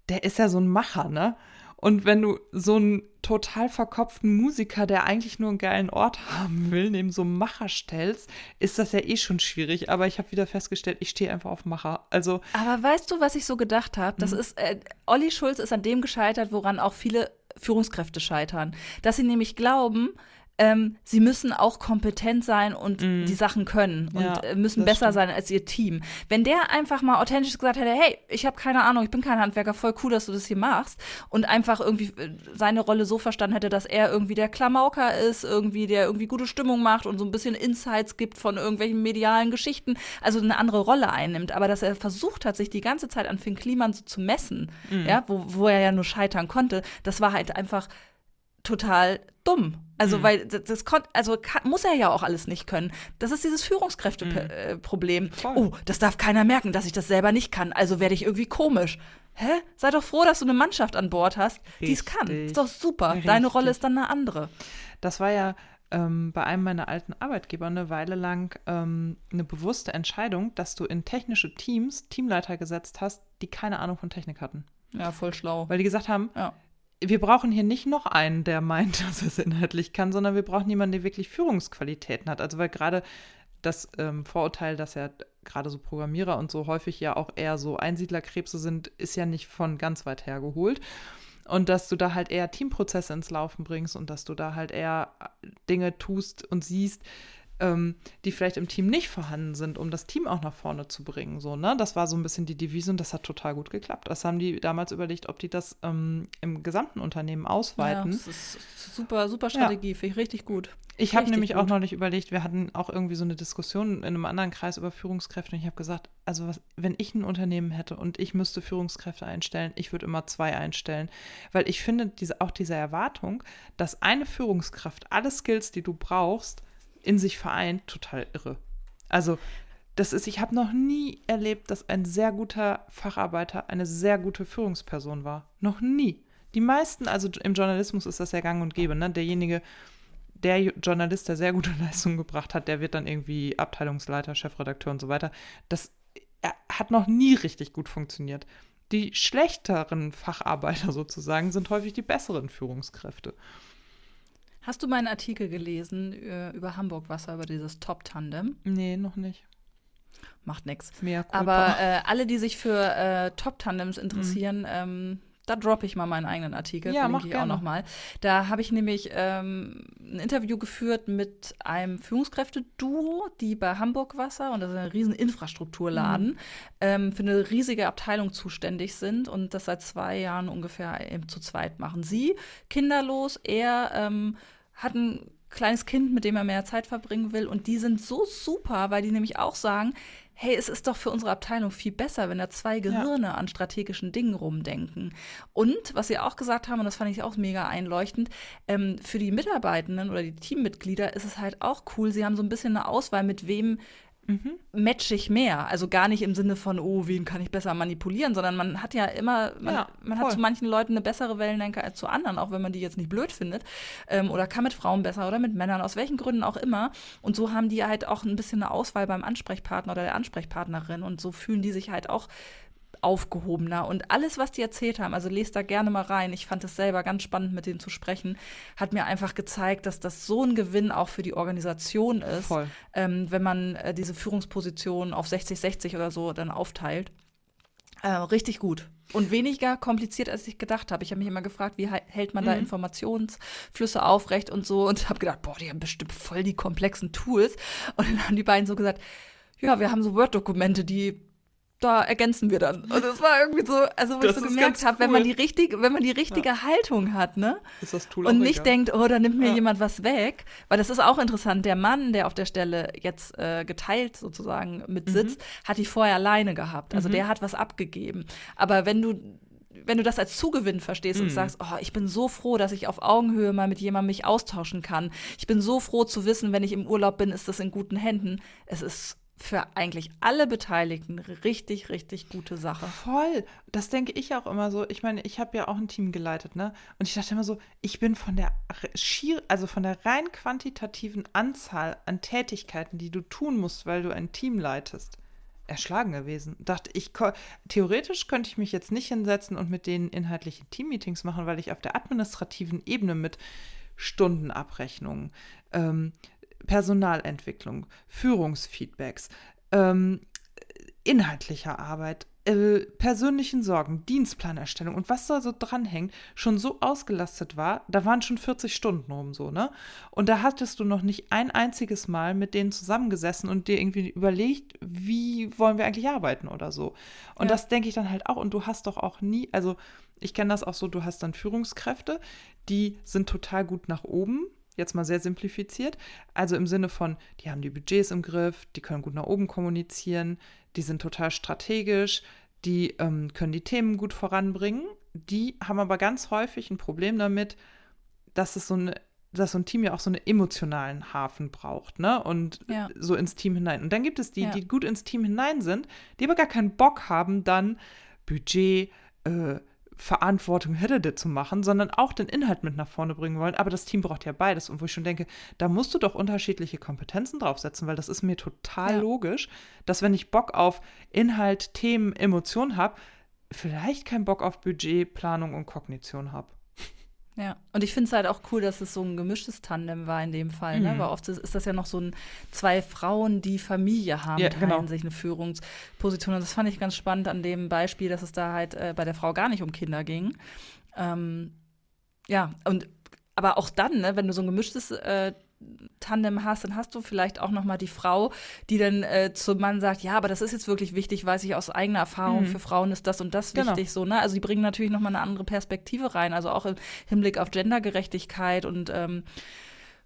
der ist ja so ein Macher, ne? Und wenn du so einen total verkopften Musiker, der eigentlich nur einen geilen Ort haben will, neben so einem Macher stellst, ist das ja eh schon schwierig. Aber ich habe wieder festgestellt, ich stehe einfach auf Macher. Also. Aber weißt du, was ich so gedacht habe? Das mhm. ist, äh, Olli Schulz ist an dem gescheitert, woran auch viele Führungskräfte scheitern. Dass sie nämlich glauben, ähm, sie müssen auch kompetent sein und mm. die Sachen können und ja, äh, müssen besser stimmt. sein als ihr Team. Wenn der einfach mal authentisch gesagt hätte, hey, ich habe keine Ahnung, ich bin kein Handwerker, voll cool, dass du das hier machst und einfach irgendwie äh, seine Rolle so verstanden hätte, dass er irgendwie der Klamauker ist, irgendwie der irgendwie gute Stimmung macht und so ein bisschen Insights gibt von irgendwelchen medialen Geschichten, also eine andere Rolle einnimmt, aber dass er versucht hat, sich die ganze Zeit an Finn Kliman so zu messen, mm. ja, wo, wo er ja nur scheitern konnte, das war halt einfach total dumm. Also, mhm. weil das, das also kann, muss er ja auch alles nicht können. Das ist dieses Führungskräfteproblem. Mhm. Äh, oh, das darf keiner merken, dass ich das selber nicht kann. Also werde ich irgendwie komisch. Hä? Sei doch froh, dass du eine Mannschaft an Bord hast, die es kann. Ist doch super. Richtig. Deine Rolle ist dann eine andere. Das war ja ähm, bei einem meiner alten Arbeitgeber eine Weile lang ähm, eine bewusste Entscheidung, dass du in technische Teams Teamleiter gesetzt hast, die keine Ahnung von Technik hatten. Ja, voll schlau. Weil die gesagt haben, ja wir brauchen hier nicht noch einen, der meint, dass er es inhaltlich kann, sondern wir brauchen jemanden, der wirklich Führungsqualitäten hat. Also weil gerade das ähm, Vorurteil, dass ja gerade so Programmierer und so häufig ja auch eher so Einsiedlerkrebse sind, ist ja nicht von ganz weit her geholt. Und dass du da halt eher Teamprozesse ins Laufen bringst und dass du da halt eher Dinge tust und siehst, ähm, die vielleicht im Team nicht vorhanden sind, um das Team auch nach vorne zu bringen. So, ne? Das war so ein bisschen die Devise und das hat total gut geklappt. Das haben die damals überlegt, ob die das ähm, im gesamten Unternehmen ausweiten. Ja, das ist super, super Strategie, ja. finde ich richtig gut. Ich habe nämlich gut. auch noch nicht überlegt, wir hatten auch irgendwie so eine Diskussion in einem anderen Kreis über Führungskräfte und ich habe gesagt, also was, wenn ich ein Unternehmen hätte und ich müsste Führungskräfte einstellen, ich würde immer zwei einstellen, weil ich finde diese, auch diese Erwartung, dass eine Führungskraft alle Skills, die du brauchst, in sich vereint, total irre. Also, das ist, ich habe noch nie erlebt, dass ein sehr guter Facharbeiter eine sehr gute Führungsperson war. Noch nie. Die meisten, also im Journalismus ist das ja gang und gäbe, ne? Derjenige, der Journalist, der sehr gute Leistungen gebracht hat, der wird dann irgendwie Abteilungsleiter, Chefredakteur und so weiter. Das hat noch nie richtig gut funktioniert. die schlechteren Facharbeiter sozusagen sind häufig die besseren Führungskräfte. Hast du meinen Artikel gelesen äh, über Hamburg Wasser, über dieses Top-Tandem? Nee, noch nicht. Macht nichts. Mehr Aber äh, alle, die sich für äh, Top-Tandems interessieren, Mhm. ähm, da droppe ich mal meinen eigenen Artikel, Ja, verlinke ich auch gerne. nochmal. Da habe ich nämlich ähm, ein Interview geführt mit einem Führungskräfte-Duo, die bei Hamburg Wasser, und das ist ein riesen Infrastrukturladen, Mhm. ähm, für eine riesige Abteilung zuständig sind und das seit zwei Jahren ungefähr eben zu zweit machen. Sie kinderlos, er ähm, hat ein kleines Kind, mit dem er mehr Zeit verbringen will. Und die sind so super, weil die nämlich auch sagen, hey, es ist doch für unsere Abteilung viel besser, wenn da zwei Gehirne an strategischen Dingen rumdenken. Und was sie auch gesagt haben, und das fand ich auch mega einleuchtend, ähm, für die Mitarbeitenden oder die Teammitglieder ist es halt auch cool, sie haben so ein bisschen eine Auswahl, mit wem match ich mehr. Also gar nicht im Sinne von, oh, wen kann ich besser manipulieren, sondern man hat ja immer, man, Ja, man hat zu manchen Leuten eine bessere Wellenlenke als zu anderen, auch wenn man die jetzt nicht blöd findet. Ähm, oder kann mit Frauen besser oder mit Männern, aus welchen Gründen auch immer. Und so haben die halt auch ein bisschen eine Auswahl beim Ansprechpartner oder der Ansprechpartnerin. Und so fühlen die sich halt auch aufgehobener. Und alles, was die erzählt haben, also lest da gerne mal rein. Ich fand es selber ganz spannend, mit denen zu sprechen, hat mir einfach gezeigt, dass das so ein Gewinn auch für die Organisation ist, ähm, wenn man äh, diese Führungsposition auf 60-60 oder so dann aufteilt. Äh, richtig gut. Und weniger kompliziert, als ich gedacht habe. Ich habe mich immer gefragt, wie hä- hält man da Mhm. Informationsflüsse aufrecht und so. Und habe gedacht, boah, die haben bestimmt voll die komplexen Tools. Und dann haben die beiden so gesagt, ja, wir haben so Word-Dokumente, die da ergänzen wir dann. Und das war irgendwie so, also wo Das ich so gemerkt habe, wenn man cool. die richtige, wenn man die richtige Haltung hat, ne? Ist das Tool Und nicht egal? denkt, oh, da nimmt mir Ja. jemand was weg. Weil das ist auch interessant. Der Mann, der auf der Stelle jetzt äh, geteilt sozusagen mit Mhm. sitzt, hat die vorher alleine gehabt. Also der hat was abgegeben. Aber wenn du wenn du das als Zugewinn verstehst Mhm. und sagst, oh, ich bin so froh, dass ich auf Augenhöhe mal mit jemandem mich austauschen kann. Ich bin so froh zu wissen, wenn ich im Urlaub bin, ist das in guten Händen. Es ist für eigentlich alle Beteiligten richtig, richtig gute Sache. Voll. Das denke ich auch immer so. Ich meine, ich habe ja auch ein Team geleitet, ne? Und ich dachte immer so, ich bin von der schier, also von der rein quantitativen Anzahl an Tätigkeiten, die du tun musst, weil du ein Team leitest, erschlagen gewesen. Dachte ich, theoretisch könnte ich mich jetzt nicht hinsetzen und mit denen inhaltliche Teammeetings machen, weil ich auf der administrativen Ebene mit Stundenabrechnungen, ähm, Personalentwicklung, Führungsfeedbacks, ähm, inhaltlicher Arbeit, äh, persönlichen Sorgen, Dienstplanerstellung und was da so dranhängt, schon so ausgelastet war, da waren schon 40 Stunden rum so, ne? Und da hattest du noch nicht ein einziges Mal mit denen zusammengesessen und dir irgendwie überlegt, wie wollen wir eigentlich arbeiten oder so. Und Ja. das denke ich dann halt auch. Und du hast doch auch nie, also ich kenne das auch so, du hast dann Führungskräfte, die sind total gut nach oben, jetzt mal sehr simplifiziert. Also im Sinne von, die haben die Budgets im Griff, die können gut nach oben kommunizieren, die sind total strategisch, die ähm, können die Themen gut voranbringen. Die haben aber ganz häufig ein Problem damit, dass es so eine dass so ein Team ja auch so einen emotionalen Hafen braucht, ne? Und Ja. so ins Team hinein. Und dann gibt es die, Ja. die gut ins Team hinein sind, die aber gar keinen Bock haben, dann Budget, äh, Verantwortung hätte zu machen, sondern auch den Inhalt mit nach vorne bringen wollen. Aber das Team braucht ja beides. Und wo ich schon denke, da musst du doch unterschiedliche Kompetenzen draufsetzen, weil das ist mir total Ja. logisch, dass wenn ich Bock auf Inhalt, Themen, Emotionen habe, vielleicht keinen Bock auf Budget, Planung und Kognition habe. Ja, und ich finde es halt auch cool, dass es so ein gemischtes Tandem war in dem Fall, ne? Mhm. Weil oft ist, ist das ja noch so ein zwei Frauen, die Familie haben, Ja, teilen genau. sich eine Führungsposition. Und das fand ich ganz spannend an dem Beispiel, dass es da halt äh, bei der Frau gar nicht um Kinder ging. Ähm, ja, und aber auch dann, ne, wenn du so ein gemischtes äh, Tandem hast, dann hast du vielleicht auch noch mal die Frau, die dann äh, zum Mann sagt, ja, aber das ist jetzt wirklich wichtig, weiß ich aus eigener Erfahrung, Mhm. für Frauen ist das und das Genau. wichtig, so, ne? Also die bringen natürlich noch mal eine andere Perspektive rein, also auch im Hinblick auf Gendergerechtigkeit und ähm,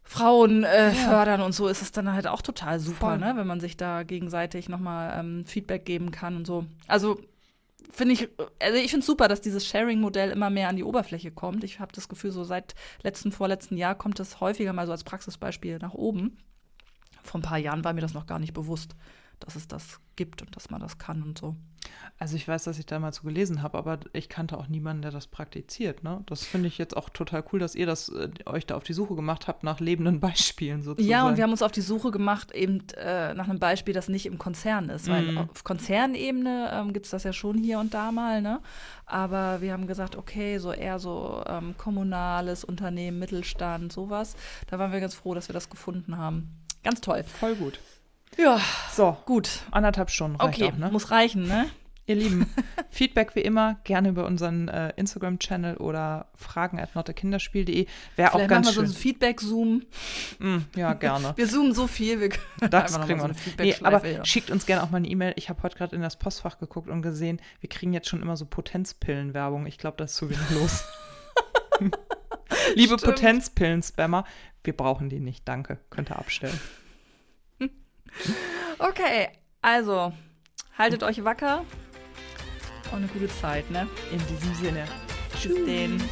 Frauen äh, fördern und so ist es dann halt auch total super, Voll. ne? Wenn man sich da gegenseitig noch mal ähm, Feedback geben kann und so. Also finde ich, also ich finde super, dass dieses Sharing-Modell immer mehr an die Oberfläche kommt. Ich habe das Gefühl, so seit letzten, vorletzten Jahr kommt es häufiger mal so als Praxisbeispiel nach oben. Vor ein paar Jahren war mir das noch gar nicht bewusst, dass es das gibt und dass man das kann und so. Also ich weiß, dass ich da mal zu gelesen habe, aber ich kannte auch niemanden, der das praktiziert. Ne? Das finde ich jetzt auch total cool, dass ihr das äh, euch da auf die Suche gemacht habt nach lebenden Beispielen sozusagen. Ja, und wir haben uns auf die Suche gemacht eben äh, nach einem Beispiel, das nicht im Konzern ist. Weil Mhm. auf Konzernebene ähm, gibt es das ja schon hier und da mal, ne? Aber wir haben gesagt, okay, so eher so ähm, kommunales Unternehmen, Mittelstand, sowas. Da waren wir ganz froh, dass wir das gefunden haben. Ganz toll. Voll gut. Ja, So, gut. anderthalb Stunden reicht Okay, auch, ne? muss reichen, ne? Ihr Lieben, Feedback wie immer gerne über unseren äh, Instagram-Channel oder fragen at notakinderspiel.de. Wäre auch Vielleicht machen ganz wir so schön. einen Feedback-Zoom. Mm, ja, gerne. Wir zoomen so viel, wir können Das einfach kriegen wir. so eine nee, aber ja. schickt uns gerne auch mal eine E-Mail. Ich habe heute gerade in das Postfach geguckt und gesehen, wir kriegen jetzt schon immer so Potenzpillen-Werbung. Ich glaube, da ist zu wenig los. Liebe. Potenzpillen-Spammer, wir brauchen die nicht. Danke. Könnt ihr abstellen. Okay, also haltet euch wacker und eine gute Zeit, ne? In diesem Sinne. Tschüss. Bis denn.